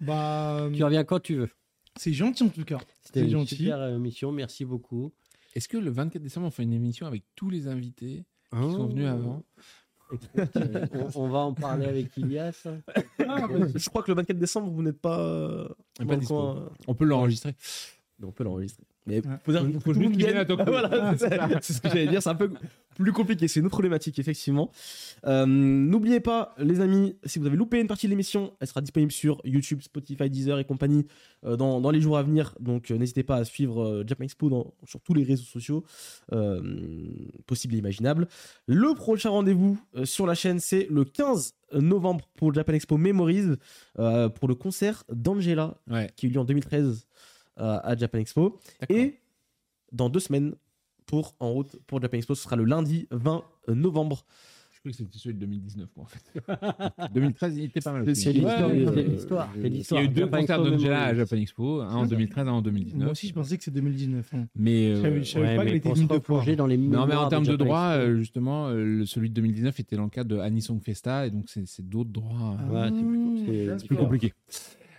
bah, Tu reviens quand tu veux. c'est gentil en tout cas. C'était une gentil. super euh, émission, merci beaucoup. Est-ce que le 24 décembre, on fait une émission avec tous les invités qui sont venus avant? Euh, on, on va en parler avec Ilias. Je crois que le 24 décembre, vous n'êtes pas, euh, Pas dans le dispo. coin, On peut l'enregistrer. on peut l'enregistrer. Mais faut dire Faut- juste qu'il vienne Tokyo. Voilà, c'est ce que j'allais dire. C'est un peu plus compliqué. C'est une autre problématique, effectivement. Euh, N'oubliez pas, les amis, si vous avez loupé une partie de l'émission, elle sera disponible sur YouTube, Spotify, Deezer et compagnie euh, dans, dans les jours à venir. Donc, euh, n'hésitez pas à suivre Japan Expo dans- sur tous les réseaux sociaux possibles et imaginables. Le prochain rendez-vous sur la chaîne, c'est le 15 novembre pour Japan Expo Memories pour le concert d'Angela Ouais. qui a eu lieu en 2013 euh, à Japan Expo. Et dans deux semaines, pour En route pour Japan Expo, ce sera le lundi 20 novembre. Je crois que c'était celui de 2019, moi, en fait. 2013, il était pas mal. C'est l'histoire, euh, Il y a eu deux Japan concerts d'Angela à. Japan Expo, un en 2013, un en 2019. Moi aussi, je pensais que c'est 2019. hein. Mais, euh, Je savais- je savais Ouais, pas qu'elle était se deux fois. dans les Non, mais en termes de droits, euh, justement, euh, celui de 2019 était dans le cadre de Anisong Festa, et donc c'est d'autres droits. euh, Ouais, c'est plus compliqué.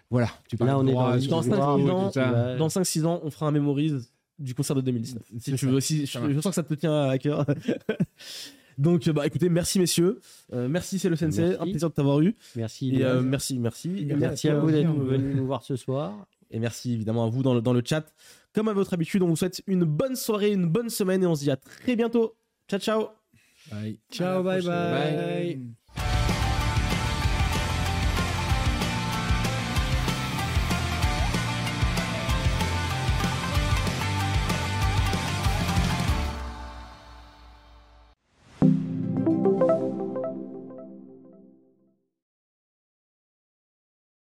Voilà, tu Là, parles on de est droits, dans sur l'histoire, les droits, dans. Ouais. 5-6 ans, on fera un Memories du concert de 2019. Si tu ça. veux aussi, je, sens que ça te tient à cœur. Donc, bah écoutez, merci messieurs. Euh, merci, c'est le Sensei. Merci. Un plaisir de t'avoir eu. Merci. Et euh, merci, merci. Merci, Merci à vous d'être aussi, hein. venu nous voir ce soir. et merci évidemment à vous dans le, dans le chat. Comme à votre habitude, on vous souhaite une bonne soirée, une bonne semaine et on se dit à très bientôt. Ciao, ciao. Bye. Ciao, bye bye. Bye.